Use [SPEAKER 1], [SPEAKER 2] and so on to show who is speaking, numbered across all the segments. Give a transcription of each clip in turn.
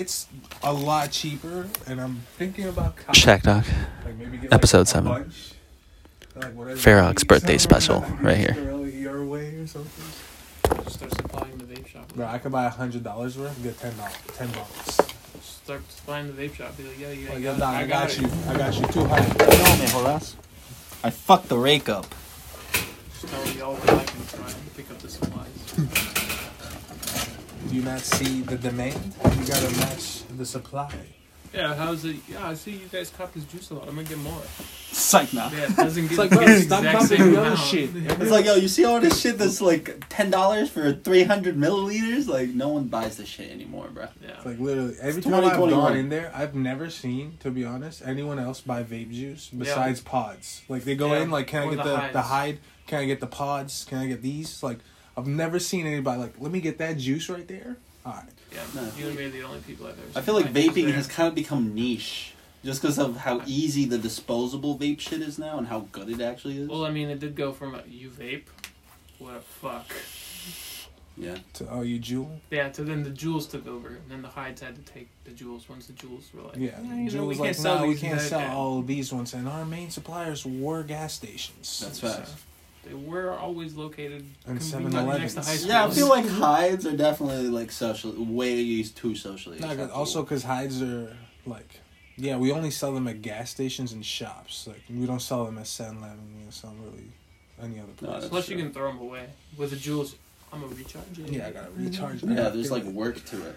[SPEAKER 1] it's a lot cheaper, and I'm thinking about cop-
[SPEAKER 2] Shack Dog.
[SPEAKER 1] like maybe get,
[SPEAKER 2] Episode
[SPEAKER 1] like, a
[SPEAKER 2] seven.
[SPEAKER 1] bunch. Like whatever
[SPEAKER 2] birthday special,
[SPEAKER 1] around,
[SPEAKER 2] right here.
[SPEAKER 1] Your way or
[SPEAKER 3] start supplying the vape shop.
[SPEAKER 1] Bro, I could buy a hundred dollars worth and get ten dollars, ten bucks.
[SPEAKER 3] Start supplying the vape shop. Be like, yeah, yeah,
[SPEAKER 1] Like,
[SPEAKER 3] yeah,
[SPEAKER 1] yo, dog, I, got,
[SPEAKER 3] it.
[SPEAKER 1] you. I got you. Two hundred.
[SPEAKER 4] No, man, Horace. I fucked the rake up.
[SPEAKER 3] Just tell me all the I can try and pick up the supplies.
[SPEAKER 1] Do you not see the demand? You gotta match the supply.
[SPEAKER 3] yeah, how's it? Yeah, I see you guys cop this juice a lot. I'm gonna get more.
[SPEAKER 4] Psych now.
[SPEAKER 3] Yeah, it doesn't get
[SPEAKER 1] like,
[SPEAKER 3] the
[SPEAKER 1] bro, stop
[SPEAKER 3] exact
[SPEAKER 1] copying
[SPEAKER 3] same
[SPEAKER 1] the other
[SPEAKER 3] amount.
[SPEAKER 1] shit.
[SPEAKER 4] It's like, yo, you see all this shit that's like ten dollars for three hundred milliliters? Like, no one buys this shit anymore, bro.
[SPEAKER 3] Yeah.
[SPEAKER 1] It's like literally every
[SPEAKER 4] It's
[SPEAKER 1] time I've
[SPEAKER 4] 2021.
[SPEAKER 1] gone in there, I've never seen, to be honest, anyone else buy vape juice besides pods. Like they go
[SPEAKER 3] Yeah,
[SPEAKER 1] in, like, can I
[SPEAKER 3] or
[SPEAKER 1] get
[SPEAKER 3] the
[SPEAKER 1] the, the
[SPEAKER 3] Hydes.
[SPEAKER 1] Hyde? Can I get the pods? Can I get these? Like I've never seen anybody like, let me get that juice right there. All right.
[SPEAKER 3] Yeah,
[SPEAKER 4] No.
[SPEAKER 3] you and me are the only people I've ever.
[SPEAKER 4] I feel like vaping has kind of become niche, just because of how easy the disposable vape shit is now and how good it actually is.
[SPEAKER 3] Well, I mean, it did go from a you vape, what a fuck.
[SPEAKER 4] yeah.
[SPEAKER 1] To oh, you Juul?
[SPEAKER 3] Yeah, to then the Juuls took over, and then the Hydes had to take the Juuls once the Juuls were like,
[SPEAKER 1] Yeah.
[SPEAKER 3] "Eh, you know,
[SPEAKER 1] Juul
[SPEAKER 3] we can't
[SPEAKER 1] like,
[SPEAKER 3] sell
[SPEAKER 1] no, we can't sell all of these ones, and our main suppliers were gas stations.
[SPEAKER 4] That's
[SPEAKER 3] So,
[SPEAKER 4] facts.
[SPEAKER 3] They were always located
[SPEAKER 1] And
[SPEAKER 3] conveniently next to high
[SPEAKER 1] 7-Elevens.
[SPEAKER 3] schools.
[SPEAKER 4] Yeah, I feel like Hydes are definitely like social, way too socially.
[SPEAKER 1] No, 'cause-
[SPEAKER 4] acceptable.
[SPEAKER 1] also because Hydes are like, yeah, we only sell them at gas stations and shops. Like we don't sell them at 7-Eleven. We don't sell them really any other
[SPEAKER 4] No,
[SPEAKER 1] place.
[SPEAKER 4] that's
[SPEAKER 3] Plus, you can throw them away with the Juuls. I'm gonna recharge it.
[SPEAKER 1] yeah, I gotta recharge. I
[SPEAKER 4] Yeah, there's like work to it.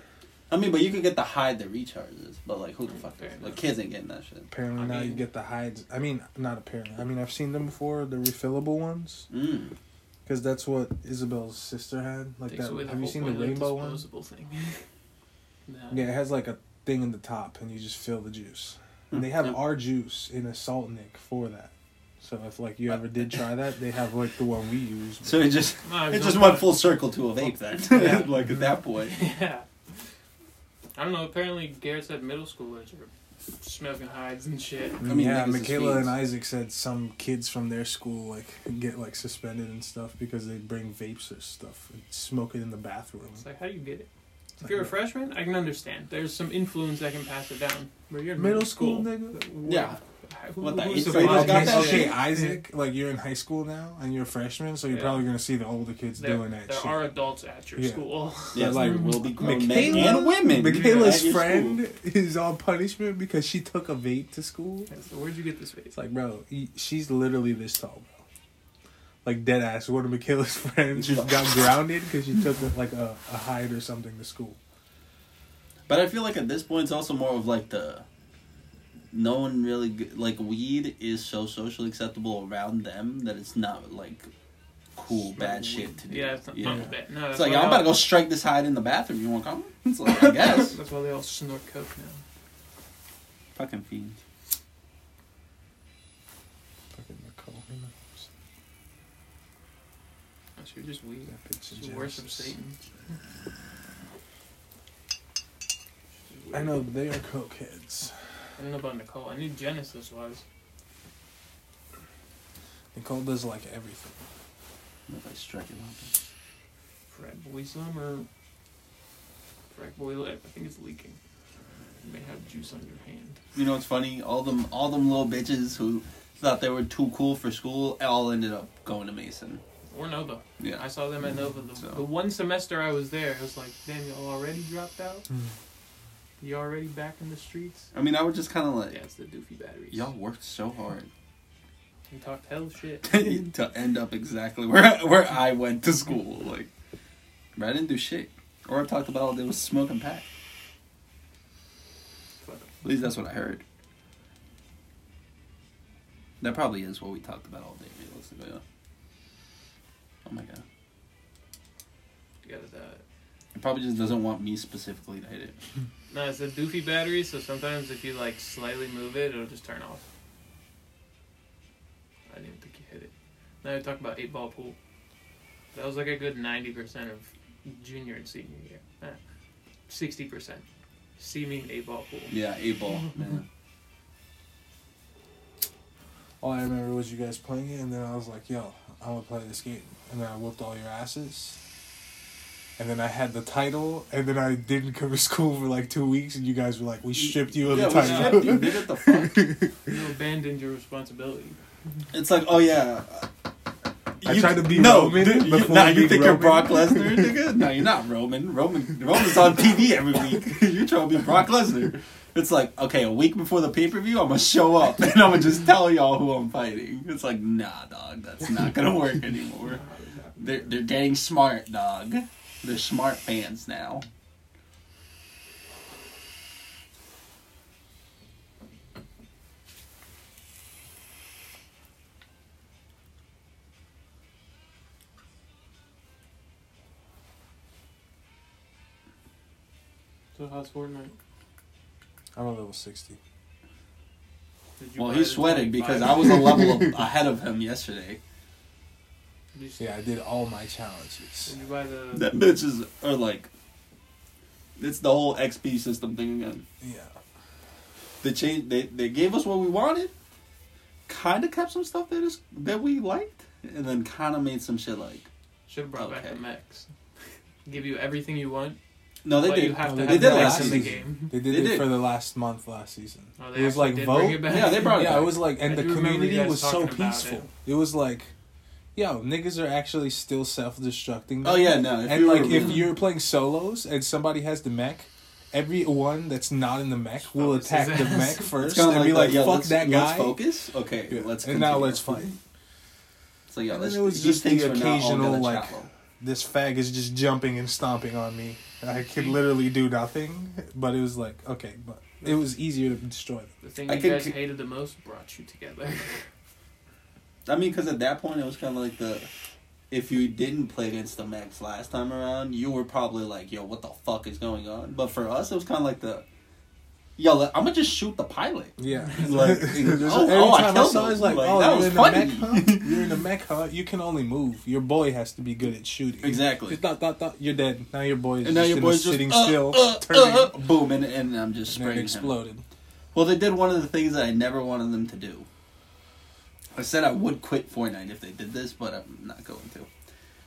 [SPEAKER 4] I mean, but you could get the Hyde that recharges, but like who the fuck?
[SPEAKER 3] Fair
[SPEAKER 4] Is? Like kids ain't getting that shit.
[SPEAKER 1] Apparently
[SPEAKER 3] I
[SPEAKER 1] now you get the Hydes. I mean, not apparently. I mean, I've seen them before. The refillable ones,
[SPEAKER 4] Mm.
[SPEAKER 1] because that's what Isabel's sister had. Like that.
[SPEAKER 3] away
[SPEAKER 1] Have you seen the rainbow one?
[SPEAKER 3] disposable thing. no.
[SPEAKER 1] Yeah, it has like a thing in the top, and you just fill the juice. And they have
[SPEAKER 4] Yeah.
[SPEAKER 1] our juice in a salt nic for that. So if like you ever did try that, they have like the one we use.
[SPEAKER 4] So it just
[SPEAKER 3] No,
[SPEAKER 4] it just went full circle to a vape then.
[SPEAKER 3] Yeah.
[SPEAKER 4] like at that point.
[SPEAKER 3] Yeah. I don't know. Apparently, Garrett said middle schoolers are smoking Hydes and shit.
[SPEAKER 4] I mean,
[SPEAKER 1] yeah, Michaela and. Isaac said some kids from their school like get like suspended and stuff because they bring vapes or stuff and smoke it in the bathroom.
[SPEAKER 3] It's like, how do you get it? If you're a freshman, I can understand. There's some influence that can pass it down. But you're in
[SPEAKER 1] Middle school, nigga.
[SPEAKER 4] Yeah.
[SPEAKER 3] Who,
[SPEAKER 4] What the
[SPEAKER 3] who's
[SPEAKER 4] eighth
[SPEAKER 3] the
[SPEAKER 4] graders got
[SPEAKER 1] okay,
[SPEAKER 4] that
[SPEAKER 1] okay,
[SPEAKER 4] shit?
[SPEAKER 1] Isaac, like you're in high school now and you're a freshman, so you're
[SPEAKER 3] Yeah.
[SPEAKER 1] probably gonna see the older kids
[SPEAKER 3] There,
[SPEAKER 1] doing that
[SPEAKER 3] there
[SPEAKER 1] shit.
[SPEAKER 3] are adults at your
[SPEAKER 1] Yeah.
[SPEAKER 3] school.
[SPEAKER 4] Yeah, like
[SPEAKER 1] like,
[SPEAKER 4] will be grown men and women.
[SPEAKER 1] Michaela's
[SPEAKER 4] at your
[SPEAKER 1] friend is on punishment because she took a vape to school.
[SPEAKER 3] So where'd you get this vape?
[SPEAKER 1] It's like, bro, he, she's literally this tall, bro. Like dead ass. One of Michaela's friends just got grounded because she took like a, a Hyde or something to school.
[SPEAKER 4] But I feel like at this point it's also more of like the no one really like weed is so socially acceptable around them that it's not like cool bad shit to do.
[SPEAKER 3] Yeah, it's not,
[SPEAKER 4] yeah.
[SPEAKER 3] not bad. No,
[SPEAKER 4] It's like I'm about to go strike this Hyde in the bathroom. You want to come? It's like I guess.
[SPEAKER 3] That's why they all snort coke now.
[SPEAKER 4] Fucking fiend.
[SPEAKER 1] Fucking Nicole. who knows?
[SPEAKER 3] That's you're just weed.
[SPEAKER 1] That bitch is
[SPEAKER 3] You worship Satan.
[SPEAKER 1] I know they are coke cokeheads.
[SPEAKER 3] I don't know about Nicole. I knew Genesis was.
[SPEAKER 1] Nicole does like everything.
[SPEAKER 4] If I strike it out.
[SPEAKER 3] Frat boy some or frat boy lip. I think it's leaking. You may have juice on your hand.
[SPEAKER 4] You know what's funny? All them all them little bitches who thought they were too cool for school all ended up going to Mason.
[SPEAKER 3] Or Nova.
[SPEAKER 4] Yeah.
[SPEAKER 3] I saw them at Nova. The,
[SPEAKER 4] So-
[SPEAKER 3] the one semester I was there, I was like, damn, y'all already dropped out? Hmm. You already back in the streets?
[SPEAKER 4] I mean, I was just kind of like,
[SPEAKER 3] Yeah, it's the doofy batteries.
[SPEAKER 4] y'all worked so hard
[SPEAKER 3] You talked hell shit.
[SPEAKER 4] to end up exactly where where I went to school. Like, I didn't do shit. Or I talked about all they was smoking pack.
[SPEAKER 3] Fuck.
[SPEAKER 4] At least that's what I heard. That probably is what we talked about all day, realistically. Oh my god.
[SPEAKER 3] You gotta, uh,
[SPEAKER 4] It probably just doesn't want me specifically to hit it.
[SPEAKER 3] no, it's a doofy battery, so sometimes if you like slightly move it, it'll just turn off. I didn't think you hit it. Now we talk about eight ball pool. That was like a good ninety percent of junior and senior year. Uh, sixty percent. See me eight ball pool.
[SPEAKER 4] Yeah, eight ball, man.
[SPEAKER 1] All I remember was you guys playing it, and then I was like, "Yo, I'm gonna play this game," and then I whooped all your asses. And then I had the title, and then I didn't come to school for like two weeks, and you guys were like, "We stripped you of
[SPEAKER 4] yeah,
[SPEAKER 1] the
[SPEAKER 4] we
[SPEAKER 1] title."
[SPEAKER 4] stripped you, nigga, the fuck?
[SPEAKER 3] You abandoned your responsibility.
[SPEAKER 4] It's like, oh yeah.
[SPEAKER 1] I
[SPEAKER 4] You-
[SPEAKER 1] tried to be
[SPEAKER 4] no,
[SPEAKER 1] Roman
[SPEAKER 4] dude, you,
[SPEAKER 1] before
[SPEAKER 4] nah, you
[SPEAKER 1] being
[SPEAKER 4] think you're Brock Lesnar, nigga? No, you're not Roman. Roman Roman's on TV every week. you're trying to be Brock Lesnar. It's like, okay, a week before the pay per view, I'm gonna show up and I'm gonna just tell y'all who I'm fighting. It's like, nah, dog, that's not gonna work anymore. They're they're getting smart, dog. They're smart fans now.
[SPEAKER 3] So how's Fortnite?
[SPEAKER 1] I'm a level sixty.
[SPEAKER 3] Did you
[SPEAKER 4] Well,
[SPEAKER 3] buy
[SPEAKER 4] he sweated because I was a level ahead of him yesterday.
[SPEAKER 3] Did you,
[SPEAKER 1] Yeah, I did all my challenges.
[SPEAKER 3] did you buy the?
[SPEAKER 4] That bitches are like, it's the whole XP system thing again.
[SPEAKER 1] Yeah,
[SPEAKER 4] They changed. They they gave us what we wanted. Kind of kept some stuff that is that we liked, and then kind of made some shit like.
[SPEAKER 3] Should have brought back
[SPEAKER 4] Okay.
[SPEAKER 3] the mechs. Give you everything you want,
[SPEAKER 4] No, they
[SPEAKER 3] but
[SPEAKER 4] did.
[SPEAKER 3] you have
[SPEAKER 1] No,
[SPEAKER 3] to
[SPEAKER 1] they
[SPEAKER 3] have
[SPEAKER 1] did
[SPEAKER 3] the
[SPEAKER 1] last
[SPEAKER 3] mechs in the
[SPEAKER 1] season.
[SPEAKER 3] game.
[SPEAKER 1] they did
[SPEAKER 4] They
[SPEAKER 1] it
[SPEAKER 4] did.
[SPEAKER 1] for the last month last season.
[SPEAKER 3] Oh,
[SPEAKER 1] it was like vote.
[SPEAKER 3] bring it back?
[SPEAKER 4] Yeah, they brought it
[SPEAKER 1] Yeah,
[SPEAKER 4] back.
[SPEAKER 1] it was like, and
[SPEAKER 3] I
[SPEAKER 1] the community was so peaceful.
[SPEAKER 3] it.
[SPEAKER 1] It. was like, yo, niggas are actually still self-destructing.
[SPEAKER 4] Oh yeah, no. If
[SPEAKER 1] and like if
[SPEAKER 4] really-
[SPEAKER 1] you're playing solos and somebody has the mech, everyone that's not in the mech oh, will
[SPEAKER 3] Focus
[SPEAKER 1] attack the
[SPEAKER 3] ass.
[SPEAKER 1] mech first
[SPEAKER 4] kinda
[SPEAKER 1] and be like,
[SPEAKER 4] that, yo,
[SPEAKER 1] "Fuck
[SPEAKER 4] let's-
[SPEAKER 1] that
[SPEAKER 4] Let's
[SPEAKER 1] guy."
[SPEAKER 4] focus. Okay,
[SPEAKER 1] Yeah.
[SPEAKER 4] let's.
[SPEAKER 1] and now let's fight.
[SPEAKER 4] So
[SPEAKER 1] yeah,
[SPEAKER 4] let's,
[SPEAKER 1] it was just the
[SPEAKER 4] things are not
[SPEAKER 1] occasional, like,
[SPEAKER 4] chapel.
[SPEAKER 1] This fag is just jumping and stomping on me. I could mm. literally do nothing, but it was like okay, but it was easier to destroy them.
[SPEAKER 3] The thing
[SPEAKER 4] I
[SPEAKER 3] you guys
[SPEAKER 4] c-
[SPEAKER 3] hated the most brought you together.
[SPEAKER 4] I mean, because at that point it was kind of like the. If you didn't play against the Max last time around, you were probably like, "Yo, what the fuck is going on?" But for us, it was kind of like the, "Yo, let- I'm gonna just shoot the pilot."
[SPEAKER 1] Yeah,
[SPEAKER 4] Like,
[SPEAKER 1] There's-
[SPEAKER 4] oh, oh, I
[SPEAKER 1] time I,
[SPEAKER 4] killed him.
[SPEAKER 1] like,
[SPEAKER 4] Like,
[SPEAKER 1] oh,
[SPEAKER 4] that
[SPEAKER 1] you're
[SPEAKER 4] was
[SPEAKER 1] in
[SPEAKER 4] funny.
[SPEAKER 1] the mech, huh? You're in the mech, huh? You can only move. Your boy has to be good at shooting.
[SPEAKER 4] Exactly.
[SPEAKER 1] Just thought, thought, thought, you're dead. Now your boy is
[SPEAKER 4] And now
[SPEAKER 1] just
[SPEAKER 4] your boy's just
[SPEAKER 1] sitting
[SPEAKER 4] uh,
[SPEAKER 1] still,
[SPEAKER 4] uh,
[SPEAKER 1] turning,
[SPEAKER 4] uh, boom, and, and I'm just
[SPEAKER 1] and then
[SPEAKER 4] spraying him.
[SPEAKER 1] exploded.
[SPEAKER 4] Well, they did one of the things that I never wanted them to do. I said I would quit Fortnite if they did this, but I'm not going to.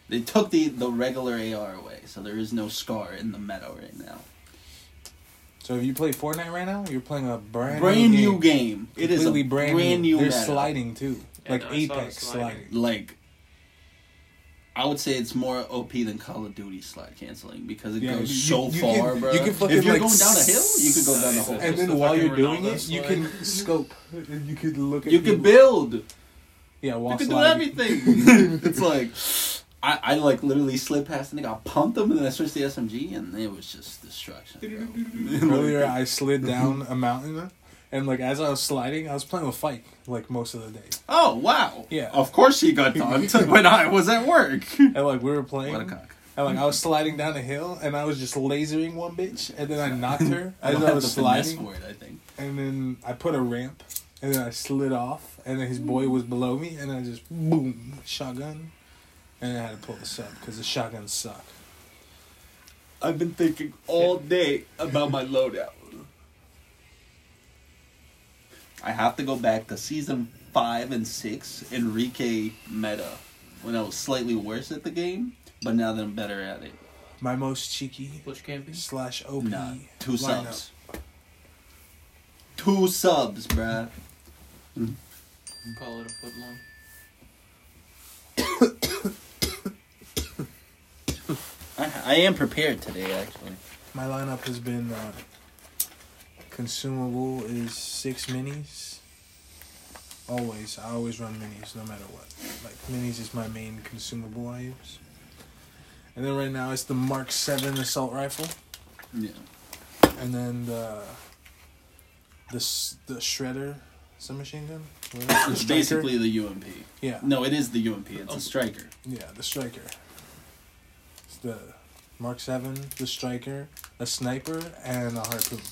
[SPEAKER 4] They took the, the regular AR away, so there is no scar in the meta right now.
[SPEAKER 1] So if you play Fortnite right now, you're playing a brand,
[SPEAKER 4] Brand
[SPEAKER 1] new
[SPEAKER 4] new
[SPEAKER 1] game.
[SPEAKER 4] game. It is a
[SPEAKER 1] Completely
[SPEAKER 4] brand,
[SPEAKER 1] brand,
[SPEAKER 4] new.
[SPEAKER 1] They're
[SPEAKER 4] meta.
[SPEAKER 1] sliding too,
[SPEAKER 3] Yeah,
[SPEAKER 1] like
[SPEAKER 3] no, I saw the
[SPEAKER 1] Apex
[SPEAKER 3] sliding.
[SPEAKER 1] sliding.
[SPEAKER 4] Like, I would say it's more OP than Call of Duty slide canceling because it
[SPEAKER 1] Yeah,
[SPEAKER 4] goes
[SPEAKER 1] you-
[SPEAKER 4] so
[SPEAKER 1] you
[SPEAKER 4] far,
[SPEAKER 1] can-
[SPEAKER 4] bro.
[SPEAKER 1] you can fucking,
[SPEAKER 4] if you're
[SPEAKER 1] like,
[SPEAKER 4] going down a hill, you could go down the whole.
[SPEAKER 1] And then
[SPEAKER 3] the
[SPEAKER 1] while you're doing it, you can scope. And you could look at.
[SPEAKER 4] you can
[SPEAKER 1] people.
[SPEAKER 4] build.
[SPEAKER 1] Yeah, while
[SPEAKER 4] You can do everything. it's like I, I like literally slid past the nigga, I pumped him, and then I switched the SMG, and it was just destruction.
[SPEAKER 1] Earlier, I slid down a mountain, and like as I was sliding, I was playing with Fike like most of the day.
[SPEAKER 4] oh wow!
[SPEAKER 1] Yeah.
[SPEAKER 4] of course she got done when I was at work.
[SPEAKER 1] And like we were playing,
[SPEAKER 4] what a cock!
[SPEAKER 1] and like I was sliding down a hill, and I was just lasering one bitch, and then I knocked her
[SPEAKER 4] I
[SPEAKER 1] as I was sliding,
[SPEAKER 4] for it. I think.
[SPEAKER 1] and then I put a ramp, and then I slid off, and then his boy was below me, and I just boom shotgun, and I had to pull this up because the shotguns suck.
[SPEAKER 4] I've been thinking all day about my loadout. I have to go back to season five and six Enrique meta when I was slightly worse at the game, but now that I'm better at it.
[SPEAKER 1] My most cheeky
[SPEAKER 3] Bush camping.
[SPEAKER 1] slash OP
[SPEAKER 4] Nah, two
[SPEAKER 1] lineup.
[SPEAKER 4] subs. Two subs, bruh.
[SPEAKER 3] Call it a foot long.
[SPEAKER 4] I, I am prepared today, actually.
[SPEAKER 1] My lineup has been uh, consumable is six minis. Always, I always run minis no matter what. Like minis is my main consumable I use. And then right now it's the Mark Seven assault rifle,
[SPEAKER 4] Yeah.
[SPEAKER 1] and then the the the shredder submachine gun. What is? The
[SPEAKER 4] It's basically the UMP.
[SPEAKER 1] yeah,
[SPEAKER 4] No, it is the UMP. It's
[SPEAKER 3] Oh.
[SPEAKER 4] a striker.
[SPEAKER 1] yeah, the striker. It's the Mark Seven, the striker, a sniper, and a harpoon.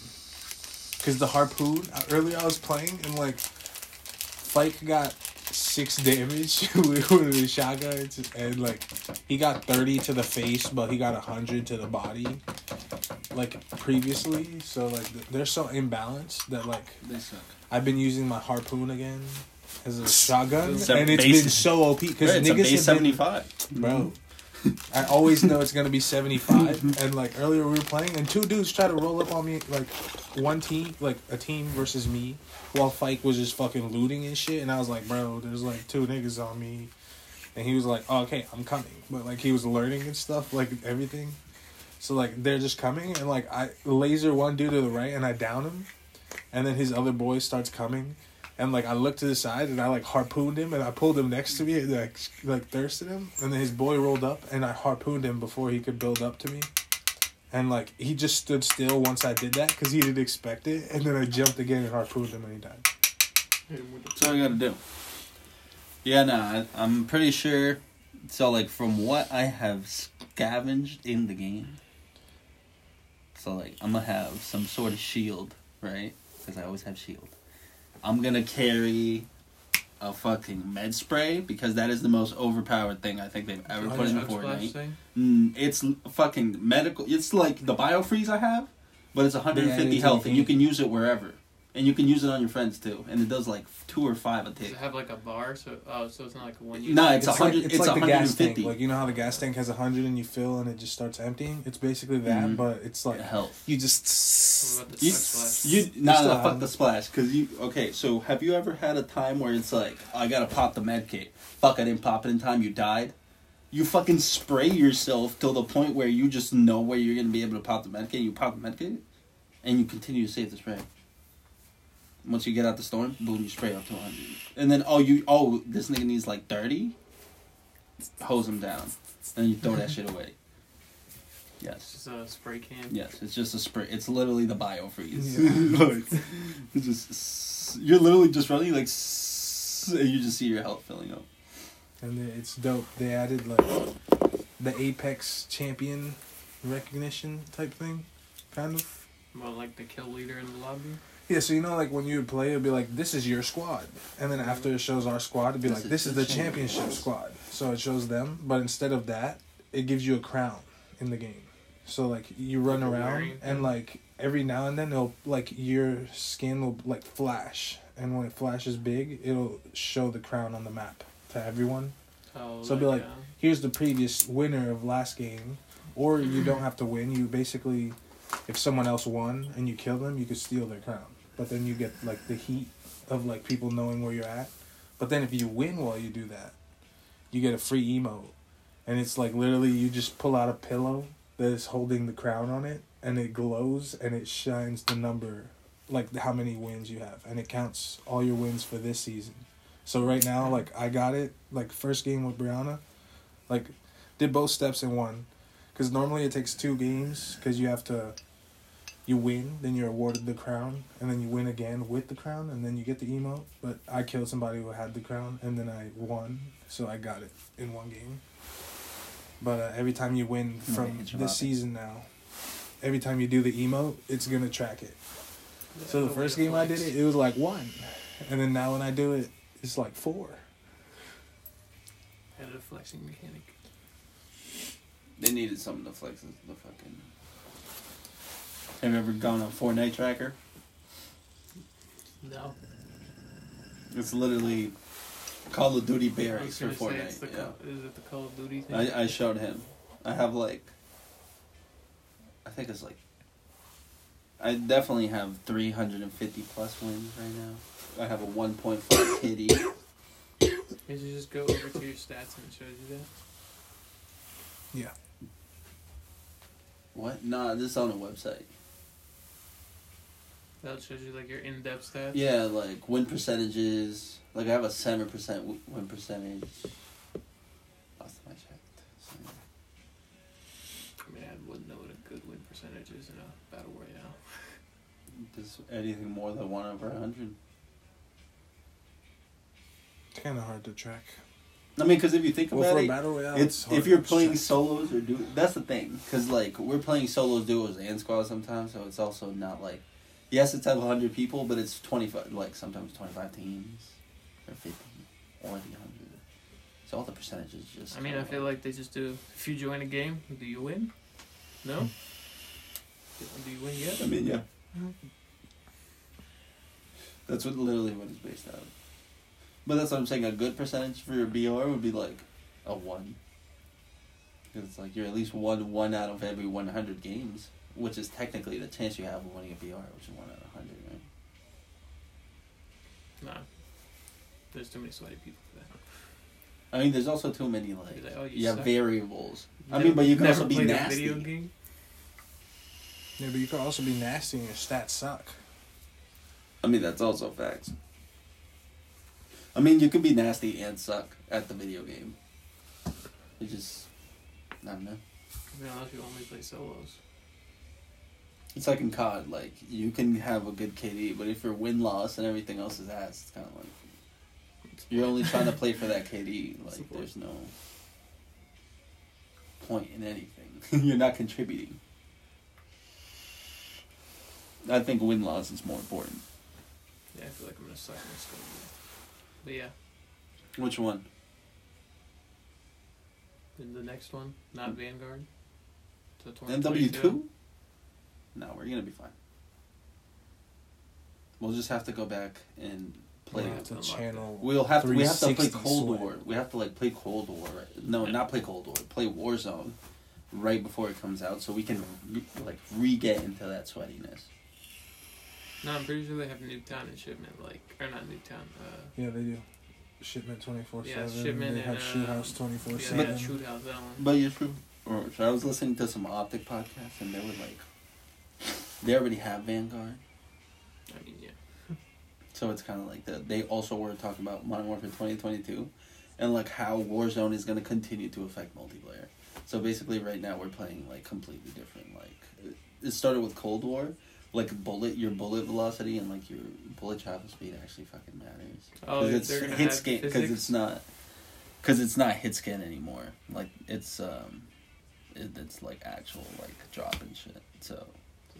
[SPEAKER 1] Because the harpoon uh, earlier I was playing and like, Fike got six damage with the shotgun, and like he got thirty to the face, but he got hundred to the body, like previously. So like they're so imbalanced that like
[SPEAKER 4] They suck.
[SPEAKER 1] I've been using my harpoon again as a shotgun,
[SPEAKER 4] It's a
[SPEAKER 1] and it's been so OP because
[SPEAKER 4] Right,
[SPEAKER 1] niggas have been-
[SPEAKER 4] 75.
[SPEAKER 1] bro. I always know it's gonna be seventy five. and like earlier we were playing, and two dudes try to roll up on me, like one team, like a team versus me, while Fike was just fucking looting and shit. And I was like, bro, there's like two niggas on me. And he was like, oh, okay, I'm coming. But like he was learning and stuff, like everything. So like they're just coming, and like I laser one dude to the right, and I down him, and then his other boy starts coming, and like I looked to the side, and I like harpooned him, and I pulled him next to me, and like like thirsted him, and then his boy rolled up, and I harpooned him before he could build up to me, and like he just stood still once I did that because he didn't expect it, and then I jumped again and harpooned him, and he died.
[SPEAKER 3] Hit him with the-
[SPEAKER 4] That's all I gotta do. Yeah, no, I, I'm pretty sure. So, like, from what I have scavenged in the game, so like, I'm gonna have some sort of shield, right? Because I always have shield. I'm gonna carry a fucking med spray because that is the most overpowered thing I think they've ever
[SPEAKER 3] Like
[SPEAKER 4] put in Fortnite. Mm, it's fucking medical. It's like the biofreeze I have, but it's 150
[SPEAKER 1] anything
[SPEAKER 4] health, and you can use it wherever, and you can use it on your friends too, and it does like two or five a
[SPEAKER 3] Does
[SPEAKER 4] tick.
[SPEAKER 3] it have like a bar? So oh, so it's not like a one use.
[SPEAKER 4] No, it's a
[SPEAKER 1] like,
[SPEAKER 4] hundred.
[SPEAKER 1] it's,
[SPEAKER 4] It's,
[SPEAKER 1] like the gas tank.
[SPEAKER 4] fifty.
[SPEAKER 1] Like you know how the gas tank has a hundred and you fill and it just starts emptying. It's basically that,
[SPEAKER 4] Mhm.
[SPEAKER 1] but it's like
[SPEAKER 4] health.
[SPEAKER 1] you just.
[SPEAKER 3] What about the
[SPEAKER 4] You,
[SPEAKER 3] splash?
[SPEAKER 4] you, nah,
[SPEAKER 1] still
[SPEAKER 4] nah,
[SPEAKER 1] have
[SPEAKER 4] fuck the splash. Cause you, okay, so have you ever had a time where it's like, I gotta pop the med kit. Fuck, I didn't pop it in time, you died? You fucking spray yourself till the point where you just know where you're gonna be able to pop the med kit, you pop the med kit, and you continue to save the spray. Once you get out the storm, boom, you spray up to 100. And then, oh, you, oh, this nigga needs like 30? Hose him down. And you throw that shit away.
[SPEAKER 3] It's
[SPEAKER 4] Yes.
[SPEAKER 3] just a spray can.
[SPEAKER 4] Yes, it's just a spray. It's literally the biofreeze.
[SPEAKER 1] Yeah.
[SPEAKER 4] like, it's just you're literally just running like, and you just see your health filling up.
[SPEAKER 1] And it's dope. They added like the Apex champion recognition type thing, kind of.
[SPEAKER 3] Well, like the kill leader in the lobby.
[SPEAKER 1] Yeah, so you know, like when you would play, it'd be like, "This is your squad," and then after it shows our squad, it'd be
[SPEAKER 4] This
[SPEAKER 1] like,
[SPEAKER 4] is
[SPEAKER 1] "This is
[SPEAKER 4] the
[SPEAKER 1] the championship squad." So it shows them, but instead of that, it gives you a crown in the game. So like you run
[SPEAKER 3] Like
[SPEAKER 1] around and like every now and then it'll like your skin will like flash, and when it flashes big, it'll show the crown on the map to everyone.
[SPEAKER 3] Oh,
[SPEAKER 1] So it'd be like-
[SPEAKER 3] uh,
[SPEAKER 1] here's the previous winner of last game, or you don't have to win. You basically, if someone else won and you kill them, you could steal their crown. But then you get like the heat of like people knowing where you're at. But then if you win while you do that, you get a free emote, and it's like literally you just pull out a pillow that is holding the crown on it, and it glows and it shines the number, like how many wins you have, and it counts all your wins for this season. So right now, like I got it, like first game with Brianna, like did both steps in one, because normally it takes two games because you have to, you win, then you're awarded the crown, and then you win again with the crown, and then you get the emote. But I killed somebody who had the crown, and then I won, so I got it in one game. But uh, every time you win from this
[SPEAKER 4] lobby.
[SPEAKER 1] season now, every time you do the emote, it's gonna track it. So the first game I did it, it was like one, and then now when I do it, it's like four.
[SPEAKER 3] Had a flexing mechanic.
[SPEAKER 4] They needed something to flex the the fucking. Have you ever gone on a Fortnite tracker?
[SPEAKER 3] No.
[SPEAKER 4] It's literally Call of Duty
[SPEAKER 3] I was
[SPEAKER 4] for
[SPEAKER 3] gonna it's the
[SPEAKER 4] Fortnite. Yeah.
[SPEAKER 3] Call, is it the Call of Duty thing?
[SPEAKER 4] I, I showed him. I have like. I think it's like. I definitely have 350 plus wins right now. I have a 1.5 KD.
[SPEAKER 3] You just go over to your stats and it shows you that.
[SPEAKER 1] Yeah.
[SPEAKER 4] What? Nah, this is on a website.
[SPEAKER 3] That shows you like your in-depth stats.
[SPEAKER 4] Yeah, like win percentages. Like I have a 7% win percentage. Last time I checked. So,
[SPEAKER 3] I mean, I wouldn't know what a good win percentage is in a battle royale.
[SPEAKER 4] just anything more than 1 over a 100.
[SPEAKER 1] It's kind of hard to track.
[SPEAKER 4] I mean, because if you think
[SPEAKER 1] Well,
[SPEAKER 4] about
[SPEAKER 1] for a
[SPEAKER 4] it,
[SPEAKER 1] battle royale,
[SPEAKER 4] it's
[SPEAKER 1] hard
[SPEAKER 4] if you're playing
[SPEAKER 1] track.
[SPEAKER 4] solos or do that's the thing because like we're playing solos duos and squads sometimes so it's also not like yes it's at 100 people but it's 25 like sometimes 25 teams or 50 or the 100 so all the percentages just
[SPEAKER 3] I mean, I feel like they just do. If you join a game, do you win? No. Hmm. Do you win yet?
[SPEAKER 4] I mean yeah hmm. that's what literally what it's based out of but that's what I'm saying a good percentage for your BR would be like a 1 Because it's like you're at least one one out of every one hundred games, which is technically the chance you have of winning a BR, which is one out of hundred, right?
[SPEAKER 3] Nah. There's too many sweaty people for that.
[SPEAKER 4] I mean, there's also too many like
[SPEAKER 3] You're like, oh, you
[SPEAKER 4] you have
[SPEAKER 3] suck.
[SPEAKER 4] variables. I mean, but you can also be nasty.
[SPEAKER 3] video game.
[SPEAKER 1] Yeah, but you could also be nasty and your stats suck.
[SPEAKER 4] I mean, that's also facts. I mean, you can be nasty and suck at the video game. You just, I don't know.
[SPEAKER 3] I mean, unless you only play solos.
[SPEAKER 4] It's like in COD, like you can have a good KD, but if your win loss and everything else is ass, it's kind of like you're only trying to play for that KD. Like
[SPEAKER 3] Support.
[SPEAKER 4] there's no point in anything. you're not contributing. I think win loss is more important.
[SPEAKER 3] Yeah, I feel like I'm gonna suck in this game. But yeah,
[SPEAKER 4] Which one?
[SPEAKER 3] then the next one, not hmm. Vanguard. To
[SPEAKER 4] NW two? No, we're gonna be fine. We'll just have to go back and play.
[SPEAKER 1] We'll have to
[SPEAKER 3] Unlock
[SPEAKER 1] channel.
[SPEAKER 4] We'll have to. We have to play Cold
[SPEAKER 1] sweat.
[SPEAKER 4] War. We have to like play Cold War. No, not play Cold War. Play Warzone, right before it comes out, so we can re- like re get into that sweatiness.
[SPEAKER 3] No, I'm pretty sure they have Nuketown and Shipment, like, or not Nuketown. Uh,
[SPEAKER 1] Yeah, they do. Shipment twenty four
[SPEAKER 3] Yeah,
[SPEAKER 1] seven.
[SPEAKER 3] Shipment
[SPEAKER 1] They have
[SPEAKER 3] and,
[SPEAKER 1] shoot
[SPEAKER 3] uh,
[SPEAKER 1] house twenty four seven.
[SPEAKER 3] yeah, Shoot House, that one.
[SPEAKER 4] But you're true. Or so I was listening to some OpTic podcasts, and they were like, they already have Vanguard,
[SPEAKER 3] I mean, yeah.
[SPEAKER 4] so it's kind of like that. They also were talking about Modern Warfare twenty twenty two, and like how Warzone is going to continue to affect multiplayer. So basically, right now we're playing like completely different. Like it- started with Cold War, like bullet your bullet velocity and like your bullet travel speed actually fucking matters.
[SPEAKER 3] Oh,
[SPEAKER 4] it's hit scan because it's not because it's not hit scan anymore. Like it's um, it, it's like actual like drop and shit. So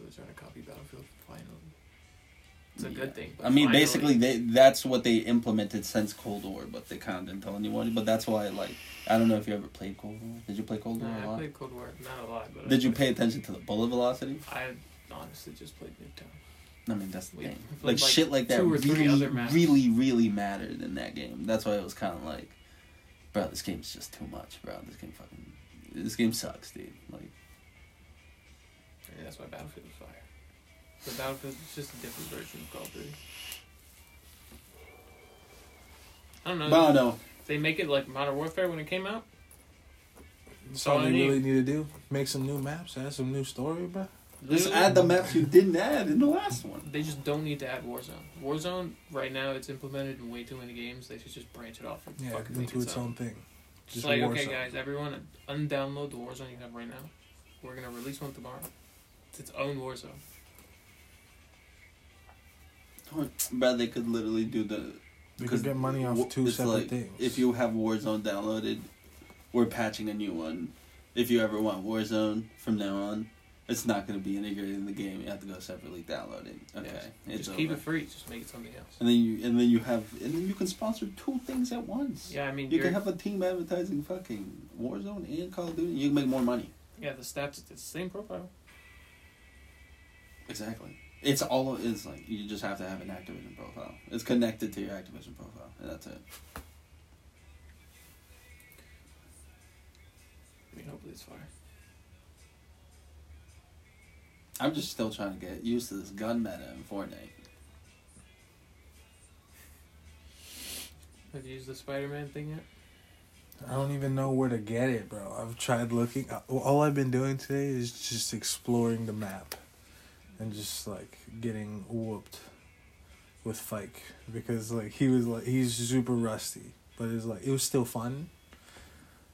[SPEAKER 3] they're trying to copy Battlefield finally. It's a
[SPEAKER 4] yeah.
[SPEAKER 3] good thing.
[SPEAKER 4] I mean,
[SPEAKER 3] finally-
[SPEAKER 4] basically, they that's what they implemented since Cold War, but they kind of didn't tell anyone. But that's why, like, I don't know if you ever played Cold War. Did you play Cold
[SPEAKER 3] No,
[SPEAKER 4] War a
[SPEAKER 3] I
[SPEAKER 4] lot?
[SPEAKER 3] played Cold War, not a lot, but I
[SPEAKER 4] Did you
[SPEAKER 3] played-
[SPEAKER 4] pay attention to the bullet velocity?
[SPEAKER 3] I honestly just played Nuketown.
[SPEAKER 4] I mean, that's the
[SPEAKER 3] We
[SPEAKER 4] thing. Like,
[SPEAKER 3] like,
[SPEAKER 4] shit like that
[SPEAKER 3] two or three
[SPEAKER 4] really, really, really mattered in that game. That's why it was kind of like, bro, this game's just too much, bro. This game fucking, this game sucks, dude. Like,
[SPEAKER 3] I mean, that's why Battlefield was fire. But Battlefield is just a different version of Call of Duty. I don't know.
[SPEAKER 4] but I don't know.
[SPEAKER 3] They make it like Modern Warfare when it came out.
[SPEAKER 1] That's
[SPEAKER 3] all
[SPEAKER 1] all they
[SPEAKER 3] need.
[SPEAKER 1] really need to do. Make some new maps. Add some new story, bro.
[SPEAKER 4] Just add the maps you didn't add in the last one.
[SPEAKER 3] They just don't need to add Warzone. Warzone right now it's implemented in way too many games. They should just branch it off and
[SPEAKER 1] Yeah,
[SPEAKER 3] fucking make
[SPEAKER 1] into its own thing.
[SPEAKER 3] Just
[SPEAKER 1] Just
[SPEAKER 3] like okay, guys, everyone undownload the Warzone you have right now. We're gonna release one tomorrow. It's its own Warzone.
[SPEAKER 4] Bro, they could literally do the
[SPEAKER 1] You
[SPEAKER 4] Because
[SPEAKER 1] could get money off
[SPEAKER 4] w-
[SPEAKER 1] two
[SPEAKER 4] it's
[SPEAKER 1] separate
[SPEAKER 4] like,
[SPEAKER 1] things.
[SPEAKER 4] If you have Warzone downloaded, we're patching a new one. If you ever want Warzone from now on, it's not going to be integrated in the game. You have to go separately download it. Okay,
[SPEAKER 3] Yeah,
[SPEAKER 4] it's
[SPEAKER 3] just keep
[SPEAKER 4] over.
[SPEAKER 3] it free. Just make it something else.
[SPEAKER 4] And then you and then you have and then you can sponsor two things at once.
[SPEAKER 3] Yeah, I mean,
[SPEAKER 4] You
[SPEAKER 3] you're,
[SPEAKER 4] can have a team advertising fucking Warzone and Call of Duty. You can make more money.
[SPEAKER 3] yeah, the stats it's the same profile.
[SPEAKER 4] Exactly. It's all. It's like you just have to have an Activision profile. It's connected to your Activision profile, and that's it.
[SPEAKER 3] I mean, hopefully it's fire.
[SPEAKER 4] I'm just still trying to get used to this gun meta in Fortnite.
[SPEAKER 3] Have you used the Spider-Man thing yet?
[SPEAKER 1] I don't even know where to get it, bro. I've tried looking. uh, All I've been doing today is just exploring the map, and just like getting whooped with Fike because like he was like he's super rusty, but it's like it was still fun.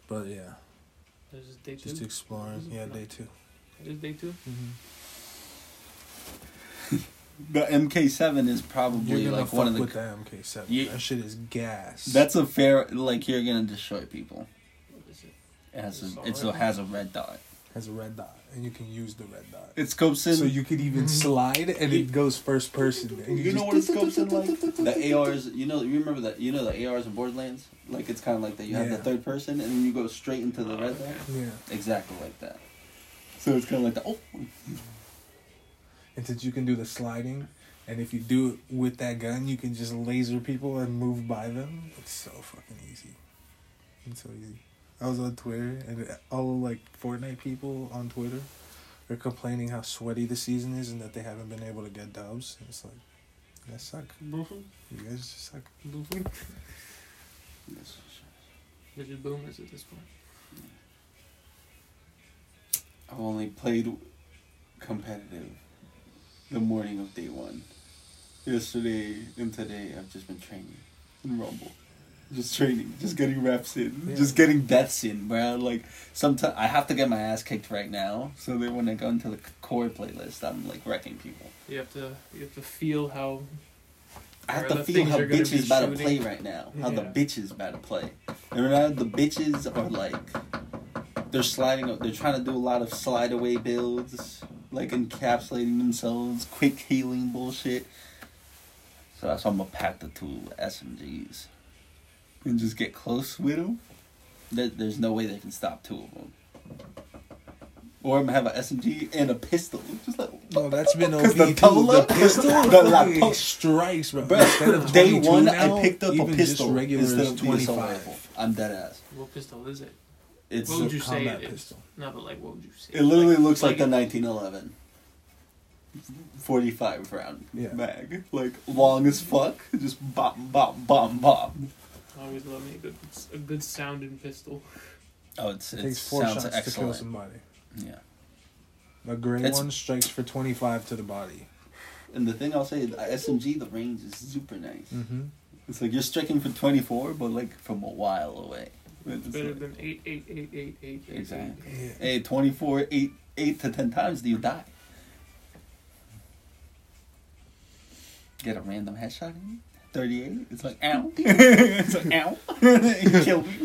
[SPEAKER 1] But yeah,
[SPEAKER 3] There's this day two.
[SPEAKER 1] just exploring. Yeah, day two.
[SPEAKER 3] It is day 2
[SPEAKER 1] Mm-hmm.
[SPEAKER 4] The MK7 is probably
[SPEAKER 1] You're gonna
[SPEAKER 4] like
[SPEAKER 1] fuck
[SPEAKER 4] one of the.
[SPEAKER 1] with the MK seven.
[SPEAKER 4] You-
[SPEAKER 1] that shit is gas.
[SPEAKER 4] That's a fair. Like you're gonna destroy people.
[SPEAKER 3] What is it?
[SPEAKER 4] It has
[SPEAKER 3] It's
[SPEAKER 4] a.
[SPEAKER 3] all
[SPEAKER 4] It's a has a red dot.
[SPEAKER 1] has a red dot, and you can use the red dot.
[SPEAKER 4] It scopes in.
[SPEAKER 1] So you could even mm-hmm. slide, and it goes first person. And
[SPEAKER 4] you
[SPEAKER 1] you,
[SPEAKER 4] know what it scopes in like the ARs. You know, you remember that? You know the ARs in Borderlands. Like it's kind of like that. You have the third person, and then you go straight into the red
[SPEAKER 3] okay.
[SPEAKER 4] dot.
[SPEAKER 1] Yeah.
[SPEAKER 4] Exactly like that. So it's kind of like the oh.
[SPEAKER 1] And since you can do the sliding, and if you do it with that gun, you can just laser people and move by them. It's so fucking easy. It's so easy. I was on Twitter and all like Fortnite people on Twitter are complaining how sweaty the season is and that they haven't been able to get dubs. It's like, you guys suck. You guys just suck.
[SPEAKER 4] Yes.
[SPEAKER 3] They're just boomers at this point.
[SPEAKER 4] I've only played competitive the morning of day one. Yesterday and today, I've just been training in Rumble. Just training, just getting reps in,
[SPEAKER 1] Yeah.
[SPEAKER 4] just getting deaths in, bro. Like sometimes I have to get my ass kicked right now, so that when I go into the core playlist, I'm like wrecking people.
[SPEAKER 3] You have to you have to feel how
[SPEAKER 4] I have to feel how
[SPEAKER 3] you're
[SPEAKER 4] bitches about to play right now. How the
[SPEAKER 3] Yeah.
[SPEAKER 4] bitches about to play. And right now, the bitches are like, they're sliding. They're trying to do a lot of slide away builds, like encapsulating themselves, quick healing bullshit. So that's why I'm gonna pack the two SMGs and just get close with them. There, there's no way they can stop two of them. Or I'm gonna have an SMG and a pistol, just like
[SPEAKER 1] No, that's been OP
[SPEAKER 4] 'Cause the
[SPEAKER 1] too.
[SPEAKER 4] Tola-
[SPEAKER 1] the pistol
[SPEAKER 4] the like,
[SPEAKER 1] fucking strikes, bro.
[SPEAKER 4] Bro,
[SPEAKER 1] Instead of
[SPEAKER 4] day one,
[SPEAKER 1] now,
[SPEAKER 4] I picked up a
[SPEAKER 1] even
[SPEAKER 4] pistol
[SPEAKER 1] Just regular
[SPEAKER 4] instead
[SPEAKER 1] is
[SPEAKER 4] of the
[SPEAKER 1] 25.
[SPEAKER 4] I'm dead ass.
[SPEAKER 3] what pistol is it?
[SPEAKER 4] It's
[SPEAKER 3] What would you say
[SPEAKER 1] combat
[SPEAKER 3] it is?
[SPEAKER 1] pistol.
[SPEAKER 3] No, but like what would you say?
[SPEAKER 4] it literally looks like,
[SPEAKER 3] like
[SPEAKER 4] the 1911 45 round
[SPEAKER 1] Yeah.
[SPEAKER 4] mag, like long as fuck, just bop, bop, bomb, bomb.
[SPEAKER 3] I always love me a good a good sounding pistol.
[SPEAKER 4] Oh, it's
[SPEAKER 1] It
[SPEAKER 4] it
[SPEAKER 1] takes four
[SPEAKER 4] sounds
[SPEAKER 1] shots to kill somebody.
[SPEAKER 4] Yeah,
[SPEAKER 1] A gray
[SPEAKER 4] It's-
[SPEAKER 1] one strikes for 25 to the body.
[SPEAKER 4] and the thing I'll say, the SMG, the range is super nice.
[SPEAKER 1] Mm-hmm.
[SPEAKER 4] It's like you're striking for 24, but like from a while away. It's
[SPEAKER 3] Better
[SPEAKER 4] like-
[SPEAKER 3] than eight eight eight eight eight eight.
[SPEAKER 4] Exactly.
[SPEAKER 1] Yeah.
[SPEAKER 4] Hey, 24, 8, 8 to 10 times do you die? Get a random headshot in you? 38? It's like, ow. it's like, ow. you killed me.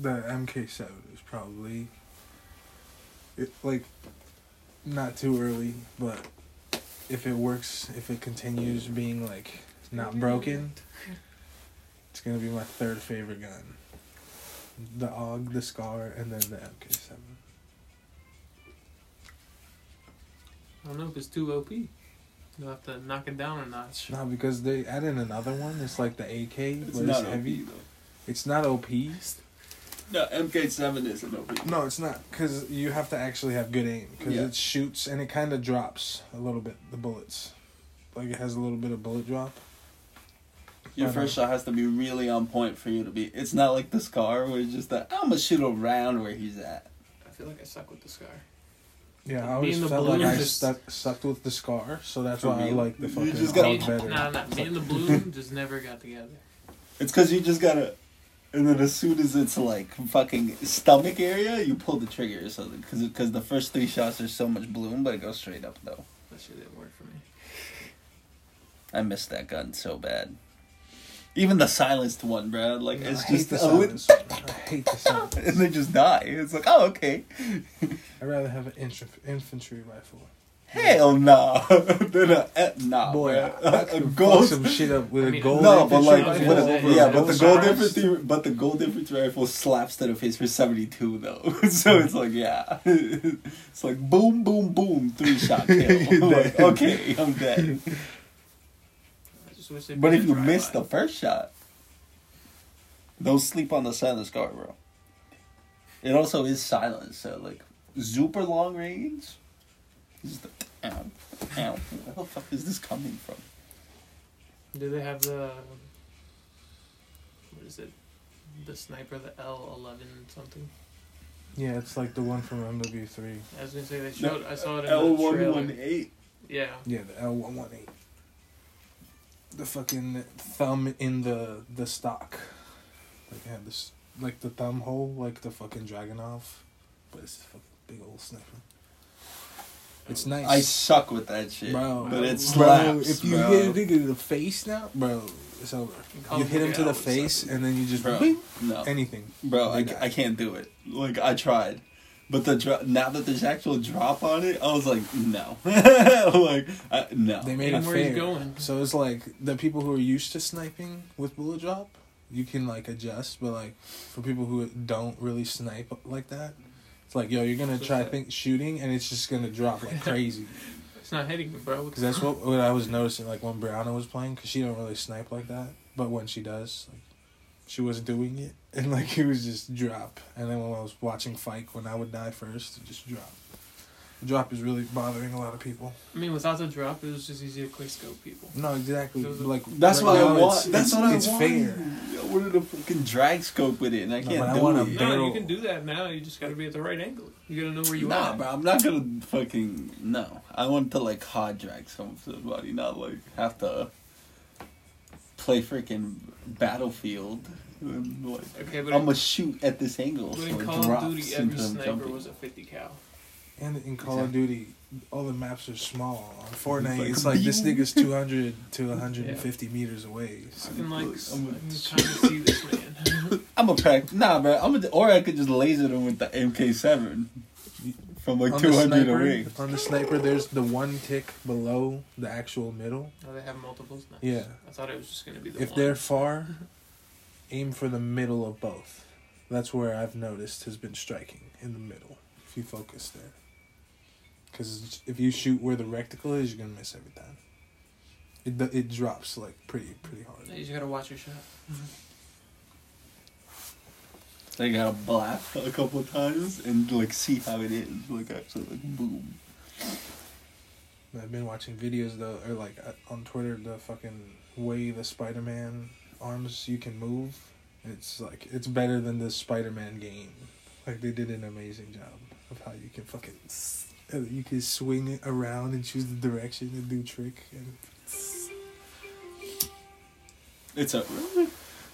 [SPEAKER 1] The MK7 is probably it, like not too early, but if it works, if it continues being like not broken, it's gonna be my third favorite gun. The AUG, the SCAR, and then the MK7.
[SPEAKER 3] I don't know if it's too OP. You'll have to knock it down a notch.
[SPEAKER 1] No, because they added another one. It's like the AK,
[SPEAKER 4] It's
[SPEAKER 1] but
[SPEAKER 4] not
[SPEAKER 1] it's heavy.
[SPEAKER 4] OP, though.
[SPEAKER 1] It's not OP.
[SPEAKER 4] No, MK7 isn't OP.
[SPEAKER 1] No, it's not because you have to actually have good aim because
[SPEAKER 4] Yeah.
[SPEAKER 1] it shoots and it kind of drops a little bit the bullets, like it has a little bit of bullet drop.
[SPEAKER 4] Your first uh, shot has to be really on point for you to be. It's not like the scar where it's just that I'm gonna shoot around where he's at.
[SPEAKER 3] I feel like I suck with the scar.
[SPEAKER 1] Yeah, I always felt like
[SPEAKER 3] balloon
[SPEAKER 1] I
[SPEAKER 3] just-
[SPEAKER 1] stuck sucked with the scar, so that's
[SPEAKER 4] For
[SPEAKER 1] why I like the
[SPEAKER 4] You
[SPEAKER 1] fucking
[SPEAKER 4] just gotta-
[SPEAKER 3] Me,
[SPEAKER 1] AUG better.
[SPEAKER 3] nah, nah, me and the balloon just never got together.
[SPEAKER 4] It's because you just gotta. And then as soon as it's like fucking stomach area, you pull the trigger. So because because the first three shots are so much bloom, but it goes straight up though.
[SPEAKER 3] That shit didn't work for me.
[SPEAKER 4] I missed that gun so bad. Even the silenced one, bro. Like
[SPEAKER 1] No,
[SPEAKER 4] it's
[SPEAKER 1] I hate
[SPEAKER 4] just
[SPEAKER 1] the
[SPEAKER 4] oh,
[SPEAKER 1] silence. I hate the silence.
[SPEAKER 4] and they just die. It's like oh okay.
[SPEAKER 1] I'd rather have an inf- infantry rifle.
[SPEAKER 4] Hell no. Then a, eh, nah,
[SPEAKER 1] Boy,
[SPEAKER 4] bruh.
[SPEAKER 1] I, I
[SPEAKER 4] a
[SPEAKER 1] could fuck
[SPEAKER 4] gold.
[SPEAKER 1] some shit up with
[SPEAKER 3] I
[SPEAKER 1] a
[SPEAKER 3] mean,
[SPEAKER 1] gold
[SPEAKER 4] No, but like,
[SPEAKER 1] rifle
[SPEAKER 3] gonna
[SPEAKER 4] but,
[SPEAKER 3] say,
[SPEAKER 4] yeah, but the
[SPEAKER 1] gold
[SPEAKER 4] gold infantry, but the gold infantry rifle slaps to the face for seventy two though. so it's like, yeah, it's like boom, boom, boom, three shot kill.
[SPEAKER 1] You're
[SPEAKER 4] like, okay, I'm dead.
[SPEAKER 3] I just wish they
[SPEAKER 4] But if you miss
[SPEAKER 3] by.
[SPEAKER 4] the first shot, don't sleep on the silence guard, bro. It also is silent, so like super long range. This is the ow, ow. Where the fuck is this coming from?
[SPEAKER 3] Do they have the what is it? The sniper, the L eleven something.
[SPEAKER 1] Yeah, it's like the one from MW3.
[SPEAKER 3] I was gonna say they showed. I saw it in
[SPEAKER 4] L
[SPEAKER 3] the
[SPEAKER 4] one
[SPEAKER 3] trailer. Yeah,
[SPEAKER 1] Yeah, the L118. The fucking thumb in the the stock. Like yeah, this like the thumb hole, like the fucking Dragunov, but it's a fucking big old sniper. It's nice.
[SPEAKER 4] I suck with that shit,
[SPEAKER 1] Bro,
[SPEAKER 4] but it
[SPEAKER 3] bro,
[SPEAKER 1] if you
[SPEAKER 4] bro.
[SPEAKER 1] hit a nigga in the face now, bro, it's over.
[SPEAKER 3] Call
[SPEAKER 1] You hit him
[SPEAKER 3] Duty
[SPEAKER 1] to the face, and then you just
[SPEAKER 4] Bro,
[SPEAKER 1] beep,
[SPEAKER 4] no,
[SPEAKER 1] anything.
[SPEAKER 4] bro, I, I can't do it. Like I tried, but the dro- now that there's actual drop on it, I was like, no, like I, no.
[SPEAKER 1] They made
[SPEAKER 3] Hit
[SPEAKER 1] it
[SPEAKER 3] him where he's going.
[SPEAKER 1] So it's like the people who are used to sniping with bullet drop, you can like adjust, but like for people who don't really snipe like that, it's like yo, you're gonna
[SPEAKER 3] So
[SPEAKER 1] try
[SPEAKER 3] it's
[SPEAKER 1] think shooting and it's just gonna drop like crazy.
[SPEAKER 3] It's not hitting me, bro.
[SPEAKER 1] Because that's what, what I was noticing like when Brianna was playing, because she don't really snipe like that. but when she does, like, she was doing it, and like it was just drop. And then when I was watching Fike, when I would die first, it just drop. The drop is really bothering a lot of people.
[SPEAKER 3] I mean, without the drop, it was just easy to quick scope people.
[SPEAKER 1] No, exactly.
[SPEAKER 3] Those
[SPEAKER 1] Like
[SPEAKER 4] That's
[SPEAKER 1] right
[SPEAKER 4] what I want.
[SPEAKER 1] It's,
[SPEAKER 4] That's
[SPEAKER 1] it's,
[SPEAKER 4] what I
[SPEAKER 1] it's
[SPEAKER 4] want.
[SPEAKER 1] fair.
[SPEAKER 4] I wanted a fucking drag scope with it, and I
[SPEAKER 1] No,
[SPEAKER 4] can't
[SPEAKER 1] but I
[SPEAKER 4] do
[SPEAKER 1] want a
[SPEAKER 4] it.
[SPEAKER 3] No, you can do that now. You just got to be at the right angle. You got to know where you
[SPEAKER 4] nah,
[SPEAKER 3] are.
[SPEAKER 4] Nah, bro, I'm not gonna fucking no. I want to like hard drag some to the body, not like have to play freaking battlefield. Um, like,
[SPEAKER 3] Okay, but
[SPEAKER 4] I'm gonna shoot at this angle,
[SPEAKER 3] But
[SPEAKER 4] so
[SPEAKER 3] in
[SPEAKER 4] it
[SPEAKER 3] Call of Duty, every sniper
[SPEAKER 4] jumping.
[SPEAKER 3] was a 50 cal.
[SPEAKER 1] And in Call of Duty, all the maps are small. On Fortnite,
[SPEAKER 4] like
[SPEAKER 1] it's like this
[SPEAKER 4] beam.
[SPEAKER 1] nigga's 200 to 150 meters away.
[SPEAKER 3] I
[SPEAKER 1] So
[SPEAKER 3] can like,
[SPEAKER 4] Look,
[SPEAKER 3] s-
[SPEAKER 4] I'm
[SPEAKER 3] I
[SPEAKER 4] a-
[SPEAKER 3] can kind of see this man.
[SPEAKER 4] I'm a pack. Nah, bro. I'm a, or I could just laser them with the MK7 from like
[SPEAKER 1] on the
[SPEAKER 4] 200
[SPEAKER 1] sniper,
[SPEAKER 4] away.
[SPEAKER 1] on the sniper, there's the one tick below the actual middle.
[SPEAKER 3] oh, they have multiples now.
[SPEAKER 1] Yeah.
[SPEAKER 3] I thought it was just gonna be the
[SPEAKER 1] If
[SPEAKER 3] one.
[SPEAKER 1] they're far, aim for the middle of both. That's where I've noticed has been striking in the middle. If you focus there, because if you shoot where the reticle is, you're gonna miss every time. It it drops like pretty pretty hard.
[SPEAKER 3] You just gotta watch your shot.
[SPEAKER 4] They gotta blast a couple of times and like see how it is. Like actually, like boom.
[SPEAKER 1] I've been watching videos though, or like uh, on Twitter, the fucking way the Spider Man arms you can move. It's like it's better than the Spider Man game. Like they did an amazing job of how you can fucking uh, you can swing it around and choose the direction and do trick. And
[SPEAKER 4] It's up.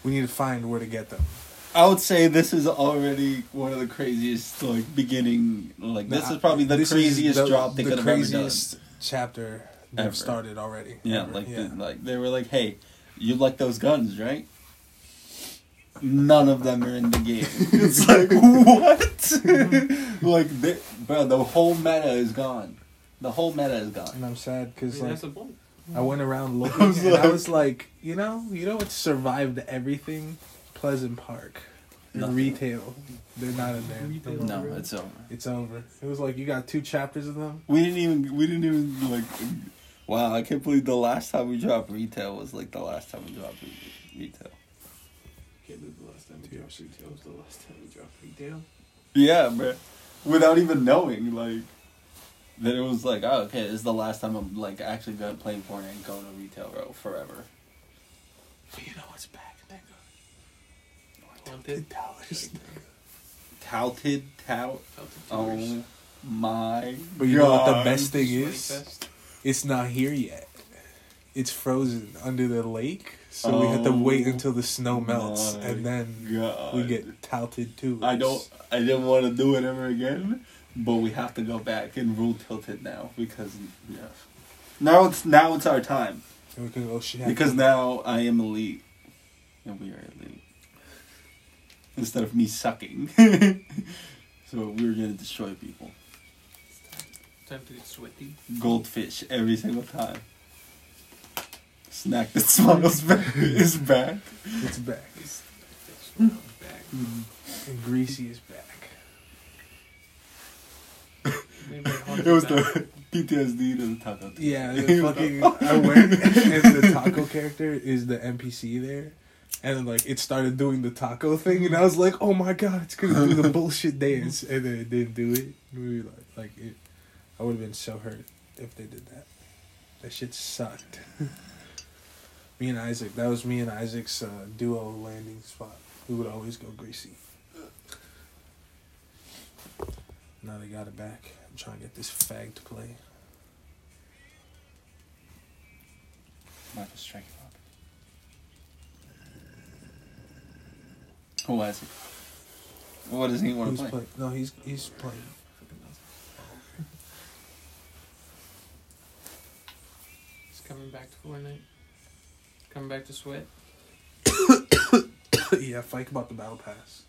[SPEAKER 1] we need to find where to get them.
[SPEAKER 4] I would say this is already one of the craziest like beginning. Like this
[SPEAKER 1] Nah,
[SPEAKER 4] is probably the craziest
[SPEAKER 1] the-
[SPEAKER 4] drop they
[SPEAKER 1] the
[SPEAKER 4] could have ever done.
[SPEAKER 1] chapter they've
[SPEAKER 4] Ever.
[SPEAKER 1] started already.
[SPEAKER 4] Yeah,
[SPEAKER 1] Ever,
[SPEAKER 4] like
[SPEAKER 1] yeah.
[SPEAKER 4] The, like they were like, hey, you like those guns, right? None of them are in the game. it's like what? like, they, bro, the whole meta is gone. The whole meta is gone.
[SPEAKER 1] and I'm sad because
[SPEAKER 3] mean,
[SPEAKER 1] like
[SPEAKER 3] that's the point.
[SPEAKER 1] I went around looking
[SPEAKER 4] I was
[SPEAKER 1] and I was like, you know, you know what survived everything? Pleasant Park. And
[SPEAKER 4] Nothing.
[SPEAKER 1] retail. They're not in there.
[SPEAKER 3] Retail.
[SPEAKER 4] No, it's over.
[SPEAKER 1] It's over. It was like you got two chapters of them.
[SPEAKER 4] We didn't even. We didn't even like. Wow, I can't believe the last time we dropped retail was like the last time we dropped re- retail.
[SPEAKER 3] Can't believe the last time we dropped retail was the last time we dropped retail.
[SPEAKER 4] Yeah, bro. Without even knowing, like, that it was like, oh, okay, this is the last time I'm like actually going playing Fortnite and going to retail row forever.
[SPEAKER 1] But you know what's back, nigga?
[SPEAKER 3] Haunted.
[SPEAKER 1] dollars.
[SPEAKER 4] Touted, tout. Oh my.
[SPEAKER 1] But you know what the best thing
[SPEAKER 3] Sweaty
[SPEAKER 1] is?
[SPEAKER 3] Fest.
[SPEAKER 1] It's not here yet. It's frozen under the lake, so we have to oh wait
[SPEAKER 4] Oh
[SPEAKER 1] until the snow melts, and then
[SPEAKER 4] God.
[SPEAKER 1] we get touted too.
[SPEAKER 4] I don't. I didn't want to do it ever again, but we have to go back and rule tilted now because yeah. Now it's now it's our time
[SPEAKER 1] And we can go
[SPEAKER 4] because now I am elite, and we are elite. Instead of me sucking, so we're gonna destroy people.
[SPEAKER 3] It's Time to get sweaty.
[SPEAKER 4] Goldfish every single time. Snack that smiles back is back.
[SPEAKER 1] it's back,
[SPEAKER 3] It's- it's back.
[SPEAKER 1] and Greasy is back.
[SPEAKER 4] It was
[SPEAKER 3] back.
[SPEAKER 4] the PTSD to the taco.
[SPEAKER 1] Yeah, the fucking I went and the taco character is the NPC there. And then like it started doing the taco thing and I was like, Oh my god, it's gonna do the bullshit dance and then it didn't do it. We like like it I would have been so hurt if they did that. That shit sucked. me and Isaac, that was me and Isaac's uh, duo landing spot. We would always go greasy. Now they got it back. I'm trying to get this fag to play.
[SPEAKER 4] Michael Strike Who is it? What does he want
[SPEAKER 1] Who's
[SPEAKER 4] to play?
[SPEAKER 1] playing? No, he's he's playing.
[SPEAKER 3] It's coming back to Fortnite. Coming back to Sweat.
[SPEAKER 1] yeah, Fike about the battle pass.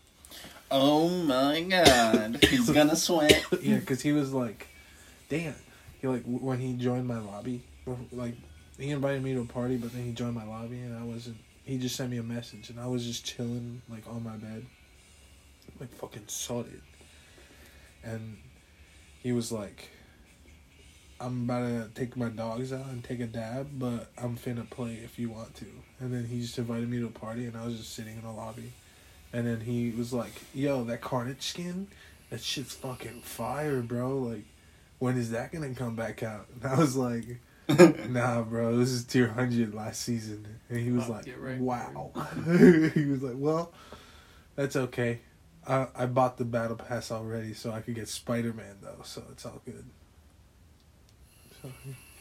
[SPEAKER 4] Oh my god. He's gonna sweat.
[SPEAKER 1] yeah, because he was like, damn. He like when he joined my lobby, like he invited me to a party, but then he joined my lobby and I wasn't. He just sent me a message and I was just chilling like on my bed, like fucking sorted. And he was like, I'm about to take my dogs out and take a dab, but I'm finna play if you want to. And then he just invited me to a party, and I was just sitting in the lobby. And then he was like, "Yo, that Carnage skin, that shit's fucking fire, bro. Like, when is that gonna come back out?" And I was like, "Nah, bro, this is tier hundred last season." And he was
[SPEAKER 3] Fuck,
[SPEAKER 1] like,
[SPEAKER 3] you're right.
[SPEAKER 1] "Wow." he was like, "Well, that's okay. I I bought the battle pass already, so I could get Spider Man though, so it's all good." So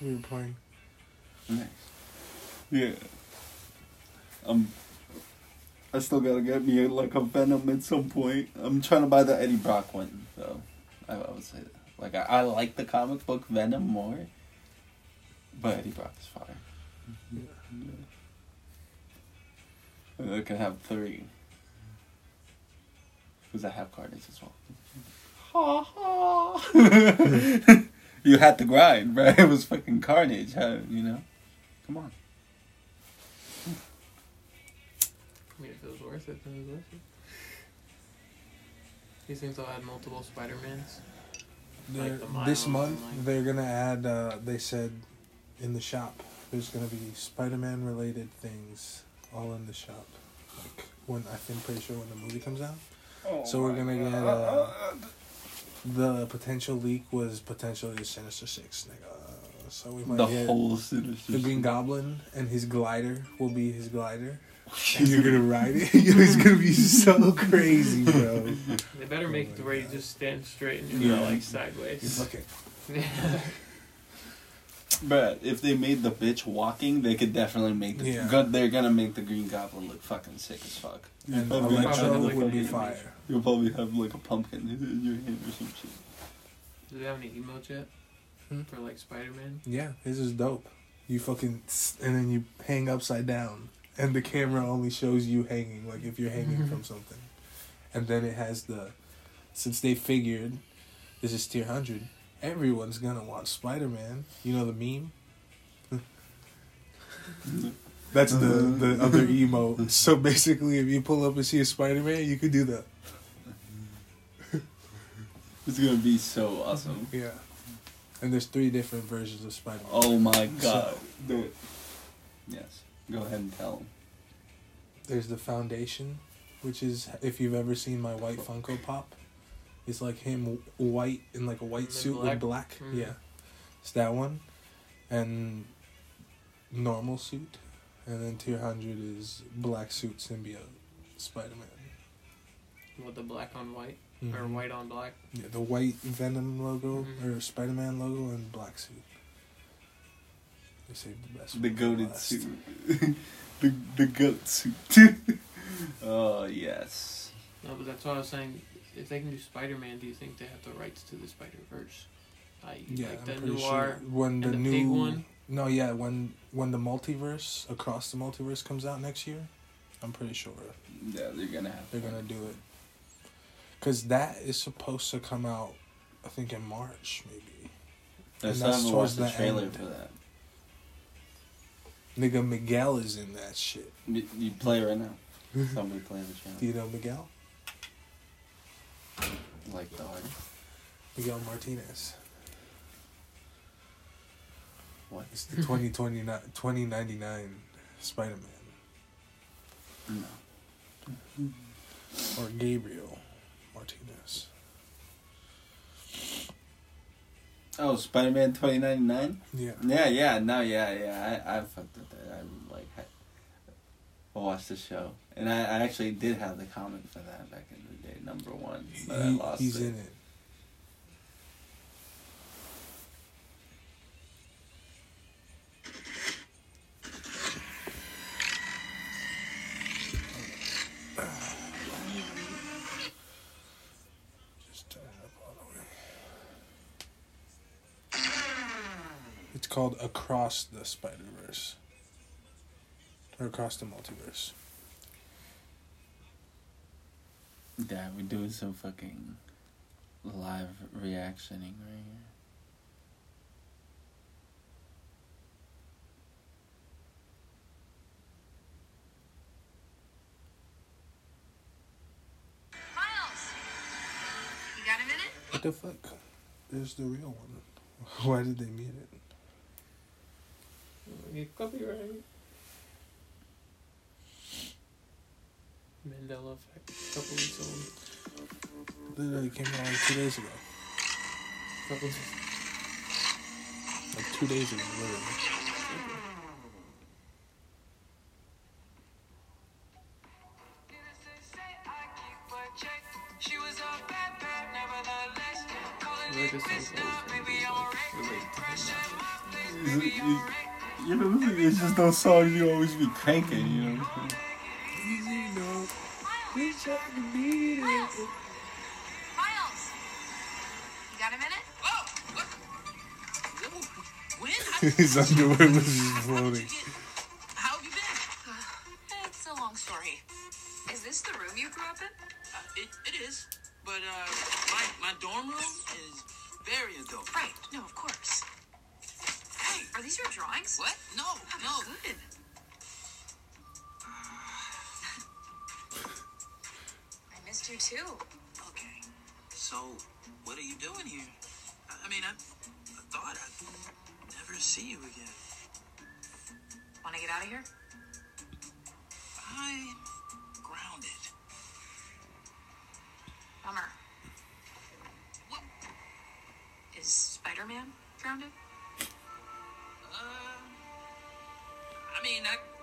[SPEAKER 1] we were playing.
[SPEAKER 4] Nice. Yeah. Um, I still gotta get me like a Venom at some point. I'm trying to buy the Eddie Brock one, though. I, I would say that. Like I, I like the comic book Venom more, but he brought is fire. Yeah. yeah. I can have three. Because I have Carnage as well. Ha ha! you had to grind, bro. It was fucking Carnage, huh? you know? Come on.
[SPEAKER 3] I mean, if it was worth it, then it was worth it. You think they'll add multiple Spider Mans? Like the
[SPEAKER 1] this month
[SPEAKER 3] and, like-
[SPEAKER 1] they're gonna add. Uh, they said in the shop there's gonna be Spider-Man related things all in the shop. Like when I think pretty sure when the movie comes out. Oh So we're gonna get, uh, The potential leak was potentially a Sinister Six. Nigga. So we might
[SPEAKER 4] the
[SPEAKER 1] get
[SPEAKER 4] whole Sinister
[SPEAKER 1] the Green Goblin and his glider will be his glider. And you're gonna ride it. it's gonna be so crazy, bro.
[SPEAKER 3] They better
[SPEAKER 1] Oh
[SPEAKER 3] make
[SPEAKER 1] my
[SPEAKER 3] it where you just stand straight and you're
[SPEAKER 4] Yeah.
[SPEAKER 3] not like
[SPEAKER 1] You're
[SPEAKER 3] sideways.
[SPEAKER 1] fucking
[SPEAKER 4] Bruh, if they made the bitch walking, they could definitely make the.
[SPEAKER 1] Yeah.
[SPEAKER 4] go- they're gonna make the Green Goblin look fucking sick as fuck.
[SPEAKER 1] and
[SPEAKER 4] Probably
[SPEAKER 3] Probably
[SPEAKER 1] Electro
[SPEAKER 3] like
[SPEAKER 1] would be
[SPEAKER 3] a-
[SPEAKER 1] fire.
[SPEAKER 4] You'll probably have like a pumpkin in your hand or some shit.
[SPEAKER 3] Do they have any emotes yet?
[SPEAKER 1] Hmm?
[SPEAKER 3] For like Spider Man?
[SPEAKER 1] Yeah, this is dope. You fucking and then you hang upside down, and the camera only shows you hanging, like if you're hanging from something, and then it has the, since they figured, this is tier hundred, everyone's gonna want Spider Man. You know the meme. That's the uh-huh. the other emote. So basically, if you pull up and see a Spider Man, you could do that.
[SPEAKER 4] It's gonna be so awesome.
[SPEAKER 1] Yeah. And there's three different versions of Spider Man.
[SPEAKER 4] Oh my god.
[SPEAKER 1] So-
[SPEAKER 4] Do it. Yes. Go ahead and tell them.
[SPEAKER 1] There's the foundation, which is if you've ever seen my white Funko Pop, it's like him white in like a white
[SPEAKER 3] The
[SPEAKER 1] suit
[SPEAKER 3] black?
[SPEAKER 1] with black.
[SPEAKER 3] Mm.
[SPEAKER 1] Yeah, it's that one, and normal suit, and then tier hundred is black suit symbiote, Spider Man.
[SPEAKER 3] With the black on white? Or white on black?
[SPEAKER 1] Yeah, the white Venom logo
[SPEAKER 3] Mhm.
[SPEAKER 1] or Spider Man logo and black suit. They saved the best.
[SPEAKER 4] The
[SPEAKER 1] for
[SPEAKER 4] goaded suit. the the goat suit. oh yes.
[SPEAKER 3] No, but that's what I was saying. If they can do Spider Man, do you think they have the rights to the Spider Verse? I.e.,
[SPEAKER 1] Yeah,
[SPEAKER 3] like
[SPEAKER 1] I'm
[SPEAKER 3] the
[SPEAKER 1] pretty
[SPEAKER 3] noir.
[SPEAKER 1] sure when the,
[SPEAKER 3] the
[SPEAKER 1] new
[SPEAKER 3] pig one?
[SPEAKER 1] No, yeah, when when the multiverse across the multiverse comes out next year, I'm pretty sure
[SPEAKER 4] Yeah, they're gonna have.
[SPEAKER 1] they're gonna do it. Cause that is supposed to come out, I think in March maybe.
[SPEAKER 4] I
[SPEAKER 1] and that's
[SPEAKER 4] haven't
[SPEAKER 1] towards
[SPEAKER 4] watched the
[SPEAKER 1] the
[SPEAKER 4] trailer
[SPEAKER 1] end.
[SPEAKER 4] for that.
[SPEAKER 1] Nigga Miguel is in that shit.
[SPEAKER 4] You, you play right now. Somebody play the
[SPEAKER 1] channel.
[SPEAKER 4] Do
[SPEAKER 1] you know Miguel?
[SPEAKER 4] Like the artist.
[SPEAKER 1] Miguel Martinez.
[SPEAKER 4] What?
[SPEAKER 1] It's the 2029 2099 Spider Man
[SPEAKER 4] No.
[SPEAKER 1] or Gabriel Martinez.
[SPEAKER 4] Oh, Spider Man twenty ninety nine.
[SPEAKER 1] Yeah.
[SPEAKER 4] Yeah, yeah, no, yeah, yeah. I, I fucked with that. I like, I, watched the show, and I, I actually did have the comic for that back in the day, number one, but I lost
[SPEAKER 1] he's
[SPEAKER 4] it.
[SPEAKER 1] in it. Just turn it up all the way. It's called Across the Spider Verse. Or Across the Multiverse.
[SPEAKER 4] Yeah, we're doing some fucking live reactioning right here.
[SPEAKER 2] Miles, you got a minute?
[SPEAKER 1] What the fuck? There's the real one. Why did they mute it?
[SPEAKER 3] You copyright. Mandela effect. a Couple weeks old.
[SPEAKER 1] Literally came out like two days ago.
[SPEAKER 3] Couple.
[SPEAKER 1] Like two days ago, literally.
[SPEAKER 3] I like this song always relate to him.
[SPEAKER 4] You know, it's just those songs you always be cranking, you know?
[SPEAKER 2] Miles! Miles, You got a minute?
[SPEAKER 5] Whoa! What? When?
[SPEAKER 1] His underwear was just floating.
[SPEAKER 5] How have you been?
[SPEAKER 2] It's a long story. Is this the room you grew up in?
[SPEAKER 5] Uh, it, it is, but uh, my my dorm room is very adult.
[SPEAKER 2] Right. No, of course.
[SPEAKER 5] Hey,
[SPEAKER 2] Are these your drawings?
[SPEAKER 5] what? No,
[SPEAKER 2] Oh,
[SPEAKER 5] no.
[SPEAKER 2] good. You too.
[SPEAKER 5] Okay, so what are you doing here? I, I mean, I, I thought I'd never see you again.
[SPEAKER 2] Want to get out of here?
[SPEAKER 5] I'm grounded.
[SPEAKER 2] Bummer.
[SPEAKER 5] What?
[SPEAKER 2] Is Spider-Man grounded?
[SPEAKER 5] Uh, I mean, I.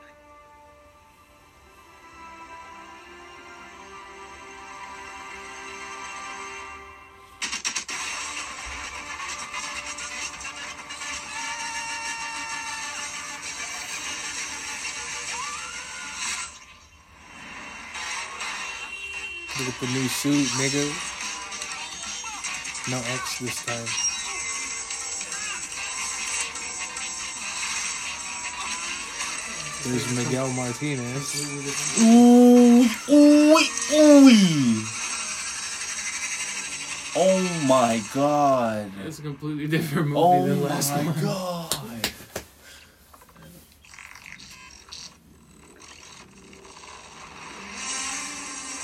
[SPEAKER 1] Look at the new suit, nigga. No X this time. There's Miguel Martinez.
[SPEAKER 4] Ooh, ooh, ooh. Oh my god.
[SPEAKER 3] It's a completely different movie
[SPEAKER 4] Oh
[SPEAKER 3] than last one.
[SPEAKER 4] Oh
[SPEAKER 1] my god.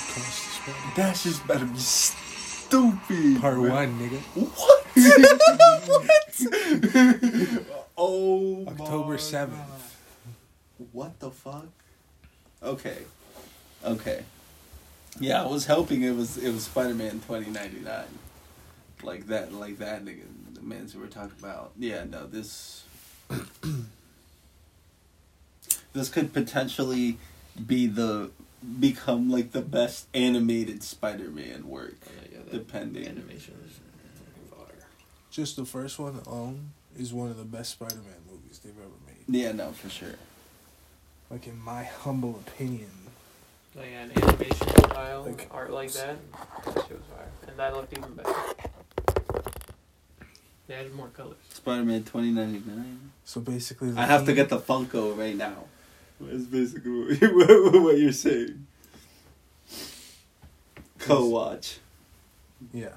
[SPEAKER 1] Across
[SPEAKER 4] That just better be stupid.
[SPEAKER 1] Part
[SPEAKER 4] bro.
[SPEAKER 1] one, nigga.
[SPEAKER 4] What? what? oh.
[SPEAKER 1] October 7th.
[SPEAKER 4] What the fuck? Okay. Okay. Yeah, I was hoping it was it was Spider Man twenty ninety nine. Like that like that nigga the man mans we were talking about. Yeah, no, this this could potentially be the become like the best animated Spider Man work.
[SPEAKER 3] Oh, yeah, yeah, that
[SPEAKER 4] Depending.
[SPEAKER 3] Animation is fucking fire.
[SPEAKER 1] Just the first one alone is one of the best Spider-Man movies they've ever made.
[SPEAKER 4] Yeah, no, for sure.
[SPEAKER 1] Like in my humble opinion.
[SPEAKER 3] Like an animation style,
[SPEAKER 1] Like-
[SPEAKER 3] art like that, that shit was fire. And that looked even better. They added more colors.
[SPEAKER 4] Spider Man twenty ninety nine.
[SPEAKER 1] So basically, the
[SPEAKER 4] I have to get the Funko right now. That's basically what, you're saying. Co watch.
[SPEAKER 1] Yeah.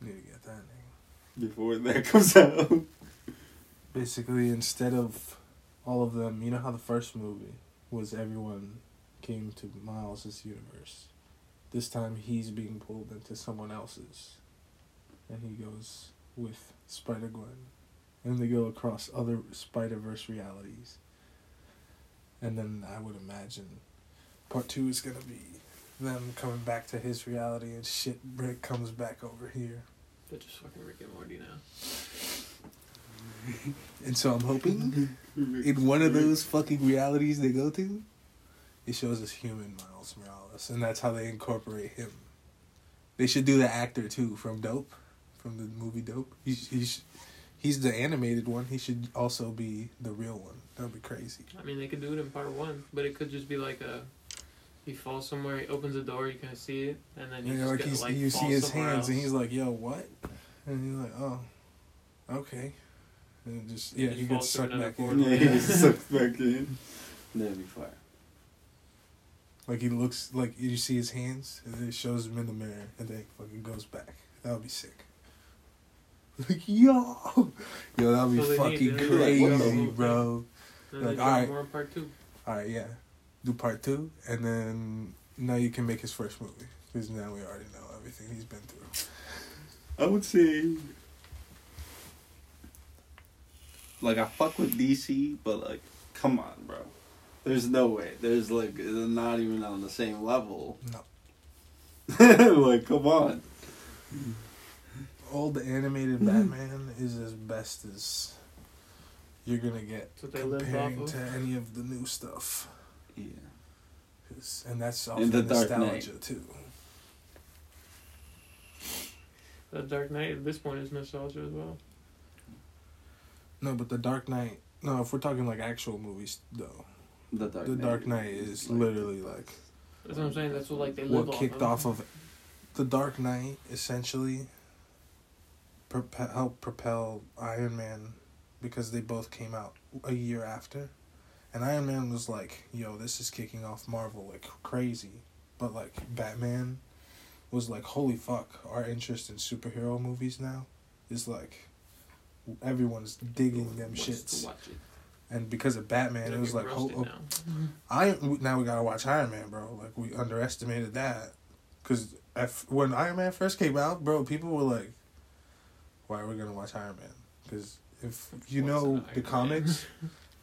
[SPEAKER 1] Need to get that nigga.
[SPEAKER 4] Before that comes out.
[SPEAKER 1] Basically, instead of all of them, you know how the first movie was everyone came to Miles's universe. This time he's being pulled into someone else's, and he goes with Spider Gwen, and they go across other Spider Verse realities. And then I would imagine part two is gonna be them coming back to his reality, and shit Rick comes back over here.
[SPEAKER 3] They're just fucking Rick and Morty now.
[SPEAKER 1] And so I'm hoping in one of those fucking realities they go to, it shows us human Miles Morales, and that's how they incorporate him. They should do the actor too from Dope, from the movie Dope. He's he's he's the animated one. He should also be the real one. That'd be crazy.
[SPEAKER 3] I mean, they could do it in part one, but it could just be like a. He falls somewhere, he opens the door, you can see it, and then you
[SPEAKER 1] You
[SPEAKER 3] just
[SPEAKER 1] like
[SPEAKER 3] get,
[SPEAKER 1] he's,
[SPEAKER 3] like
[SPEAKER 1] you see his
[SPEAKER 3] somewhere
[SPEAKER 1] hands, and he's like, "Yo, what?" And he's like, "Oh, okay." And it just
[SPEAKER 3] He
[SPEAKER 1] yeah,
[SPEAKER 3] just
[SPEAKER 1] he gets sucked back in.
[SPEAKER 4] Yeah, he just sucks back in. That'd be fire.
[SPEAKER 1] Like he looks like you see his hands, and then it shows him in the mirror, and then he fucking goes back. That would be sick. Like yo, yo, that would be
[SPEAKER 3] So
[SPEAKER 1] fucking
[SPEAKER 3] need,
[SPEAKER 1] crazy,
[SPEAKER 4] one more
[SPEAKER 1] bro. Like, alright.
[SPEAKER 3] more part two.
[SPEAKER 1] All right, yeah, do part two, and then now you can make his first movie because now we already know everything he's been through.
[SPEAKER 4] I would say, like, I fuck with DC, but like, come on, bro. There's no way. There's like, they're not even on the same level.
[SPEAKER 1] No.
[SPEAKER 4] like, come on. Mm-hmm.
[SPEAKER 1] All the animated mm-hmm. Batman is as best as you're gonna get
[SPEAKER 3] That's what they lived
[SPEAKER 1] comparing to
[SPEAKER 3] of.
[SPEAKER 1] any of the new stuff.
[SPEAKER 4] Yeah.
[SPEAKER 1] And that's
[SPEAKER 4] also
[SPEAKER 1] the
[SPEAKER 4] The Dark
[SPEAKER 1] nostalgia too.
[SPEAKER 3] The Dark Knight at this point is nostalgia as well.
[SPEAKER 1] No, but the Dark Knight. No, if we're talking like actual movies, though,
[SPEAKER 4] The Dark
[SPEAKER 1] the
[SPEAKER 4] Knight.
[SPEAKER 1] Dark Knight is literally like
[SPEAKER 3] That's what I'm saying. That's what like they live
[SPEAKER 1] what
[SPEAKER 3] off
[SPEAKER 1] kicked
[SPEAKER 3] of.
[SPEAKER 1] off of the Dark Knight essentially prope- helped propel Iron Man because they both came out a year after. And Iron Man was like, yo, this is kicking off Marvel like crazy. But like Batman was like, holy fuck, our interest in superhero movies now is like everyone's digging them shits. And because of Batman, it was like, oh, oh,
[SPEAKER 3] now.
[SPEAKER 1] I now we gotta watch Iron Man, bro. Like we underestimated that, because when Iron Man first came out, bro, people were like, "Why we're we gonna watch Iron Man?" Because if you
[SPEAKER 3] What's
[SPEAKER 1] know the
[SPEAKER 3] Iron
[SPEAKER 1] comics,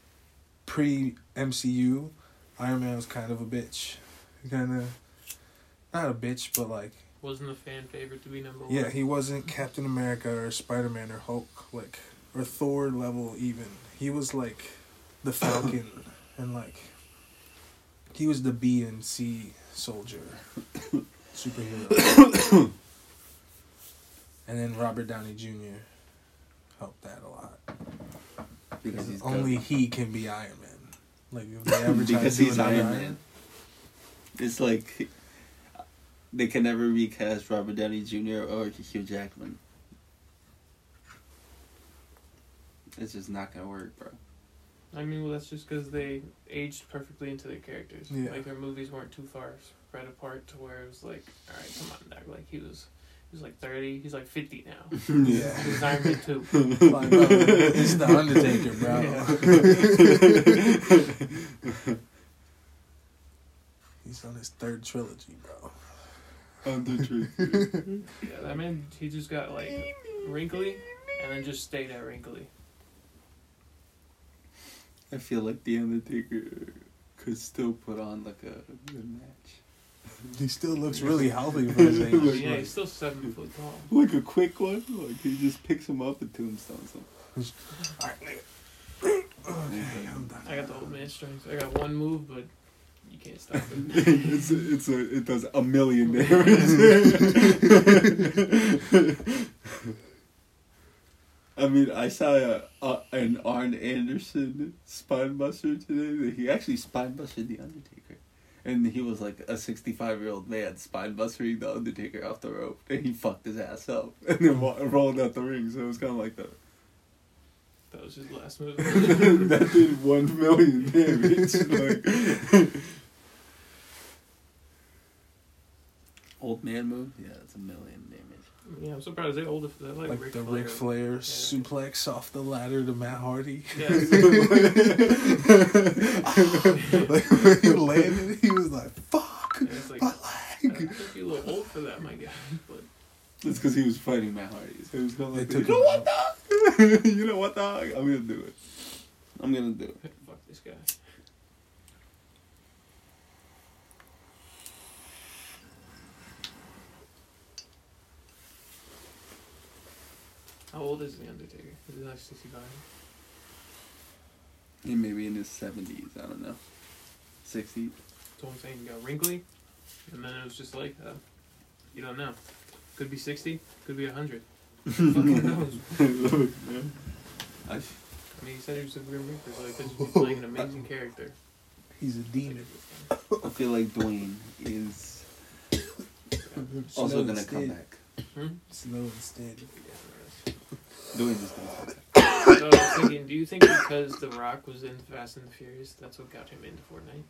[SPEAKER 1] pre MCU, Iron Man was kind of a bitch, kind of not a bitch, but like
[SPEAKER 3] Wasn't a fan favorite to be number one.
[SPEAKER 1] yeah, he wasn't Captain America or Spider Man or Hulk like or Thor level even. He was like the Falcon and like he was the B and C soldier superhero. and then Robert Downey Jr. helped that a lot.
[SPEAKER 4] Because he's
[SPEAKER 1] Only
[SPEAKER 4] good.
[SPEAKER 1] he can be Iron Man. Like if they ever try
[SPEAKER 4] because
[SPEAKER 1] to do
[SPEAKER 4] he's
[SPEAKER 1] another
[SPEAKER 4] Iron Man. It's like they can never recast Robert Downey Jr. or Hugh Jackman. It's just not gonna work, bro.
[SPEAKER 3] I mean, well, that's just because they aged perfectly into their characters.
[SPEAKER 1] Yeah.
[SPEAKER 3] Like their movies weren't too far spread apart to where it was like, all right, come on, Doc. Like he was, he was like thirty. He's like fifty now.
[SPEAKER 1] Yeah.
[SPEAKER 3] He was Iron Man two.
[SPEAKER 1] Like, bro, it's the Undertaker, bro. He's on his third trilogy, bro.
[SPEAKER 3] Yeah, that man, he just got like wrinkly, and then just stayed at wrinkly.
[SPEAKER 4] I feel like the Undertaker could still put on like a good match.
[SPEAKER 1] He still looks really healthy for his age.
[SPEAKER 4] Like-
[SPEAKER 3] yeah, he's still seven foot tall.
[SPEAKER 4] Like a quick one, like he just picks him up and tombstones him.
[SPEAKER 1] Alright, nigga. Okay, I'm done.
[SPEAKER 3] I got the old man strength. I got one move, but you can't stop it.
[SPEAKER 4] it's a, it's a, it does a million damage. I mean, I saw a, a, an Arn Anderson spine buster today. that He actually spine busted the Undertaker, and he was like a sixty-five year old man spine bustering the Undertaker off the rope, and he fucked his ass up, and then wa- rolled out the ring. So it was kind of like the
[SPEAKER 3] That was his last move.
[SPEAKER 4] that did one million damage. Like, old man move, yeah, it's a million.
[SPEAKER 3] Yeah, I'm surprised they older for that. Like,
[SPEAKER 1] Like
[SPEAKER 3] Ric
[SPEAKER 1] the
[SPEAKER 3] Flair.
[SPEAKER 1] Ric Flair suplex off the ladder to Matt Hardy.
[SPEAKER 3] Yeah.
[SPEAKER 1] like when he landed, he was like, "Fuck
[SPEAKER 3] Yeah, it's like,
[SPEAKER 1] my leg."
[SPEAKER 3] you're a little old for that, my guy. But
[SPEAKER 4] It's because he was fighting Matt Hardy. So he was going like,
[SPEAKER 1] They
[SPEAKER 4] you know what, dog? you know what, dog? I'm gonna do it. I'm gonna do it.
[SPEAKER 3] fuck this guy. How old is the Undertaker? Is he like 65?
[SPEAKER 4] He may be in his seventies. I don't know. Sixties.
[SPEAKER 3] That's what I'm saying. He got wrinkly, and then it was just like, uh, you don't know. Could be 60, could be 100. Fucking knows.
[SPEAKER 4] I,
[SPEAKER 3] I mean, he said he was a Grim Reaper, so he could be playing an amazing character.
[SPEAKER 1] He's a demon.
[SPEAKER 4] I feel like Dwayne is also
[SPEAKER 1] Slow
[SPEAKER 4] gonna
[SPEAKER 1] and
[SPEAKER 4] come
[SPEAKER 1] steady.
[SPEAKER 4] back.
[SPEAKER 3] Hmm?
[SPEAKER 1] Slow and steady.
[SPEAKER 4] Dwayne is gonna.
[SPEAKER 3] So I was thinking, do you think because The Rock was in Fast and the Furious, that's what got him into Fortnite?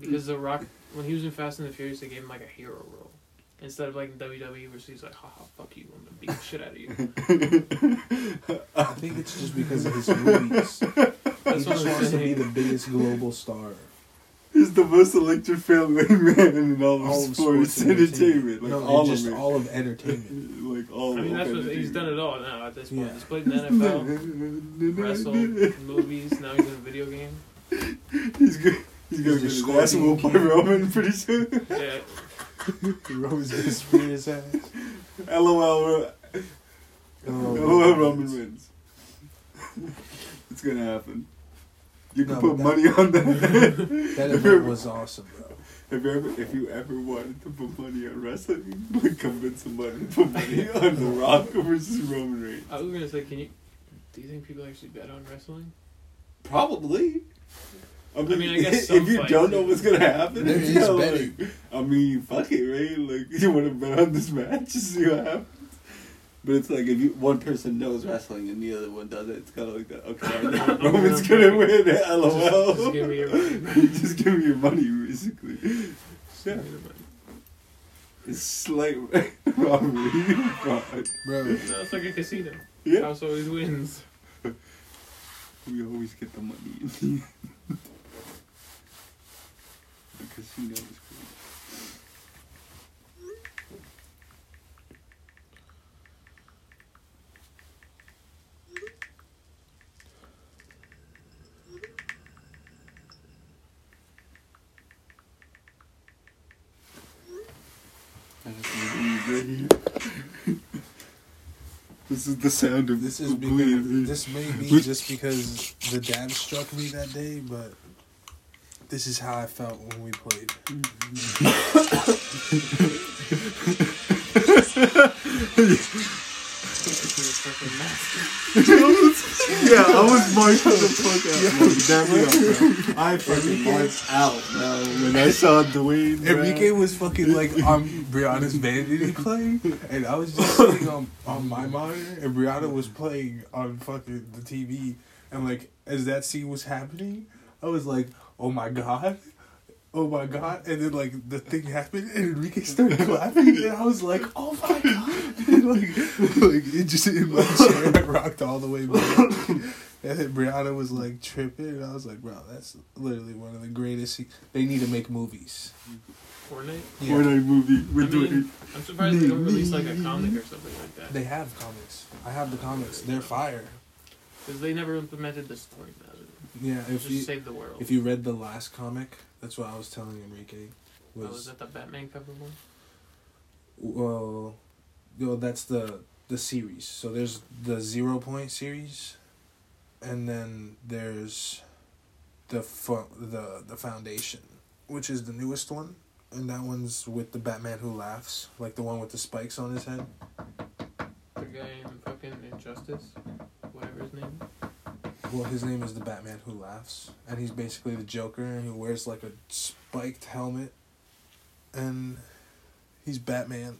[SPEAKER 3] Because The Rock, when he was in Fast and the Furious, they gave him like a hero role. Instead of like in WWE, where he's like, haha, fuck you, I'm gonna beat the shit out of you.
[SPEAKER 1] I think it's just because of his movies. he just wants to be the biggest global star.
[SPEAKER 4] His the most electrifying man in all of
[SPEAKER 1] All of
[SPEAKER 4] sports,
[SPEAKER 1] and
[SPEAKER 4] entertainment. Like
[SPEAKER 1] no,
[SPEAKER 4] all
[SPEAKER 1] just
[SPEAKER 4] of it.
[SPEAKER 1] all of entertainment.
[SPEAKER 4] like all
[SPEAKER 3] I mean,
[SPEAKER 4] of
[SPEAKER 3] that's what he's done it all now at this point.
[SPEAKER 1] Yeah.
[SPEAKER 3] He's played in the NFL, wrestled, movies. Now he's in a video game.
[SPEAKER 4] He's good. He's gonna
[SPEAKER 1] He's
[SPEAKER 4] get
[SPEAKER 1] the
[SPEAKER 4] his ass whooped by Roman pretty soon.
[SPEAKER 3] Yeah,
[SPEAKER 1] Roman's gonna spear his ass.
[SPEAKER 4] LOL.
[SPEAKER 1] Oh,
[SPEAKER 4] LOL. Roman wins. it's gonna happen. You can
[SPEAKER 1] No,
[SPEAKER 4] put
[SPEAKER 1] but
[SPEAKER 4] money on that.
[SPEAKER 1] That event was awesome, bro.
[SPEAKER 4] If you ever, if you ever wanted to put money on wrestling, like convince somebody to put money on The Rock versus Roman Reigns.
[SPEAKER 3] I was gonna say, can you? Do you think people actually bet on wrestling?
[SPEAKER 4] Probably. I mean,
[SPEAKER 3] mean, I guess
[SPEAKER 4] if you don't know what's gonna happen,
[SPEAKER 1] There
[SPEAKER 4] it's
[SPEAKER 1] is betting.
[SPEAKER 4] like- I mean, fuck it, right? Like, you want to bet on this match, just see what happens. But it's like if you one person knows wrestling and the other one doesn't, it's kind of like that. Okay, I know Roman's gonna win. LOL.
[SPEAKER 3] Just give me your money.
[SPEAKER 4] Just give me your money, basically. Yeah,
[SPEAKER 3] Give me the money.
[SPEAKER 4] it's slight robbery.
[SPEAKER 1] Bro,
[SPEAKER 3] No, it's like a casino.
[SPEAKER 4] yeah,
[SPEAKER 3] House always wins.
[SPEAKER 4] we always get the money. in the end. the casino is This is the sound of
[SPEAKER 1] this is
[SPEAKER 4] bleeding.
[SPEAKER 1] because this may be just because the dab struck me that day, but this is how I felt when we played.
[SPEAKER 4] yeah, I was marked the fuck out. bro. Damn me up, bro. I fucking marked out, bro. When I saw Dwayne, bro.
[SPEAKER 1] Enrique was fucking like on Brianna's vanity playing, and I was just sitting on on my monitor, and Brianna was playing on fucking the TV, and like as that scene was happening, I was like, oh my god. Oh my god! And then like the thing happened, and Enrique started clapping, and I was like, "Oh my god!" And, like, like it just in my chair it rocked all the way back. And then Brianna was like tripping, and I was like, "Bro, that's literally one of the greatest." se- They need to make movies.
[SPEAKER 3] Fortnite.
[SPEAKER 1] Yeah.
[SPEAKER 4] Fortnite movie
[SPEAKER 3] I
[SPEAKER 4] with
[SPEAKER 3] mean,
[SPEAKER 4] Dwayne.
[SPEAKER 3] I'm surprised they don't release like a comic or something like that.
[SPEAKER 1] They have comics. I have the comics. They're fire.
[SPEAKER 3] Because they never implemented the story mode.
[SPEAKER 1] Yeah, if
[SPEAKER 3] Just
[SPEAKER 1] you
[SPEAKER 3] save the world.
[SPEAKER 1] if you read the last comic, that's what I was telling Enrique.
[SPEAKER 3] oh, was
[SPEAKER 1] Was
[SPEAKER 3] that the Batman cover one?
[SPEAKER 1] well, yo, that's the the series. So there's the Zero Point series, and then there's the fo- the the Foundation, which is the newest one, and that one's with the Batman who laughs, like the one with the spikes on his head.
[SPEAKER 3] The guy in fucking Injustice, whatever his name.
[SPEAKER 1] Well, his name is the Batman Who Laughs, and he's basically the Joker, and he wears like a spiked helmet, and he's Batman,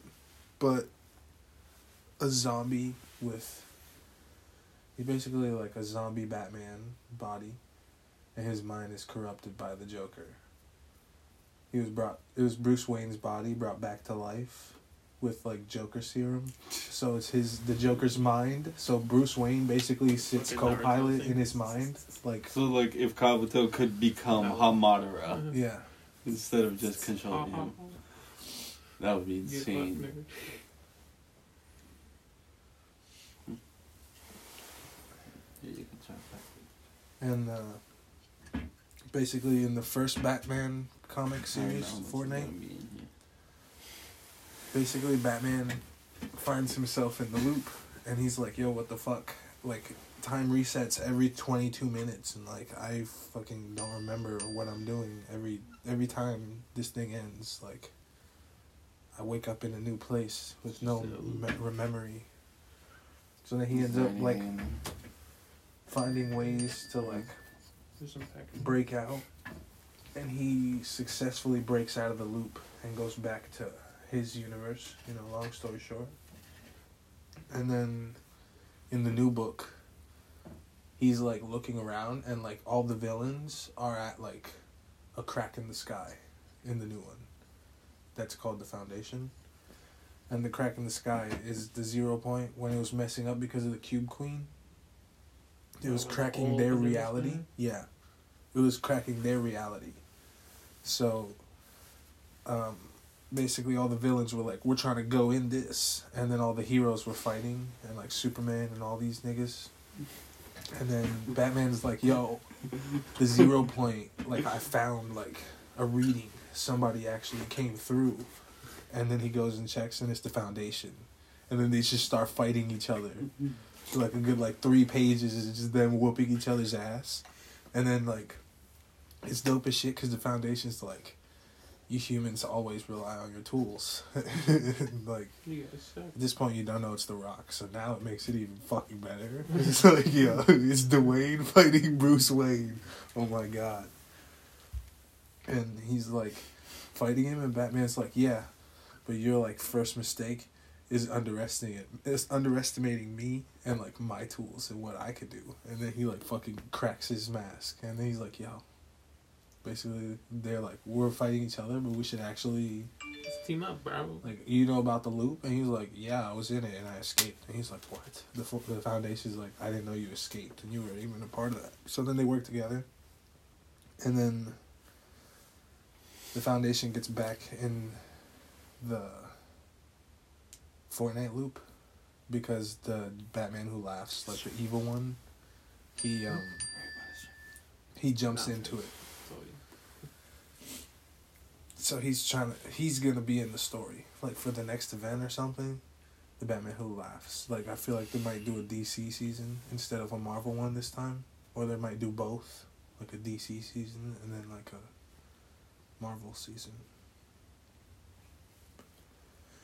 [SPEAKER 1] but a zombie with. He's basically like a zombie Batman body, and his mind is corrupted by the Joker. He was brought. It was Bruce Wayne's body brought back to life, with like Joker serum. So it's his the Joker's mind. So Bruce Wayne basically sits co-pilot in his mind, like
[SPEAKER 4] So, like, if Kabuto could become
[SPEAKER 3] That
[SPEAKER 4] Hamadara
[SPEAKER 1] yeah.
[SPEAKER 4] instead of just controlling him, that would be insane.
[SPEAKER 3] nigga.
[SPEAKER 4] Yeah, you can try that.
[SPEAKER 1] and uh, basically in the first Batman comic series,
[SPEAKER 4] I don't know what's
[SPEAKER 1] Fortnite,
[SPEAKER 4] gonna be in here.
[SPEAKER 1] Basically Batman finds himself in the loop, and he's like, "Yo, what the fuck?" Like time resets every twenty two minutes, and like I fucking don't remember what I'm doing every every time this thing ends. Like I wake up in a new place with no
[SPEAKER 3] So-
[SPEAKER 1] me- memory. So then he ends up like finding ways to like
[SPEAKER 3] There's some packaging.
[SPEAKER 1] break out and he successfully breaks out of the loop and goes back to his universe you know long story short. And then in the new book he's like looking around and like all the villains are at like a crack in the sky in the new one that's called the foundation. And the crack in the sky is the zero point when it was messing up because of the cube queen. It was
[SPEAKER 3] Oh,
[SPEAKER 1] cracking their reality. yeah. It was cracking their reality. So, um, basically, all the villains were like, "We're trying to go in this," and then all the heroes were fighting, and like Superman and all these niggas. And then Batman's like, "Yo, the zero point. Like, I found like a reading. Somebody actually came through." And then he goes and checks, and it's the Foundation. And then they just start fighting each other. Like a good like three pages is just them whooping each other's ass, and then like, it's dope as shit because the Foundation's like, you humans always rely on your tools. like
[SPEAKER 3] You
[SPEAKER 1] at this point, you don't know it's The Rock, so now it makes it even fucking better. It's like, yeah, it's Dwayne fighting Bruce Wayne. Oh my god. And he's like fighting him, and Batman's like, yeah, but your like first mistake is underestimating it's underestimating me and like my tools and what I could do. And then he like fucking cracks his mask, and then he's like, yo. Basically, they're like, we're fighting each other, but we should actually
[SPEAKER 3] Let's team up, bro.
[SPEAKER 1] like you know about the loop? And he's like yeah i was in it and i escaped. And he's like what? The, fo- the foundation's like i didn't know you escaped and you were even a part of that. So then they work together. And then the foundation gets back in the fortnite loop because the batman who laughs like the evil one he um he jumps into it
[SPEAKER 3] So,
[SPEAKER 1] So he's trying to. He's gonna be in the story, like for the next event or something. The Batman Who Laughs. Like I feel like they might do a DC season instead of a Marvel one this time, or they might do both, like a DC season and then like a Marvel season.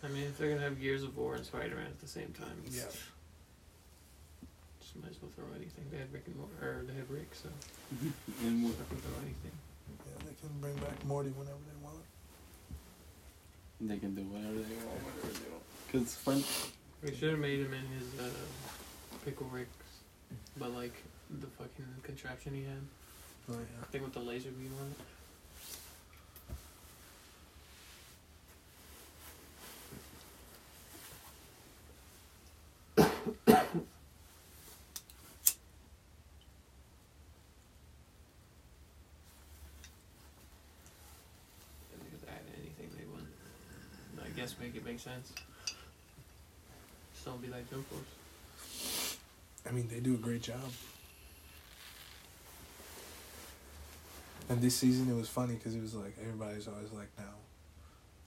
[SPEAKER 3] I mean, if they're gonna have Gears of War and Spider Man at the same time,
[SPEAKER 1] Yeah.
[SPEAKER 3] just might as well throw anything. They had Rick and Morty, or they had Rick, so
[SPEAKER 6] And what-
[SPEAKER 3] I can throw anything.
[SPEAKER 1] Yeah, they can bring back Morty whenever they want.
[SPEAKER 6] They can do whatever they want, whatever they want. Cause it's fun.
[SPEAKER 3] We should have made him in his uh, pickle Ricks, but like the fucking contraption he had,
[SPEAKER 1] Oh yeah.
[SPEAKER 3] thing with the laser beam on it. If they could add anything they want. I guess make it make sense. Just don't be like Jump Force.
[SPEAKER 1] I mean, they do a great job. And this season, it was funny because it was like everybody's always like now,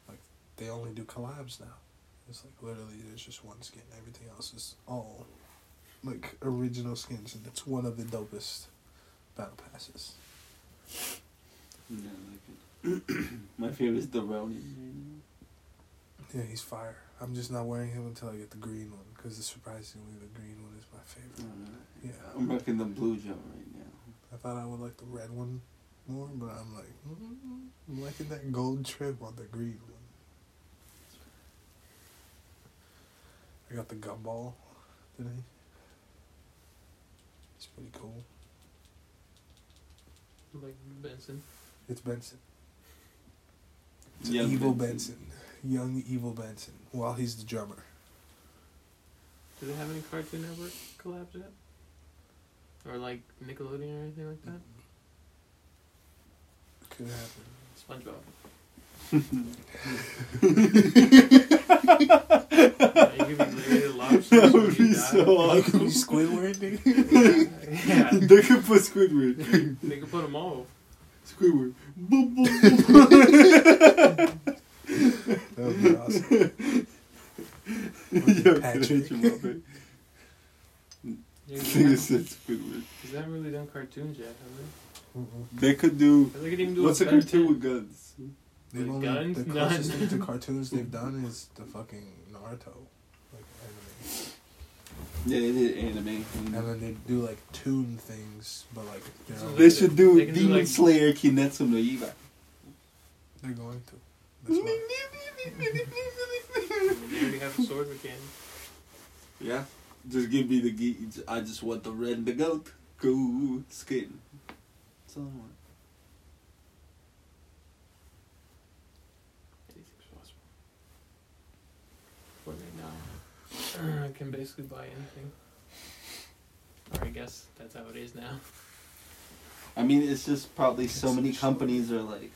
[SPEAKER 1] like they only do collabs now. It's like literally there's just one skin. Everything else is all like original skins, and it's one of the dopest battle passes.
[SPEAKER 6] Yeah, I like it. My favorite is the Ronin.
[SPEAKER 1] Yeah, he's fire. I'm just not wearing him until I get the green one because surprisingly the green one is my favorite. Yeah.
[SPEAKER 6] I'm rocking the blue jump right now.
[SPEAKER 1] I thought I would like the red one more, but I'm like, mm, I'm liking that gold trim on the green one. I got the gumball today. It's pretty cool.
[SPEAKER 3] Like Benson.
[SPEAKER 1] It's Benson. It's
[SPEAKER 6] Young
[SPEAKER 1] evil
[SPEAKER 6] Benson.
[SPEAKER 1] Benson. Young evil Benson. While he's the drummer.
[SPEAKER 3] Do they have any Cartoon Network collabs yet? Or like Nickelodeon or anything like that?
[SPEAKER 1] Could happen.
[SPEAKER 3] SpongeBob. yeah, you could be related lobster.
[SPEAKER 6] That
[SPEAKER 3] when
[SPEAKER 6] would
[SPEAKER 3] you
[SPEAKER 6] be
[SPEAKER 3] die.
[SPEAKER 6] so
[SPEAKER 1] You could be
[SPEAKER 6] awesome.
[SPEAKER 1] Squidward, nigga.
[SPEAKER 3] yeah,
[SPEAKER 6] they could put Squidward.
[SPEAKER 3] they could put them all.
[SPEAKER 6] Squidward. Boom, boom, boom.
[SPEAKER 1] That would be awesome.
[SPEAKER 6] Yo,
[SPEAKER 1] Patrick.
[SPEAKER 6] Patrick. Muppet.
[SPEAKER 3] Yeah,
[SPEAKER 6] They
[SPEAKER 3] they
[SPEAKER 6] said Squidward.
[SPEAKER 3] They haven't really done cartoons yet, have
[SPEAKER 1] Mm-mm.
[SPEAKER 6] They could do.
[SPEAKER 3] they? They could even do
[SPEAKER 6] What's a
[SPEAKER 3] Ben
[SPEAKER 6] cartoon with guns?
[SPEAKER 1] They've
[SPEAKER 3] Like
[SPEAKER 1] only,
[SPEAKER 3] guns?
[SPEAKER 1] the closest thing to cartoons they've done is the fucking Naruto, like anime.
[SPEAKER 6] Yeah, they did anime.
[SPEAKER 1] And then they do like tune things, but like they're,
[SPEAKER 3] So
[SPEAKER 6] They should do
[SPEAKER 3] They can do,
[SPEAKER 6] Demon
[SPEAKER 3] like-
[SPEAKER 6] Slayer Kimetsu no Yaiba.
[SPEAKER 1] they're going to. That's why.
[SPEAKER 3] They already have a sword again.
[SPEAKER 6] Yeah, just give me the ge- I just want the red and the goat. Go skin. That's all I want.
[SPEAKER 3] Anything's possible. Fortnite now can basically buy anything. Or I guess that's how it is now.
[SPEAKER 6] I mean, it's just probably so many companies are like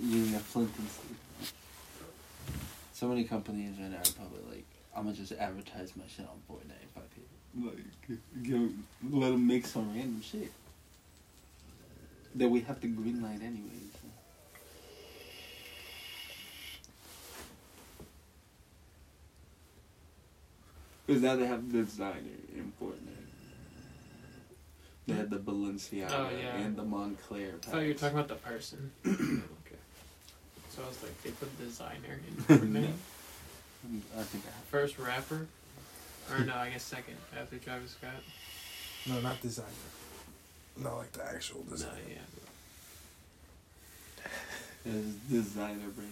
[SPEAKER 4] You need a Flint and Steel. So many companies right now are probably like, I'm gonna just advertise my shit on Fortnite if I pay. Like, give, let them make some random shit that we have to greenlight anyways. Because now they have the designer in Fortnite. They had the Balenciaga
[SPEAKER 3] Oh, yeah.
[SPEAKER 4] and the Moncler.
[SPEAKER 3] I thought you were talking about the person. okay. So I was like, they put designer in Fortnite.
[SPEAKER 4] No. I think I have.
[SPEAKER 3] First rapper, or no, I guess second after Travis Scott.
[SPEAKER 1] No, not designer. Not like the actual
[SPEAKER 3] No,
[SPEAKER 1] designer.
[SPEAKER 3] yeah.
[SPEAKER 4] It's designer brand.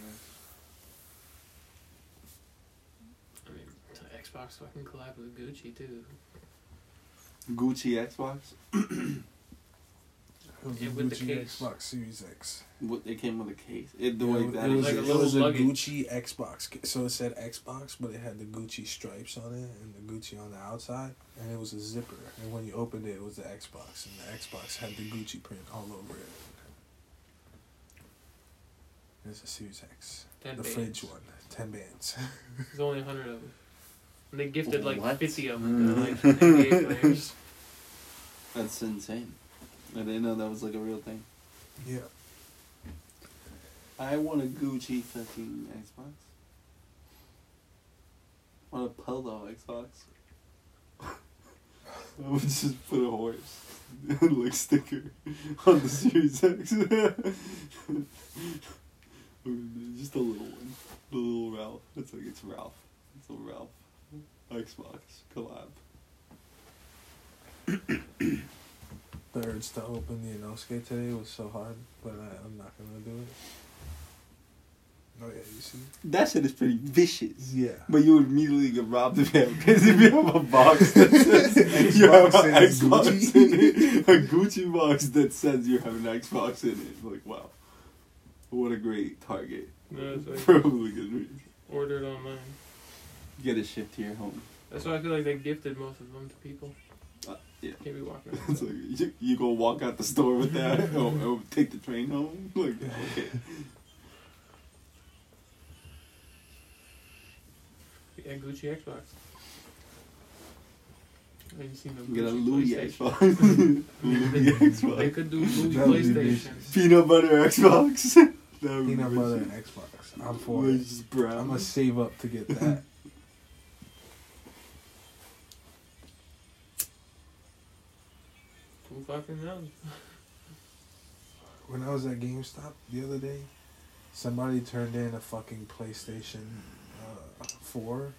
[SPEAKER 3] I mean, t- Xbox fucking collab with Gucci too.
[SPEAKER 4] Gucci Xbox.
[SPEAKER 1] It was
[SPEAKER 3] Yeah,
[SPEAKER 1] the
[SPEAKER 3] with the
[SPEAKER 1] Gucci
[SPEAKER 3] case.
[SPEAKER 1] Xbox Series X.
[SPEAKER 4] What it came with a case. It the
[SPEAKER 1] Yeah,
[SPEAKER 4] way
[SPEAKER 1] it,
[SPEAKER 4] that
[SPEAKER 1] it was,
[SPEAKER 3] like a
[SPEAKER 1] it was a. Gucci Xbox. So it said Xbox, but it had the Gucci stripes on it and the Gucci on the outside, and it was a zipper. And when you opened it, it was the Xbox, and the Xbox had the Gucci print all over it. It's a Series X,
[SPEAKER 3] Ten
[SPEAKER 1] the
[SPEAKER 3] bands.
[SPEAKER 1] fridge one, ten bands.
[SPEAKER 3] There's only a hundred of them. And they gifted like
[SPEAKER 4] What?
[SPEAKER 3] fifty of them to like NBA players.
[SPEAKER 4] That's insane. I didn't know that was like a real thing.
[SPEAKER 1] yeah,
[SPEAKER 4] I want a Gucci fucking Xbox. I want a Polo Xbox. I would just put a horse like sticker on the Series X. just a little one. The little Ralph. It's like it's Ralph. It's a Ralph. Xbox collab.
[SPEAKER 1] the urge to open the Inosuke today was so hard, but I, I'm not gonna do it. Oh yeah, you see?
[SPEAKER 4] That shit is pretty vicious.
[SPEAKER 1] Yeah.
[SPEAKER 4] But you would immediately get robbed of him because if you have a box that says you have an
[SPEAKER 1] Xbox says
[SPEAKER 4] Xbox
[SPEAKER 1] Gucci.
[SPEAKER 4] in it, a Gucci box that says you have an Xbox in it, like wow, what a great target.
[SPEAKER 3] No, it's like
[SPEAKER 4] Probably good reason.
[SPEAKER 3] ordered online.
[SPEAKER 4] Get it shipped to your home.
[SPEAKER 3] That's why I feel like they gifted most of them to people.
[SPEAKER 4] Yeah.
[SPEAKER 3] Can't be walking around.
[SPEAKER 4] It's like you, you go walk out the store with that, or, or take the train home. Like okay,
[SPEAKER 3] Yeah, Gucci Xbox. Have you seen the
[SPEAKER 4] get a
[SPEAKER 3] Gucci
[SPEAKER 4] Louis
[SPEAKER 3] PlayStation?
[SPEAKER 4] Xbox. Louis
[SPEAKER 3] They
[SPEAKER 4] Xbox.
[SPEAKER 3] could do Louis
[SPEAKER 1] That
[SPEAKER 3] PlayStation.
[SPEAKER 4] Peanut butter Xbox. That would be
[SPEAKER 1] Peanut butter and. Xbox. I'm for it. I'm gonna save up to get that.
[SPEAKER 3] Who fucking knows?
[SPEAKER 1] when I was at GameStop the other day, somebody turned in a fucking PlayStation uh, 4.